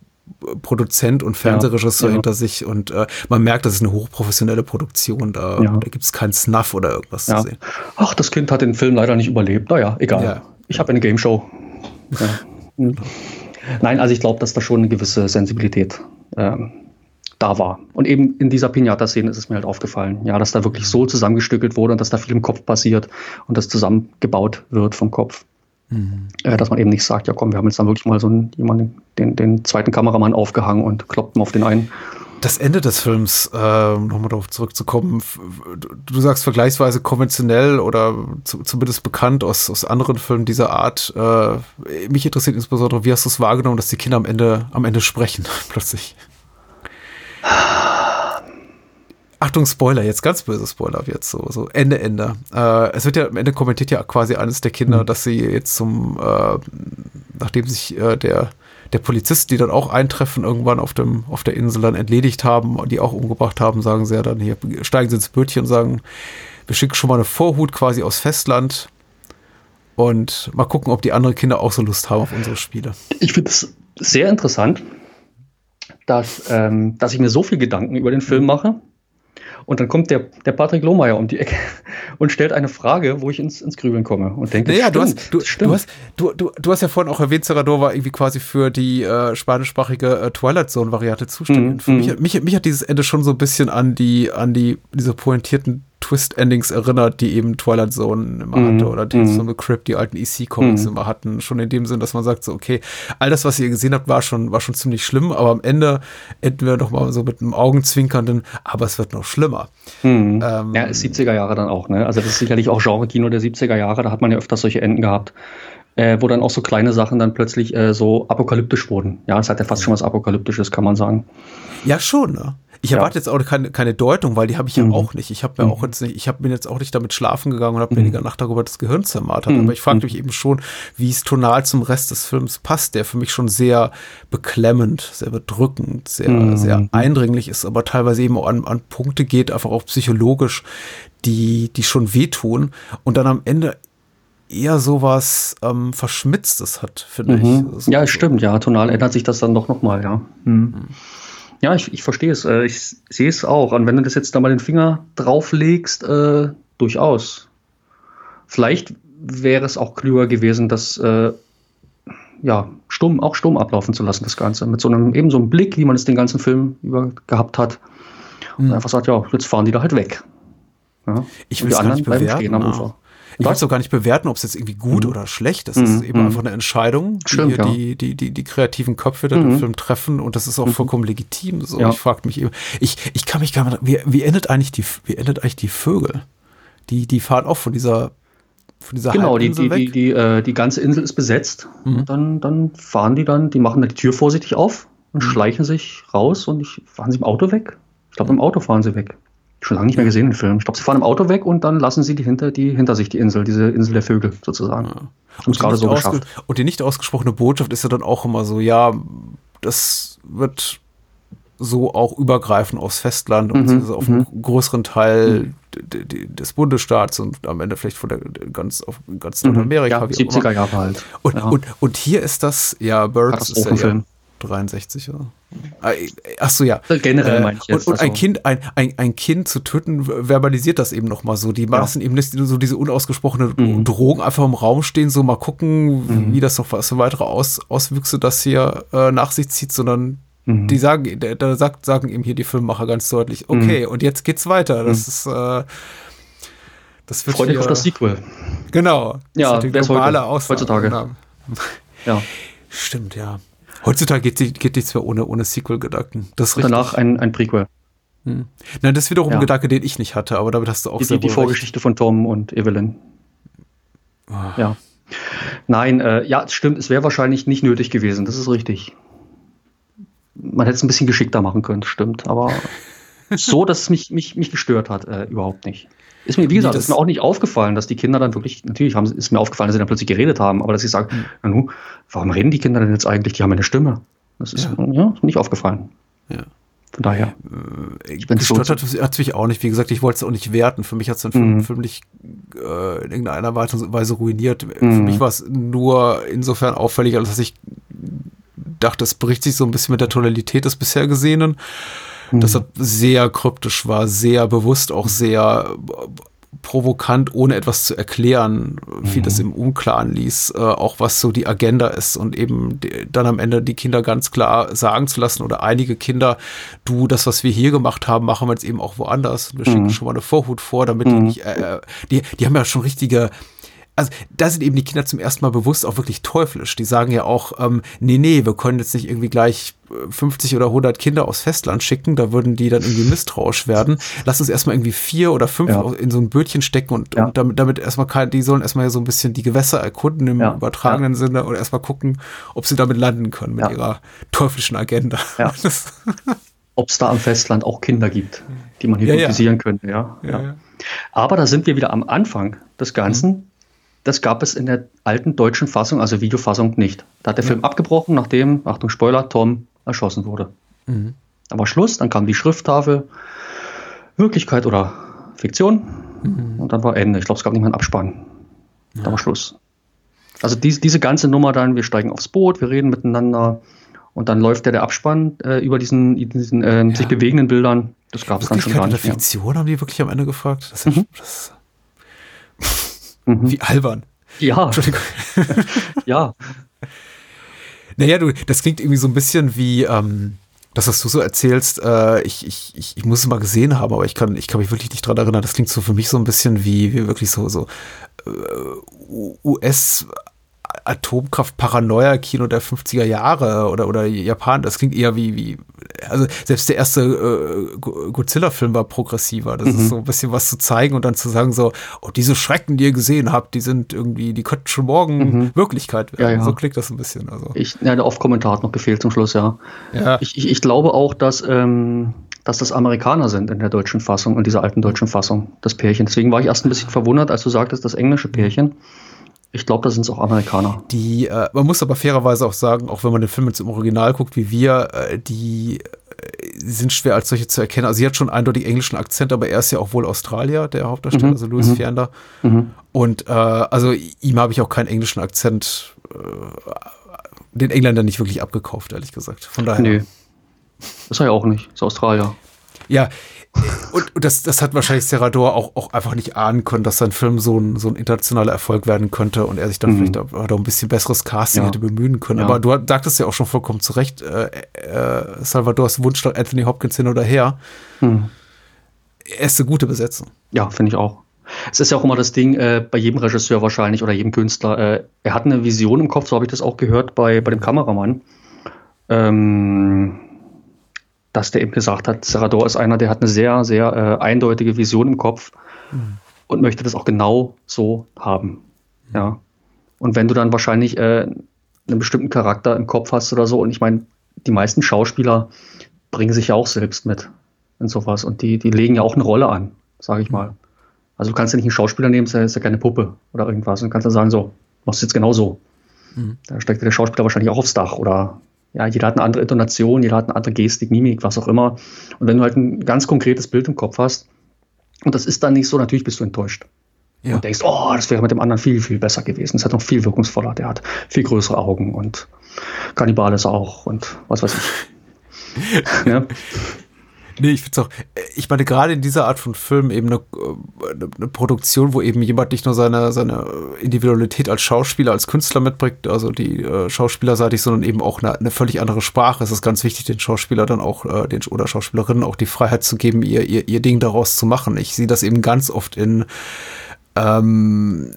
Produzent und Fernsehregisseur ja, hinter sich und äh, man merkt, das ist eine hochprofessionelle Produktion. Da, ja. da gibt es keinen Snuff oder irgendwas zu sehen. Ach, das Kind hat den Film leider nicht überlebt. Naja, egal. Ich habe eine Game Show. Hm. Nein, also ich glaube, dass da schon eine gewisse Sensibilität ähm, da war. Und eben in dieser Pinata-Szene ist es mir halt aufgefallen, ja, dass da wirklich so zusammengestückelt wurde und dass da viel im Kopf passiert und das zusammengebaut wird vom Kopf. Mhm. Äh, dass man eben nicht sagt, ja komm, wir haben jetzt dann wirklich mal so einen, jemanden, den, den zweiten Kameramann aufgehangen und kloppen auf den einen. Das Ende des Films, äh, nochmal darauf zurückzukommen, du sagst vergleichsweise konventionell oder zu, zumindest bekannt aus, aus anderen Filmen dieser Art. Äh, mich interessiert insbesondere, wie hast du es wahrgenommen, dass die Kinder am Ende, am Ende sprechen, plötzlich? Achtung, Spoiler, jetzt ganz böse Spoiler jetzt so, so Ende, Ende. Äh, es wird ja am Ende kommentiert ja quasi eines der Kinder, mhm. dass sie jetzt zum, äh, nachdem sich äh, der, der Polizist, die dann auch eintreffen, irgendwann auf dem, auf der Insel dann entledigt haben, die auch umgebracht haben, sagen sie ja dann hier, steigen sie ins Bötchen und sagen, wir schicken schon mal eine Vorhut quasi aus Festland und mal gucken, ob die anderen Kinder auch so Lust haben auf unsere Spiele. Ich finde es sehr interessant, dass, ähm, dass ich mir so viel Gedanken über den Film mache und dann kommt der, der Patrick Lohmeier um die Ecke und stellt eine Frage, wo ich ins, ins Grübeln komme und denke, naja, stimmt, du, hast, du, stimmt. Du, hast, du, du, du hast ja vorhin auch erwähnt, Serrador war irgendwie quasi für die äh, spanischsprachige äh, Twilight Zone-Variante zuständig. Mm, mich, mich, mich hat dieses Ende schon so ein bisschen an die, an die, diese pointierten Twist-Endings erinnert, die eben Twilight Zone immer mm, hatte oder die mm. so Crypt, die alten EC-Comics mm. immer hatten. Schon in dem Sinn, dass man sagt so, okay, all das, was ihr gesehen habt, war schon, war schon ziemlich schlimm, aber am Ende enden wir doch mal so mit einem Augenzwinkernden, aber es wird noch schlimmer. Mm. Ähm, ja, ist 70er Jahre dann auch, ne? Also das ist sicherlich auch Genre-Kino der 70er Jahre, da hat man ja öfters solche Enden gehabt. Äh, wo dann auch so kleine Sachen dann plötzlich äh, so apokalyptisch wurden. Ja, es hat ja fast schon was Apokalyptisches, kann man sagen. Ja, schon, ne? Ich ja. erwarte jetzt auch keine, keine Deutung, weil die habe ich ja mhm. auch nicht. Ich habe mir mhm. auch jetzt nicht, ich habe mir jetzt auch nicht damit schlafen gegangen und habe mhm. weniger Nacht darüber das Gehirn zermartert. Mhm. Aber ich frage mhm. mich eben schon, wie es tonal zum Rest des Films passt, der für mich schon sehr beklemmend, sehr bedrückend, sehr, sehr eindringlich ist, aber teilweise eben auch an, an Punkte geht, einfach auch psychologisch, die, die schon wehtun und dann am Ende eher sowas ähm, Verschmitztes hat, finde ich. So, ja, stimmt, ja. Tonal ändert sich das dann doch nochmal, ja. Mhm. Ja, ich, ich verstehe es. Äh, ich sehe es auch. Und wenn du das jetzt da mal den Finger drauflegst, äh, durchaus. Vielleicht wäre es auch klüger gewesen, das äh, ja, stumm, auch stumm ablaufen zu lassen, das Ganze. Mit so einem, eben so einem Blick, wie man es den ganzen Film über gehabt hat. Und mhm. einfach sagt, ja, jetzt fahren die da halt weg. Ja? Ich will die anderen bleiben stehen am Ufer. Ich will es auch gar nicht bewerten, ob es jetzt irgendwie gut mhm. oder schlecht ist. Es ist mhm. eben mhm. einfach eine Entscheidung, Stimmt, die, ja. die, die, die, die, kreativen Köpfe der mhm. Film treffen und das ist auch mhm. vollkommen legitim. So, ja. ich frage mich eben, ich, ich kann mich gar nicht, wie, wie endet eigentlich die, wie endet eigentlich die Vögel? Die, die fahren auch von dieser von dieser genau, die, die, die, die, äh, die ganze Insel ist besetzt. Mhm. Dann, dann fahren die dann, die machen dann die Tür vorsichtig auf und mhm. schleichen sich raus und ich, fahren sie im Auto weg? Ich glaube, im Auto fahren sie weg schon lange nicht mehr gesehen, den Film. Ich glaube, sie fahren im Auto weg und dann lassen sie die hinter, die hinter sich die Insel, diese Insel der Vögel sozusagen. Ja. Und, gerade so geschafft. und die nicht ausgesprochene Botschaft ist ja dann auch immer so, ja, das wird so auch übergreifen aufs Festland und mhm. auf einen mhm. größeren Teil mhm. des Bundesstaats und am Ende vielleicht von der ganz auf ganz mhm. Nordamerika. Ja, 70er Jahre halt. Und, ja. und, und hier ist das, ja, Birds ist ja, 63 oder? Ah, ach so, ja. Generell äh, meine ich jetzt. Und, und ein also. Kind, ein, ein, ein Kind zu töten, verbalisiert das eben nochmal so. Die lassen ja. eben nicht so diese unausgesprochene mhm. Drohung einfach im Raum stehen, so mal gucken, mhm. wie das noch was für weitere Aus, Auswüchse das hier äh, nach sich zieht, sondern mhm. die sagen, da sagt, sagen eben hier die Filmmacher ganz deutlich, mhm. okay, und jetzt geht's weiter. Das mhm. ist, äh, das wird Freut euch auf das Sequel. Genau. Ja, das ist globale heute, heutzutage. Ja. Stimmt, ja. Heutzutage geht, geht nichts mehr ohne, ohne Sequel-Gedanken. Das. Danach ein, ein Prequel. Hm. Nein, das ist wiederum ja. ein Gedanke, den ich nicht hatte, aber damit hast du auch die, sehr Die, die Vorgeschichte von Tom und Evelyn. Oh. Ja. Nein, äh, ja, es stimmt, es wäre wahrscheinlich nicht nötig gewesen, das ist richtig. Man hätte es ein bisschen geschickter machen können, stimmt, aber so, dass es mich, mich, mich gestört hat, äh, überhaupt nicht. Ist mir, wie gesagt, ist mir auch nicht aufgefallen, dass die Kinder dann wirklich, natürlich haben, ist mir aufgefallen, dass sie dann plötzlich geredet haben, aber dass ich sage, mhm. na warum reden die Kinder denn jetzt eigentlich? Die haben eine Stimme. Das ist ja, ja nicht aufgefallen. Ja. Von daher. Äh, ich gestört hat es mich auch nicht. Wie gesagt, ich wollte es auch nicht werten. Für mich hat es den Film, mhm. Film nicht äh, in irgendeiner Weise ruiniert. Mhm. Für mich war es nur insofern auffällig, als dass ich dachte, es bricht sich so ein bisschen mit der Tonalität des bisher Gesehenen mhm. das sehr kryptisch war, sehr bewusst, auch sehr provokant, ohne etwas zu erklären, wie mhm. das im Unklaren ließ, äh, auch was so die Agenda ist und eben die, dann am Ende die Kinder ganz klar sagen zu lassen oder einige Kinder, du, das, was wir hier gemacht haben, machen wir jetzt eben auch woanders. Wir mhm. schicken schon mal eine Vorhut vor, damit die mhm. nicht, äh, äh, die, die haben ja schon richtige also da sind eben die Kinder zum ersten Mal bewusst auch wirklich teuflisch. Die sagen ja auch, ähm, nee, nee, wir können jetzt nicht irgendwie gleich 50 äh, oder 100 Kinder aus Festland schicken, da würden die dann irgendwie misstrauisch werden. Lass uns erstmal irgendwie vier oder fünf ja. in so ein Bötchen stecken und, ja. und damit, damit erstmal kein, die sollen erstmal so ein bisschen die Gewässer erkunden im ja. übertragenen Sinne und erstmal gucken, ob sie damit landen können mit ihrer teuflischen Agenda. Ob es da am Festland auch Kinder gibt, die man hypnotisieren könnte. Ja, ja, Aber da sind wir wieder am Anfang des Ganzen. Mhm. Das gab es in der alten deutschen Fassung, also Videofassung, nicht. Da hat der Film abgebrochen, nachdem, Achtung Spoiler, Tom erschossen wurde. Mhm. Da war Schluss, dann kam die Schrifttafel, Wirklichkeit oder Fiktion. Mhm. Und dann war Ende. Ich glaube, es gab nicht mehr einen Abspann. Da war Schluss. Also die, diese ganze Nummer dann, wir steigen aufs Boot, wir reden miteinander und dann läuft ja der Abspann äh, über diesen, diesen äh, ja. sich bewegenden Bildern. Das gab es dann schon gar nicht Fiktion mehr. haben die wirklich am Ende gefragt? Das ist, mhm. das mhm. Wie albern. Ja. Entschuldigung. ja. Naja, du, das klingt irgendwie so ein bisschen wie, ähm, das, was du so erzählst, äh, ich, ich, ich, ich muss es mal gesehen haben, aber ich kann, ich kann mich wirklich nicht dran erinnern. Das klingt so für mich so ein bisschen wie, wie wirklich so, so äh, US- Atomkraft-Paranoia-Kino der 50er Jahre oder, oder Japan, das klingt eher wie, wie also selbst der erste äh, Godzilla-Film war progressiver. Das mhm. ist so ein bisschen was zu zeigen und dann zu sagen so, oh, diese Schrecken, die ihr gesehen habt, die sind irgendwie, die könnten schon morgen mhm. Wirklichkeit werden. Ja, ja. So klingt das ein bisschen. Also. Ich, ja, der Off-Kommentar hat noch gefehlt zum Schluss, ja. ja. Ich, ich, ich glaube auch, dass, ähm, dass das Amerikaner sind in der deutschen Fassung, in dieser alten deutschen Fassung, das Pärchen. Deswegen war ich erst ein bisschen verwundert, als du sagtest, das englische Pärchen. Ich glaube, da sind es auch Amerikaner. Die, äh, man muss aber fairerweise auch sagen, auch wenn man den Film jetzt im Original guckt, wie wir, äh, die äh, sind schwer als solche zu erkennen. Also sie hat schon eindeutig englischen Akzent, aber er ist ja auch wohl Australier, der Hauptdarsteller, mhm. also Louis mhm. Fiander. Mhm. Und äh, also ihm habe ich auch keinen englischen Akzent, äh, den Engländern nicht wirklich abgekauft, ehrlich gesagt. Von daher. Nee. Ist er ja auch nicht, ist Australier. Ja, und, und das, das hat wahrscheinlich Serrador auch, auch einfach nicht ahnen können, dass sein Film so ein, so ein internationaler Erfolg werden könnte und er sich dann mhm. vielleicht auch, auch ein bisschen besseres Casting ja. hätte bemühen können. Ja. Aber du sagtest ja auch schon vollkommen zu Recht, äh, äh, Salvadors Wunsch nach Anthony Hopkins hin oder her. Mhm. Er ist eine gute Besetzung. Ja, finde ich auch. Es ist ja auch immer das Ding, äh, bei jedem Regisseur wahrscheinlich oder jedem Künstler, äh, er hat eine Vision im Kopf, so habe ich das auch gehört bei, bei dem Kameramann. Ähm, dass der eben gesagt hat, Serrador ist einer, der hat eine sehr, sehr äh, eindeutige Vision im Kopf mhm. und möchte das auch genau so haben. Ja. Und wenn du dann wahrscheinlich äh, einen bestimmten Charakter im Kopf hast oder so, und ich meine, die meisten Schauspieler bringen sich ja auch selbst mit in sowas und die, die legen ja auch eine Rolle an, sage ich mal. Also du kannst ja nicht einen Schauspieler nehmen, der ist ja keine Puppe oder irgendwas und kannst dann sagen, so, machst du jetzt genau so. Mhm. Da steckt der Schauspieler wahrscheinlich auch aufs Dach oder ja, jeder hat eine andere Intonation, jeder hat eine andere Gestik, Mimik, was auch immer. Und wenn du halt ein ganz konkretes Bild im Kopf hast, und das ist dann nicht so, natürlich bist du enttäuscht. Ja. Und denkst, oh, das wäre mit dem anderen viel, viel besser gewesen. Es hat noch viel wirkungsvoller. Der hat viel größere Augen und Kannibal ist auch und was weiß ich. ja. Nee, ich finde auch, äh, ich meine, gerade in dieser Art von Film eben eine, eine, eine, Produktion, wo eben jemand nicht nur seine, seine Individualität als Schauspieler, als Künstler mitbringt, also die äh, Schauspielerseitig, sondern eben auch eine, eine, völlig andere Sprache. Es ist ganz wichtig, den Schauspieler dann auch, äh, den oder Schauspielerinnen auch die Freiheit zu geben, ihr, ihr, ihr Ding daraus zu machen. Ich sehe das eben ganz oft in ähm,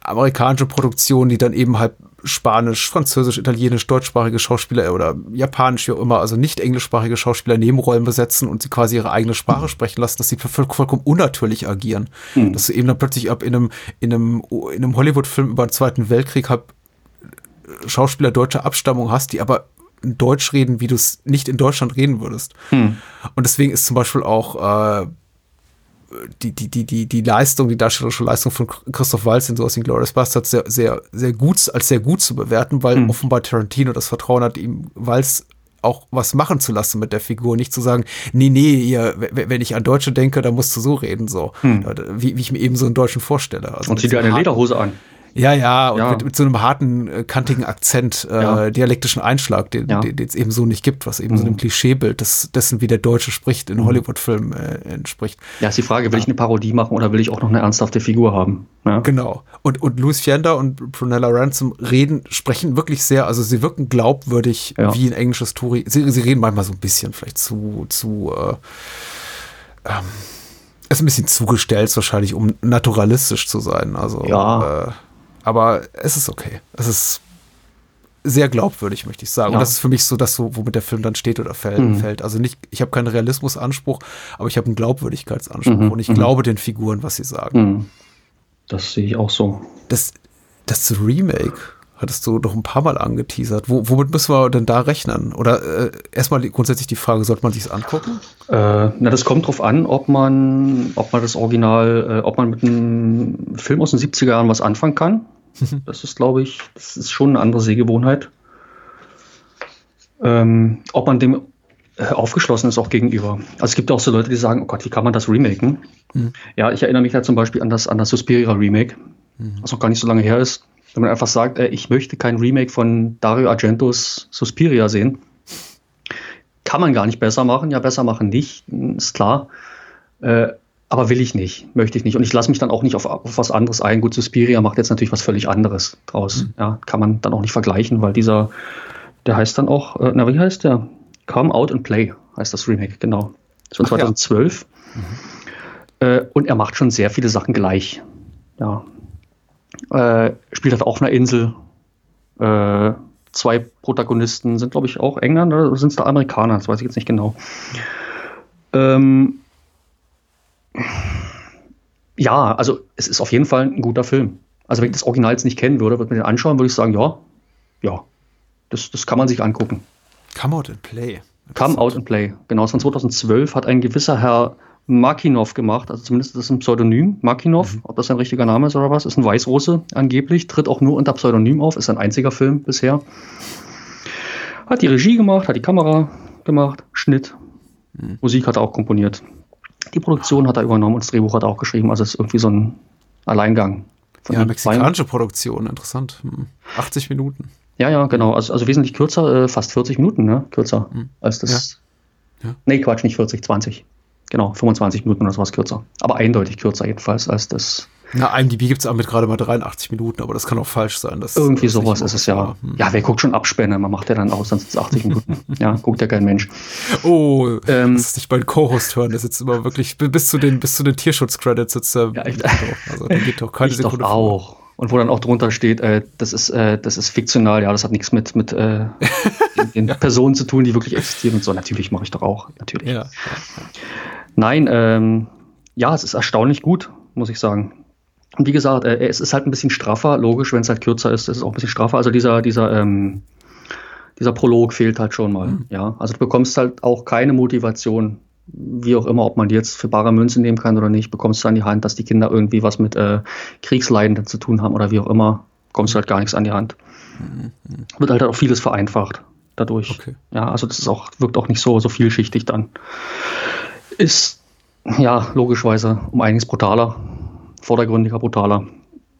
amerikanische Produktionen, die dann eben halt Spanisch, Französisch, Italienisch, deutschsprachige Schauspieler oder Japanisch, wie auch immer, also nicht englischsprachige Schauspieler Nebenrollen besetzen und sie quasi ihre eigene Sprache sprechen lassen, dass sie vollkommen unnatürlich agieren. Mhm. Dass du eben dann plötzlich ab in einem, in einem, in einem Hollywood-Film über den Zweiten Weltkrieg halt Schauspieler deutscher Abstammung hast, die aber Deutsch reden, wie du es nicht in Deutschland reden würdest. Mhm. Und deswegen ist zum Beispiel auch äh, die, die, die, die, die Leistung, die darstellerische Leistung von Christoph Waltz in sowas wie Glorious Bastards sehr, sehr, sehr gut, als sehr gut zu bewerten, weil mhm. offenbar Tarantino das Vertrauen hat, ihm Waltz auch was machen zu lassen mit der Figur, nicht zu sagen, nee, nee, ihr, wenn ich an Deutsche denke, dann musst du so reden, so, hm. wie, wie ich mir eben so einen Deutschen vorstelle. Also und zieh dir eine Lederhose an. Ja, ja, und ja. Mit, mit, so einem harten, äh, kantigen Akzent, äh, ja. dialektischen Einschlag, den ja. es eben so nicht gibt, was eben mhm. so einem Klischeebild des, dessen, wie der Deutsche spricht, in mhm. Hollywood-Filmen äh, entspricht. Ja, ist die Frage, will ich eine Parodie machen oder will ich auch noch eine ernsthafte Figur haben? Genau. Und, und Louis Fienda und Prunella Ransom reden, sprechen wirklich sehr, also sie wirken glaubwürdig wie ein englisches Touri. Sie, sie reden manchmal so ein bisschen vielleicht zu, zu, äh, ähm, ist ein bisschen zugestellt wahrscheinlich, um naturalistisch zu sein. Also, ja. Äh, aber es ist okay. Es ist sehr glaubwürdig, möchte ich sagen. Ja. Und das ist für mich so das, so, womit der Film dann steht oder fällt. Mhm. fällt. Also nicht, ich habe keinen Realismusanspruch, aber ich habe einen Glaubwürdigkeitsanspruch mhm. und ich mhm. glaube den Figuren, was sie sagen. Mhm. Das sehe ich auch so. Das, das Remake hattest du doch ein paar Mal angeteasert. Wo, womit müssen wir denn da rechnen? Oder äh, erstmal grundsätzlich die Frage, sollte man sich angucken? Äh, na, das kommt drauf an, ob man, ob man das Original, äh, ob man mit einem Film aus den 70er Jahren was anfangen kann. das ist, glaube ich, das ist schon eine andere Sehgewohnheit. Ähm, ob man dem äh, aufgeschlossen ist auch gegenüber. Also es gibt auch so Leute, die sagen, oh Gott, wie kann man das remaken? Mhm. Ja, ich erinnere mich da zum Beispiel an das, an das Suspiria Remake, mhm. was noch gar nicht so lange her ist. Wenn man einfach sagt, äh, ich möchte kein Remake von Dario Argentos Suspiria sehen, kann man gar nicht besser machen. Ja, besser machen nicht, ist klar. Äh, aber will ich nicht, möchte ich nicht. Und ich lasse mich dann auch nicht auf, auf, was anderes ein. Gut, Suspiria macht jetzt natürlich was völlig anderes draus. Mhm. Ja, kann man dann auch nicht vergleichen, weil dieser, der heißt dann auch, äh, na, wie heißt der? Come Out and Play heißt das Remake, genau. Das war 2012. Ja. Mhm. Äh, und er macht schon sehr viele Sachen gleich. Ja, äh, spielt halt auch auf einer Insel. Äh, zwei Protagonisten sind, glaube ich, auch Engländer oder sind es da Amerikaner? Das weiß ich jetzt nicht genau. Ähm, ja, also es ist auf jeden Fall ein guter Film. Also wenn ich das Original jetzt nicht kennen würde, würde man den anschauen, würde ich sagen, ja, ja, das, das kann man sich angucken. Come Out and Play. Come Out and Play, genau, von 2012 hat ein gewisser Herr Makinov gemacht, also zumindest ist das ein Pseudonym, Makinov, mhm. ob das ein richtiger Name ist oder was, ist ein Weißrusse angeblich, tritt auch nur unter Pseudonym auf, ist ein einziger Film bisher. Hat die Regie gemacht, hat die Kamera gemacht, Schnitt, mhm. Musik hat er auch komponiert. Die Produktion hat er übernommen und das Drehbuch hat er auch geschrieben, also ist irgendwie so ein Alleingang. ja, mexikanische Produktion, interessant. 80 hm. Minuten. Ja, ja, genau. Also, also wesentlich kürzer, äh, fast 40 Minuten, ne? Kürzer mhm. als das. Ja. Ja. Nee, Quatsch, nicht 40, 20. Genau, 25 Minuten oder sowas kürzer. Aber eindeutig kürzer jedenfalls als das. Na, IMDb gibt es mit gerade mal 83 Minuten, aber das kann auch falsch sein. Das, Irgendwie das sowas ist es ja. Hm. Ja, wer guckt schon Abspänne? Man macht ja dann aus, dann sind es 80 Minuten. ja, guckt ja kein Mensch. Oh, ähm, das ist nicht mein Co-Host hören, der sitzt immer wirklich bis zu den, bis zu den Tierschutz-Credits sitzt er. Ja, echt. Also, da geht doch keine ich Sekunde doch auch. Und wo dann auch drunter steht, äh, das, ist, äh, das ist fiktional, ja, das hat nichts mit, mit äh, den, den Personen zu tun, die wirklich existieren und so. Natürlich mache ich doch auch, natürlich. Ja, ja, ja. Nein, ähm, ja, es ist erstaunlich gut, muss ich sagen. Und wie gesagt, äh, es ist halt ein bisschen straffer, logisch, wenn es halt kürzer ist, ist es auch ein bisschen straffer. Also dieser, dieser, ähm, dieser Prolog fehlt halt schon mal. Mhm. Ja, also du bekommst halt auch keine Motivation, wie auch immer, ob man die jetzt für bare Münze nehmen kann oder nicht, bekommst du an die Hand, dass die Kinder irgendwie was mit äh, Kriegsleiden zu tun haben oder wie auch immer, bekommst du halt gar nichts an die Hand. Mhm. Wird halt auch vieles vereinfacht dadurch. Okay. Ja, also das ist auch, wirkt auch nicht so, so vielschichtig dann ist ja logischerweise um einiges brutaler, vordergründiger, brutaler.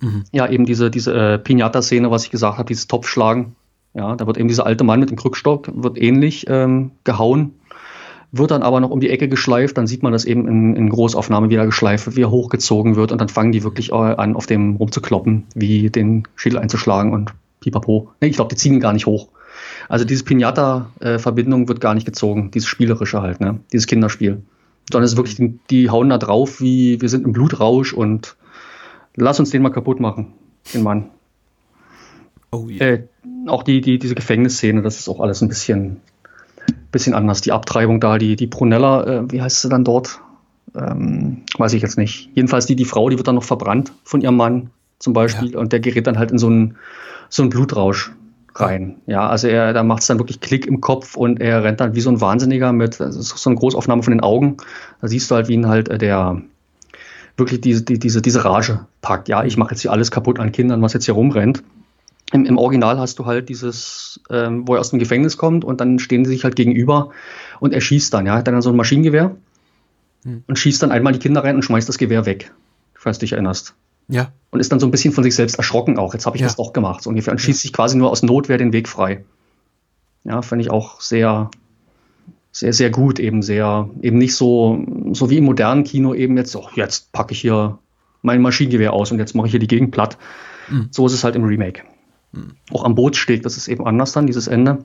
Mhm. Ja, eben diese, diese äh, Pinata-Szene, was ich gesagt habe, dieses Topfschlagen. Ja, da wird eben dieser alte Mann mit dem Krückstock, wird ähnlich ähm, gehauen, wird dann aber noch um die Ecke geschleift, dann sieht man das eben in, in Großaufnahme wieder geschleift wird, wie er hochgezogen wird und dann fangen die wirklich äh, an, auf dem rumzukloppen, wie den Schädel einzuschlagen und pipapo. Nee, ich glaube, die ziehen ihn gar nicht hoch. Also diese Pinata-Verbindung äh, wird gar nicht gezogen, dieses Spielerische halt, ne? dieses Kinderspiel sondern es ist wirklich, die, die hauen da drauf, wie wir sind im Blutrausch und lass uns den mal kaputt machen, den Mann. Oh yeah. Äh, auch die, die, diese Gefängnisszene, das ist auch alles ein bisschen, bisschen anders. Die Abtreibung da, die, die Brunella, äh, wie heißt sie dann dort? Ähm, weiß ich jetzt nicht. Jedenfalls die, die Frau, die wird dann noch verbrannt von ihrem Mann zum Beispiel ja. und der gerät dann halt in so einen, so einen Blutrausch rein. Ja, also er, da macht es dann wirklich Klick im Kopf und er rennt dann wie so ein Wahnsinniger mit, das ist so eine Großaufnahme von den Augen. Da siehst du halt, wie ihn halt äh, der wirklich diese, die, diese, diese Rage packt. Ja, ich mache jetzt hier alles kaputt an Kindern, was jetzt hier rumrennt. Im, Im, Original hast du halt dieses, ähm, wo er aus dem Gefängnis kommt und dann stehen sie sich halt gegenüber und er schießt dann, ja, hat dann so ein Maschinengewehr hm. und schießt dann einmal die Kinder rein und schmeißt das Gewehr weg, falls du dich erinnerst. Ja. Und ist dann so ein bisschen von sich selbst erschrocken auch. Jetzt habe ich ja. das doch gemacht, so ungefähr. Und schießt sich quasi nur aus Notwehr den Weg frei. Ja, finde ich auch sehr, sehr, sehr gut, eben sehr, eben nicht so, so wie im modernen Kino eben jetzt, oh, jetzt packe ich hier mein Maschinengewehr aus und jetzt mache ich hier die Gegend platt. Mhm. So ist es halt im Remake. Mhm. Auch am Bootssteg, das ist eben anders dann, dieses Ende.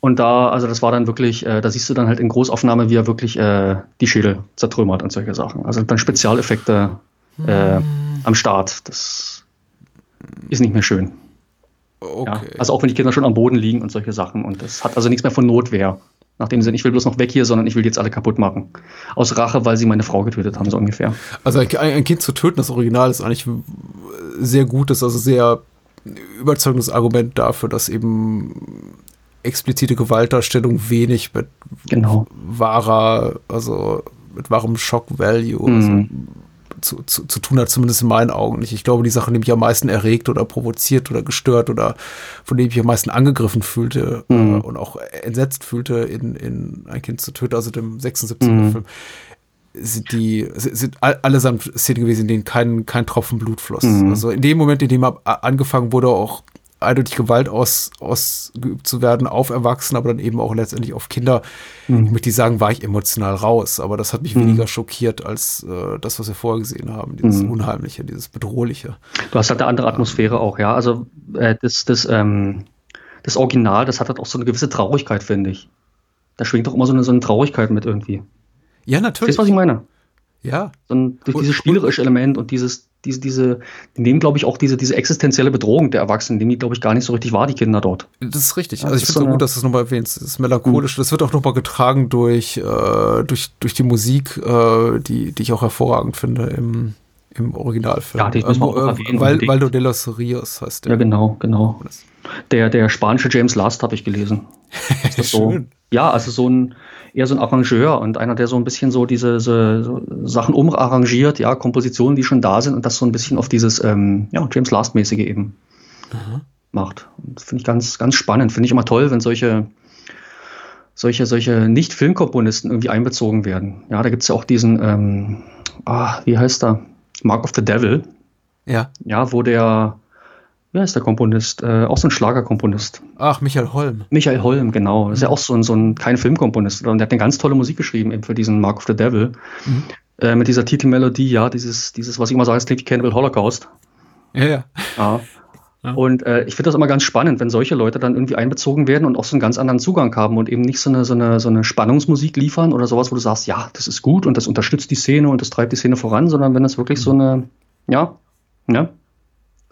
Und da, also das war dann wirklich, äh, da siehst du dann halt in Großaufnahme, wie er wirklich äh, die Schädel zertrümmert und solche Sachen. Also dann Spezialeffekte äh, am Start. Das ist nicht mehr schön. Okay. Ja, also auch wenn die Kinder schon am Boden liegen und solche Sachen. Und das hat also nichts mehr von Notwehr. Nach dem Sinn, ich will bloß noch weg hier, sondern ich will jetzt alle kaputt machen. Aus Rache, weil sie meine Frau getötet haben, so ungefähr. Also ein, ein Kind zu töten, das Original ist eigentlich sehr gut, ist also sehr überzeugendes Argument dafür, dass eben explizite Gewaltdarstellung wenig mit genau. wahrer, also mit wahrem Shock Value mhm. Zu, zu, zu tun hat, zumindest in meinen Augen nicht. Ich glaube, die Sache, die mich am meisten erregt oder provoziert oder gestört oder von dem ich am meisten angegriffen fühlte mhm. äh, und auch entsetzt fühlte, in, in ein Kind zu töten, also dem 76er mhm. Film, sind die sind allesamt Szenen gewesen, in denen kein, kein Tropfen Blut floss. Mhm. Also in dem Moment, in dem angefangen wurde, auch eindeutig Gewalt aus, ausgeübt zu werden auf Erwachsene, aber dann eben auch letztendlich auf Kinder. Mhm. Ich möchte sagen, war ich emotional raus, aber das hat mich mhm. weniger schockiert als äh, das, was wir vorher gesehen haben, dieses mhm. Unheimliche, dieses Bedrohliche. Du hast halt eine andere Atmosphäre auch, ja. Also äh, das, das, ähm, das Original, das hat halt auch so eine gewisse Traurigkeit, finde ich. Da schwingt doch immer so eine, so eine Traurigkeit mit irgendwie. Ja, natürlich. Weißt du, was ich meine? Ja. Dann durch dieses spielerische Element und dieses, diese, diese, die nehmen, glaube ich, auch diese, diese existenzielle Bedrohung der Erwachsenen, nehmen die, glaube ich, gar nicht so richtig wahr, die Kinder dort. Das ist richtig. Also ich finde es so gut, dass du es nochmal erwähnst. Das ist melancholisch. Mhm. Das wird auch nochmal getragen durch, äh, durch, durch die Musik, äh, die, die ich auch hervorragend finde im, im Originalfilm. Ja, die müssen wir auch ähm, erwähnen. Weil, Valdo de los Rios heißt der. Ja, genau, genau. Der, der spanische James Last habe ich gelesen. so, ja, also so ein, eher so ein Arrangeur und einer, der so ein bisschen so diese so Sachen umarrangiert, ja, Kompositionen, die schon da sind und das so ein bisschen auf dieses ähm, ja, James Last-mäßige eben mhm. macht. Finde ich ganz, ganz spannend. Finde ich immer toll, wenn solche solche, solche Nicht-Filmkomponisten irgendwie einbezogen werden. Ja, da gibt es ja auch diesen, ähm, ah, wie heißt er? Mark of the Devil. Ja. Ja, wo der Wer ist der Komponist? Äh, auch so ein Schlagerkomponist. Ach, Michael Holm. Michael Holm, genau. Das ist ja mhm. auch so ein, so ein kein Filmkomponist. Und der hat eine ganz tolle Musik geschrieben, eben für diesen Mark of the Devil. Mhm. Äh, mit dieser Titelmelodie, ja, dieses, dieses, was ich immer sage, es klingt wie Cannibal Holocaust. Ja, ja. ja. ja. Und äh, ich finde das immer ganz spannend, wenn solche Leute dann irgendwie einbezogen werden und auch so einen ganz anderen Zugang haben und eben nicht so eine, so eine, so eine Spannungsmusik liefern oder sowas, wo du sagst, ja, das ist gut und das unterstützt die Szene und das treibt die Szene voran, sondern wenn das wirklich mhm. so eine, ja, ja,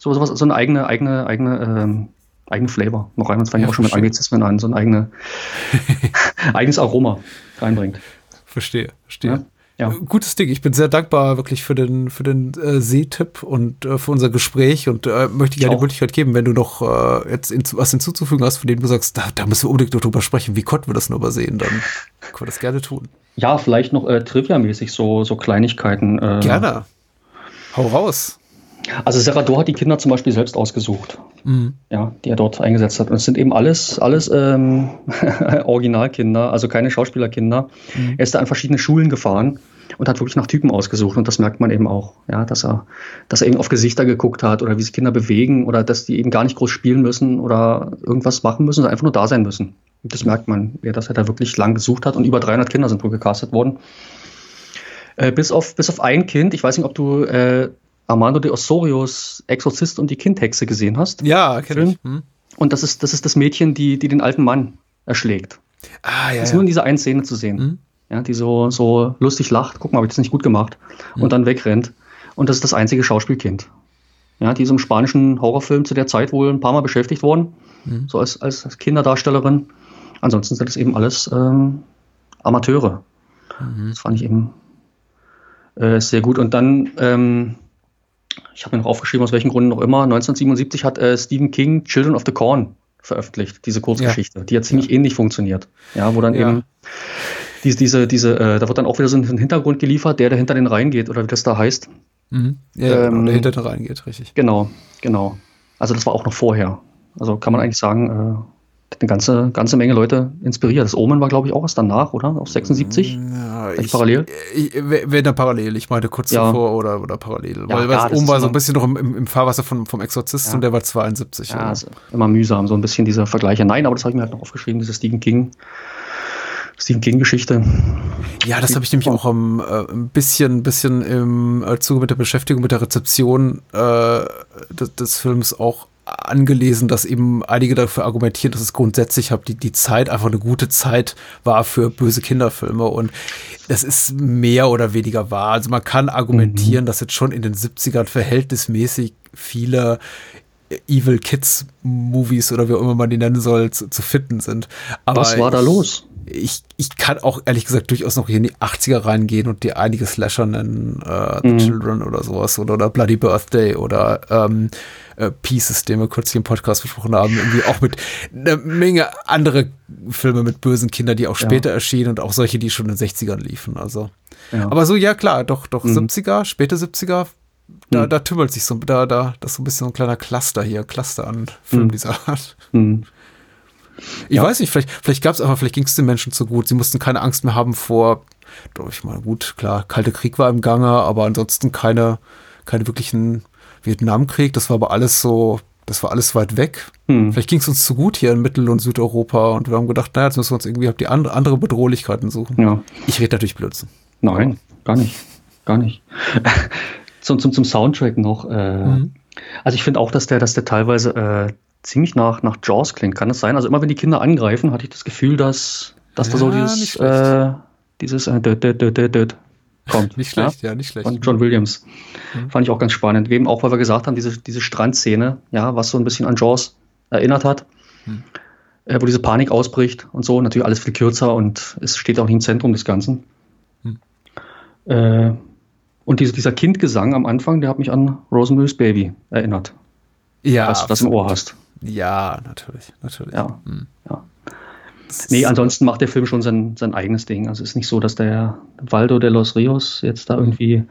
so, sowas, so eine eigene, eigene, eigene, ähm, eigene Flavor noch rein. Das fange ich auch schon mit Anglizismen an, so ein eigene, eigenes Aroma reinbringt. Verstehe, verstehe. Ja? Ja. Gutes Ding. Ich bin sehr dankbar wirklich für den, für den äh, Seetipp und äh, für unser Gespräch und äh, möchte dir die Möglichkeit geben, wenn du noch äh, jetzt in, was hinzuzufügen hast, von dem du sagst, da, da müssen wir unbedingt drüber sprechen, wie konnten wir das nur übersehen, dann können wir das gerne tun. Ja, vielleicht noch äh, Trivia-mäßig so, so Kleinigkeiten. Äh, gerne. Hau raus. Also Serrador hat die Kinder zum Beispiel selbst ausgesucht, mhm. ja, die er dort eingesetzt hat. Und es sind eben alles, alles ähm, Originalkinder, also keine Schauspielerkinder. Mhm. Er ist da an verschiedene Schulen gefahren und hat wirklich nach Typen ausgesucht. Und das merkt man eben auch, ja, dass er, dass er eben auf Gesichter geguckt hat oder wie sich Kinder bewegen oder dass die eben gar nicht groß spielen müssen oder irgendwas machen müssen, sondern einfach nur da sein müssen. Und das merkt man, ja, dass er da wirklich lang gesucht hat und über 300 Kinder sind wohl gecastet worden. Äh, bis, auf, bis auf ein Kind, ich weiß nicht, ob du äh, Armando de Osorios Exorzist und die Kindhexe gesehen hast. Ja, kenne ich. Hm. Und das ist, das ist das Mädchen, die, die den alten Mann erschlägt. Ah, ja. Das ist ja. nur in dieser einen Szene zu sehen. Hm. Ja, die so, so lustig lacht. Guck mal, habe ich das nicht gut gemacht. Hm. Und dann wegrennt. Und das ist das einzige Schauspielkind. Ja, die ist im spanischen Horrorfilm zu der Zeit wohl ein paar Mal beschäftigt worden. Hm. So als, als Kinderdarstellerin. Ansonsten sind das eben alles ähm, Amateure. Mhm. Das fand ich eben äh, sehr gut. Und dann ähm, ich habe mir noch aufgeschrieben, aus welchen Gründen noch immer, 1977 hat äh, Stephen King Children of the Corn veröffentlicht, diese Kurzgeschichte, ja. die ja ziemlich ja. ähnlich funktioniert. Ja, wo dann ja. eben diese, diese, diese, äh, da wird dann auch wieder so ein Hintergrund geliefert, der, der hinter den Reihen geht, oder wie das da heißt. Mhm. Ja, ähm, der hinter den Reihen geht, richtig. Genau, genau. Also das war auch noch vorher. Also kann man eigentlich sagen, äh, eine ganze, ganze Menge Leute inspiriert. Das Omen war, glaube ich, auch was danach, oder? Auf 76? Ja, ich, parallel? Ich, wenn da parallel, ich meine kurz ja. davor oder, oder parallel. Ja, weil ja, Omen war so ein bisschen noch im, im Fahrwasser vom, vom Exorzist ja. und der war 72. Ja, also immer mühsam, so ein bisschen dieser Vergleiche. Nein, aber das habe ich mir halt noch aufgeschrieben, diese Stephen King. Stephen King-Geschichte. Ja, das habe ich nämlich auch um, äh, ein bisschen, bisschen im äh, Zuge mit der Beschäftigung mit der Rezeption äh, des, des Films auch angelesen, dass eben einige dafür argumentieren, dass es grundsätzlich hab, die, die Zeit einfach eine gute Zeit war für böse Kinderfilme und das ist mehr oder weniger wahr. Also man kann argumentieren, mhm. dass jetzt schon in den 70ern verhältnismäßig viele Evil Kids Movies oder wie auch immer man die nennen soll, zu, zu finden sind. Aber Was war da los? ich, ich kann auch ehrlich gesagt durchaus noch hier in die 80er reingehen und dir einige Slasher nennen, äh, The mhm. Children oder sowas oder, oder Bloody Birthday oder ähm, äh, Pieces, den wir kurz hier im Podcast besprochen haben, irgendwie auch mit einer Menge andere Filme mit bösen Kindern, die auch später ja. erschienen und auch solche, die schon in den 60ern liefen. Also. Ja. Aber so, ja klar, doch, doch mhm. 70er, späte 70er, da, mhm. da tümmelt sich so, da, da, das ist so ein bisschen so ein kleiner Cluster hier, Cluster an Filmen mhm. dieser Art. Mhm. Ich ja. weiß nicht, vielleicht, vielleicht gab es aber, vielleicht ging es den Menschen zu gut. Sie mussten keine Angst mehr haben vor, glaube ich mal, gut, klar, Kalte Krieg war im Gange, aber ansonsten keine, keine wirklichen Vietnamkrieg. Das war aber alles so, das war alles weit weg. Hm. Vielleicht ging es uns zu gut hier in Mittel- und Südeuropa und wir haben gedacht, naja, jetzt müssen wir uns irgendwie die andere, andere Bedrohlichkeiten suchen. Ja. Ich rede natürlich Blödsinn. Nein, gar nicht. Gar nicht. zum, zum, zum Soundtrack noch. Äh, mhm. Also ich finde auch, dass der, dass der teilweise äh, ziemlich nach, nach Jaws klingt. Kann es sein? Also immer wenn die Kinder angreifen, hatte ich das Gefühl, dass, dass ja, da so dieses, äh, dieses äh, död, död, död, död kommt. nicht schlecht, ja? ja, nicht schlecht. Von John Williams. Mhm. Fand ich auch ganz spannend. Eben auch, weil wir gesagt haben, diese, diese Strandszene, ja, was so ein bisschen an Jaws erinnert hat, mhm. äh, wo diese Panik ausbricht und so. Natürlich alles viel kürzer und es steht auch nicht im Zentrum des Ganzen. Mhm. Äh, und diese, dieser Kindgesang am Anfang, der hat mich an Rosemary's Baby erinnert. Ja. Was du das im Ohr hast. Ja, natürlich, natürlich. Ja, hm. ja. Nee, ansonsten macht der Film schon sein, sein eigenes Ding. Also es ist nicht so, dass der Waldo de los Rios jetzt da irgendwie,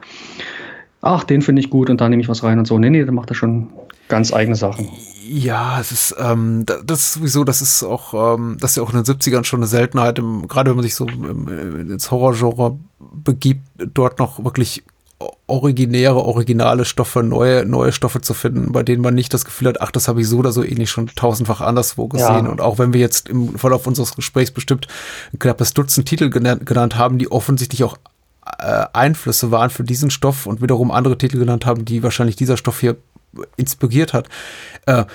ach, den finde ich gut und da nehme ich was rein und so. Nee, nee, der macht da schon ganz eigene Sachen. Ja, es ist, ähm, das ist sowieso, das ist auch, ähm, das ist ja auch in den 70ern schon eine Seltenheit, im, gerade wenn man sich so im, ins Horrorgenre begibt, dort noch wirklich originäre, originale Stoffe, neue, neue Stoffe zu finden, bei denen man nicht das Gefühl hat, ach, das habe ich so oder so ähnlich schon tausendfach anderswo gesehen. Ja. Und auch wenn wir jetzt im Verlauf unseres Gesprächs bestimmt ein knappes Dutzend Titel genannt, genannt haben, die offensichtlich auch äh, Einflüsse waren für diesen Stoff und wiederum andere Titel genannt haben, die wahrscheinlich dieser Stoff hier inspiriert hat, äh,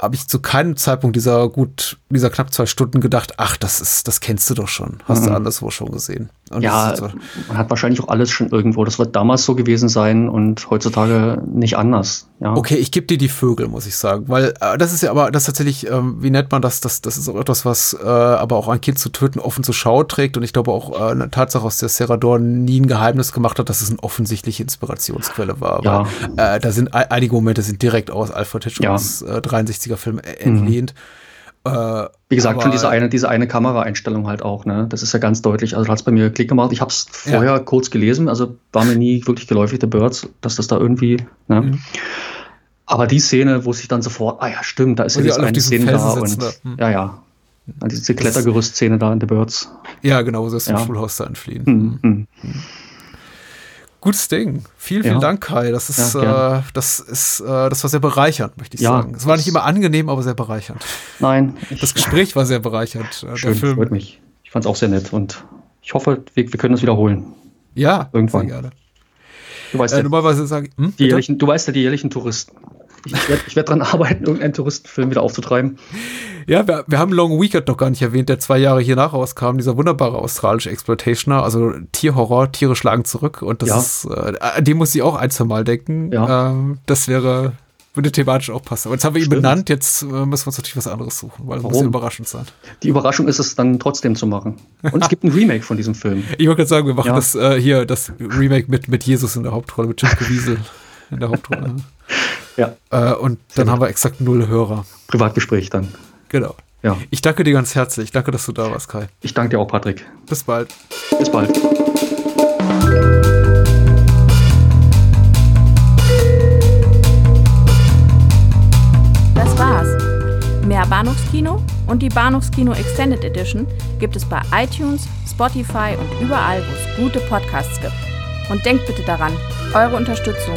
habe ich zu keinem Zeitpunkt dieser gut, dieser knapp zwei Stunden gedacht, ach, das ist, das kennst du doch schon. Hast mhm. du anderswo schon gesehen. Und ja, so. man hat wahrscheinlich auch alles schon irgendwo. Das wird damals so gewesen sein und heutzutage nicht anders. Ja. Okay, ich gebe dir die Vögel, muss ich sagen. Weil äh, das ist ja aber, das tatsächlich, ähm, wie nennt man das? Das, das ist auch etwas, was äh, aber auch ein Kind zu töten offen zur Schau trägt. Und ich glaube auch äh, eine Tatsache, aus der Serrador nie ein Geheimnis gemacht hat, dass es eine offensichtliche Inspirationsquelle war. Ja. Weil, äh, da sind einige Momente sind direkt aus Alfred Hitchcocks ja. 63er Film äh, entlehnt. Mhm. Äh, Wie gesagt, schon diese eine, diese eine Kameraeinstellung halt auch, ne? Das ist ja ganz deutlich. Also hat es bei mir Klick gemacht. Ich habe es vorher ja. kurz gelesen, also war mir nie wirklich geläufig, The Birds, dass das da irgendwie, ne? Mhm. Aber die Szene, wo sich dann sofort, ah ja, stimmt, da ist ja diese eine Szene da und da. Hm. ja, ja. Diese Klettergerüstszene da in The Birds. Ja, genau, wo sie aus dem ja. Schulhaus da entfliehen. Mhm. Mhm. Gutes Ding. Vielen, vielen ja. Dank, Kai. Das ist, ja, äh, das ist, äh, das war sehr bereichernd, möchte ich ja, sagen. Es war nicht immer angenehm, aber sehr bereichernd. Nein. Das Gespräch war sehr bereichernd. Äh, Schön, freut mich. Ich fand es auch sehr nett und ich hoffe, wir, wir können das wiederholen. Ja, irgendwann. Sehr gerne. Du weißt, äh, ja, normalerweise sagen, hm, die jährlichen, du weißt ja die jährlichen Touristen. Ich werde werd daran arbeiten, irgendeinen Touristenfilm wieder aufzutreiben. Ja, wir, wir haben Long Weekend noch gar nicht erwähnt, der zwei Jahre hier nach rauskam. Dieser wunderbare australische Exploitationer, also Tierhorror, Tiere schlagen zurück. Und das ja. ist, äh, an dem muss ich auch ein, zwei Mal denken. Ja. Ähm, das wäre, würde thematisch auch passen. Aber jetzt haben wir ihn Stimmt. benannt, jetzt äh, müssen wir uns natürlich was anderes suchen, weil es muss überraschend sein. Die Überraschung ist es dann trotzdem zu machen. Und es gibt ein Remake von diesem Film. Ich wollte gerade sagen, wir machen ja. das äh, hier, das Remake mit, mit Jesus in der Hauptrolle, mit Jim Caviezel in der Hauptrolle. ja. Äh, und dann haben wir exakt null Hörer. Privatgespräch dann. Genau. Ja. Ich danke dir ganz herzlich. Danke, dass du da warst, Kai. Ich danke dir auch, Patrick. Bis bald. Bis bald. Das war's. Mehr Bahnhofskino und die Bahnhofskino Extended Edition gibt es bei iTunes, Spotify und überall, wo es gute Podcasts gibt. Und denkt bitte daran, eure Unterstützung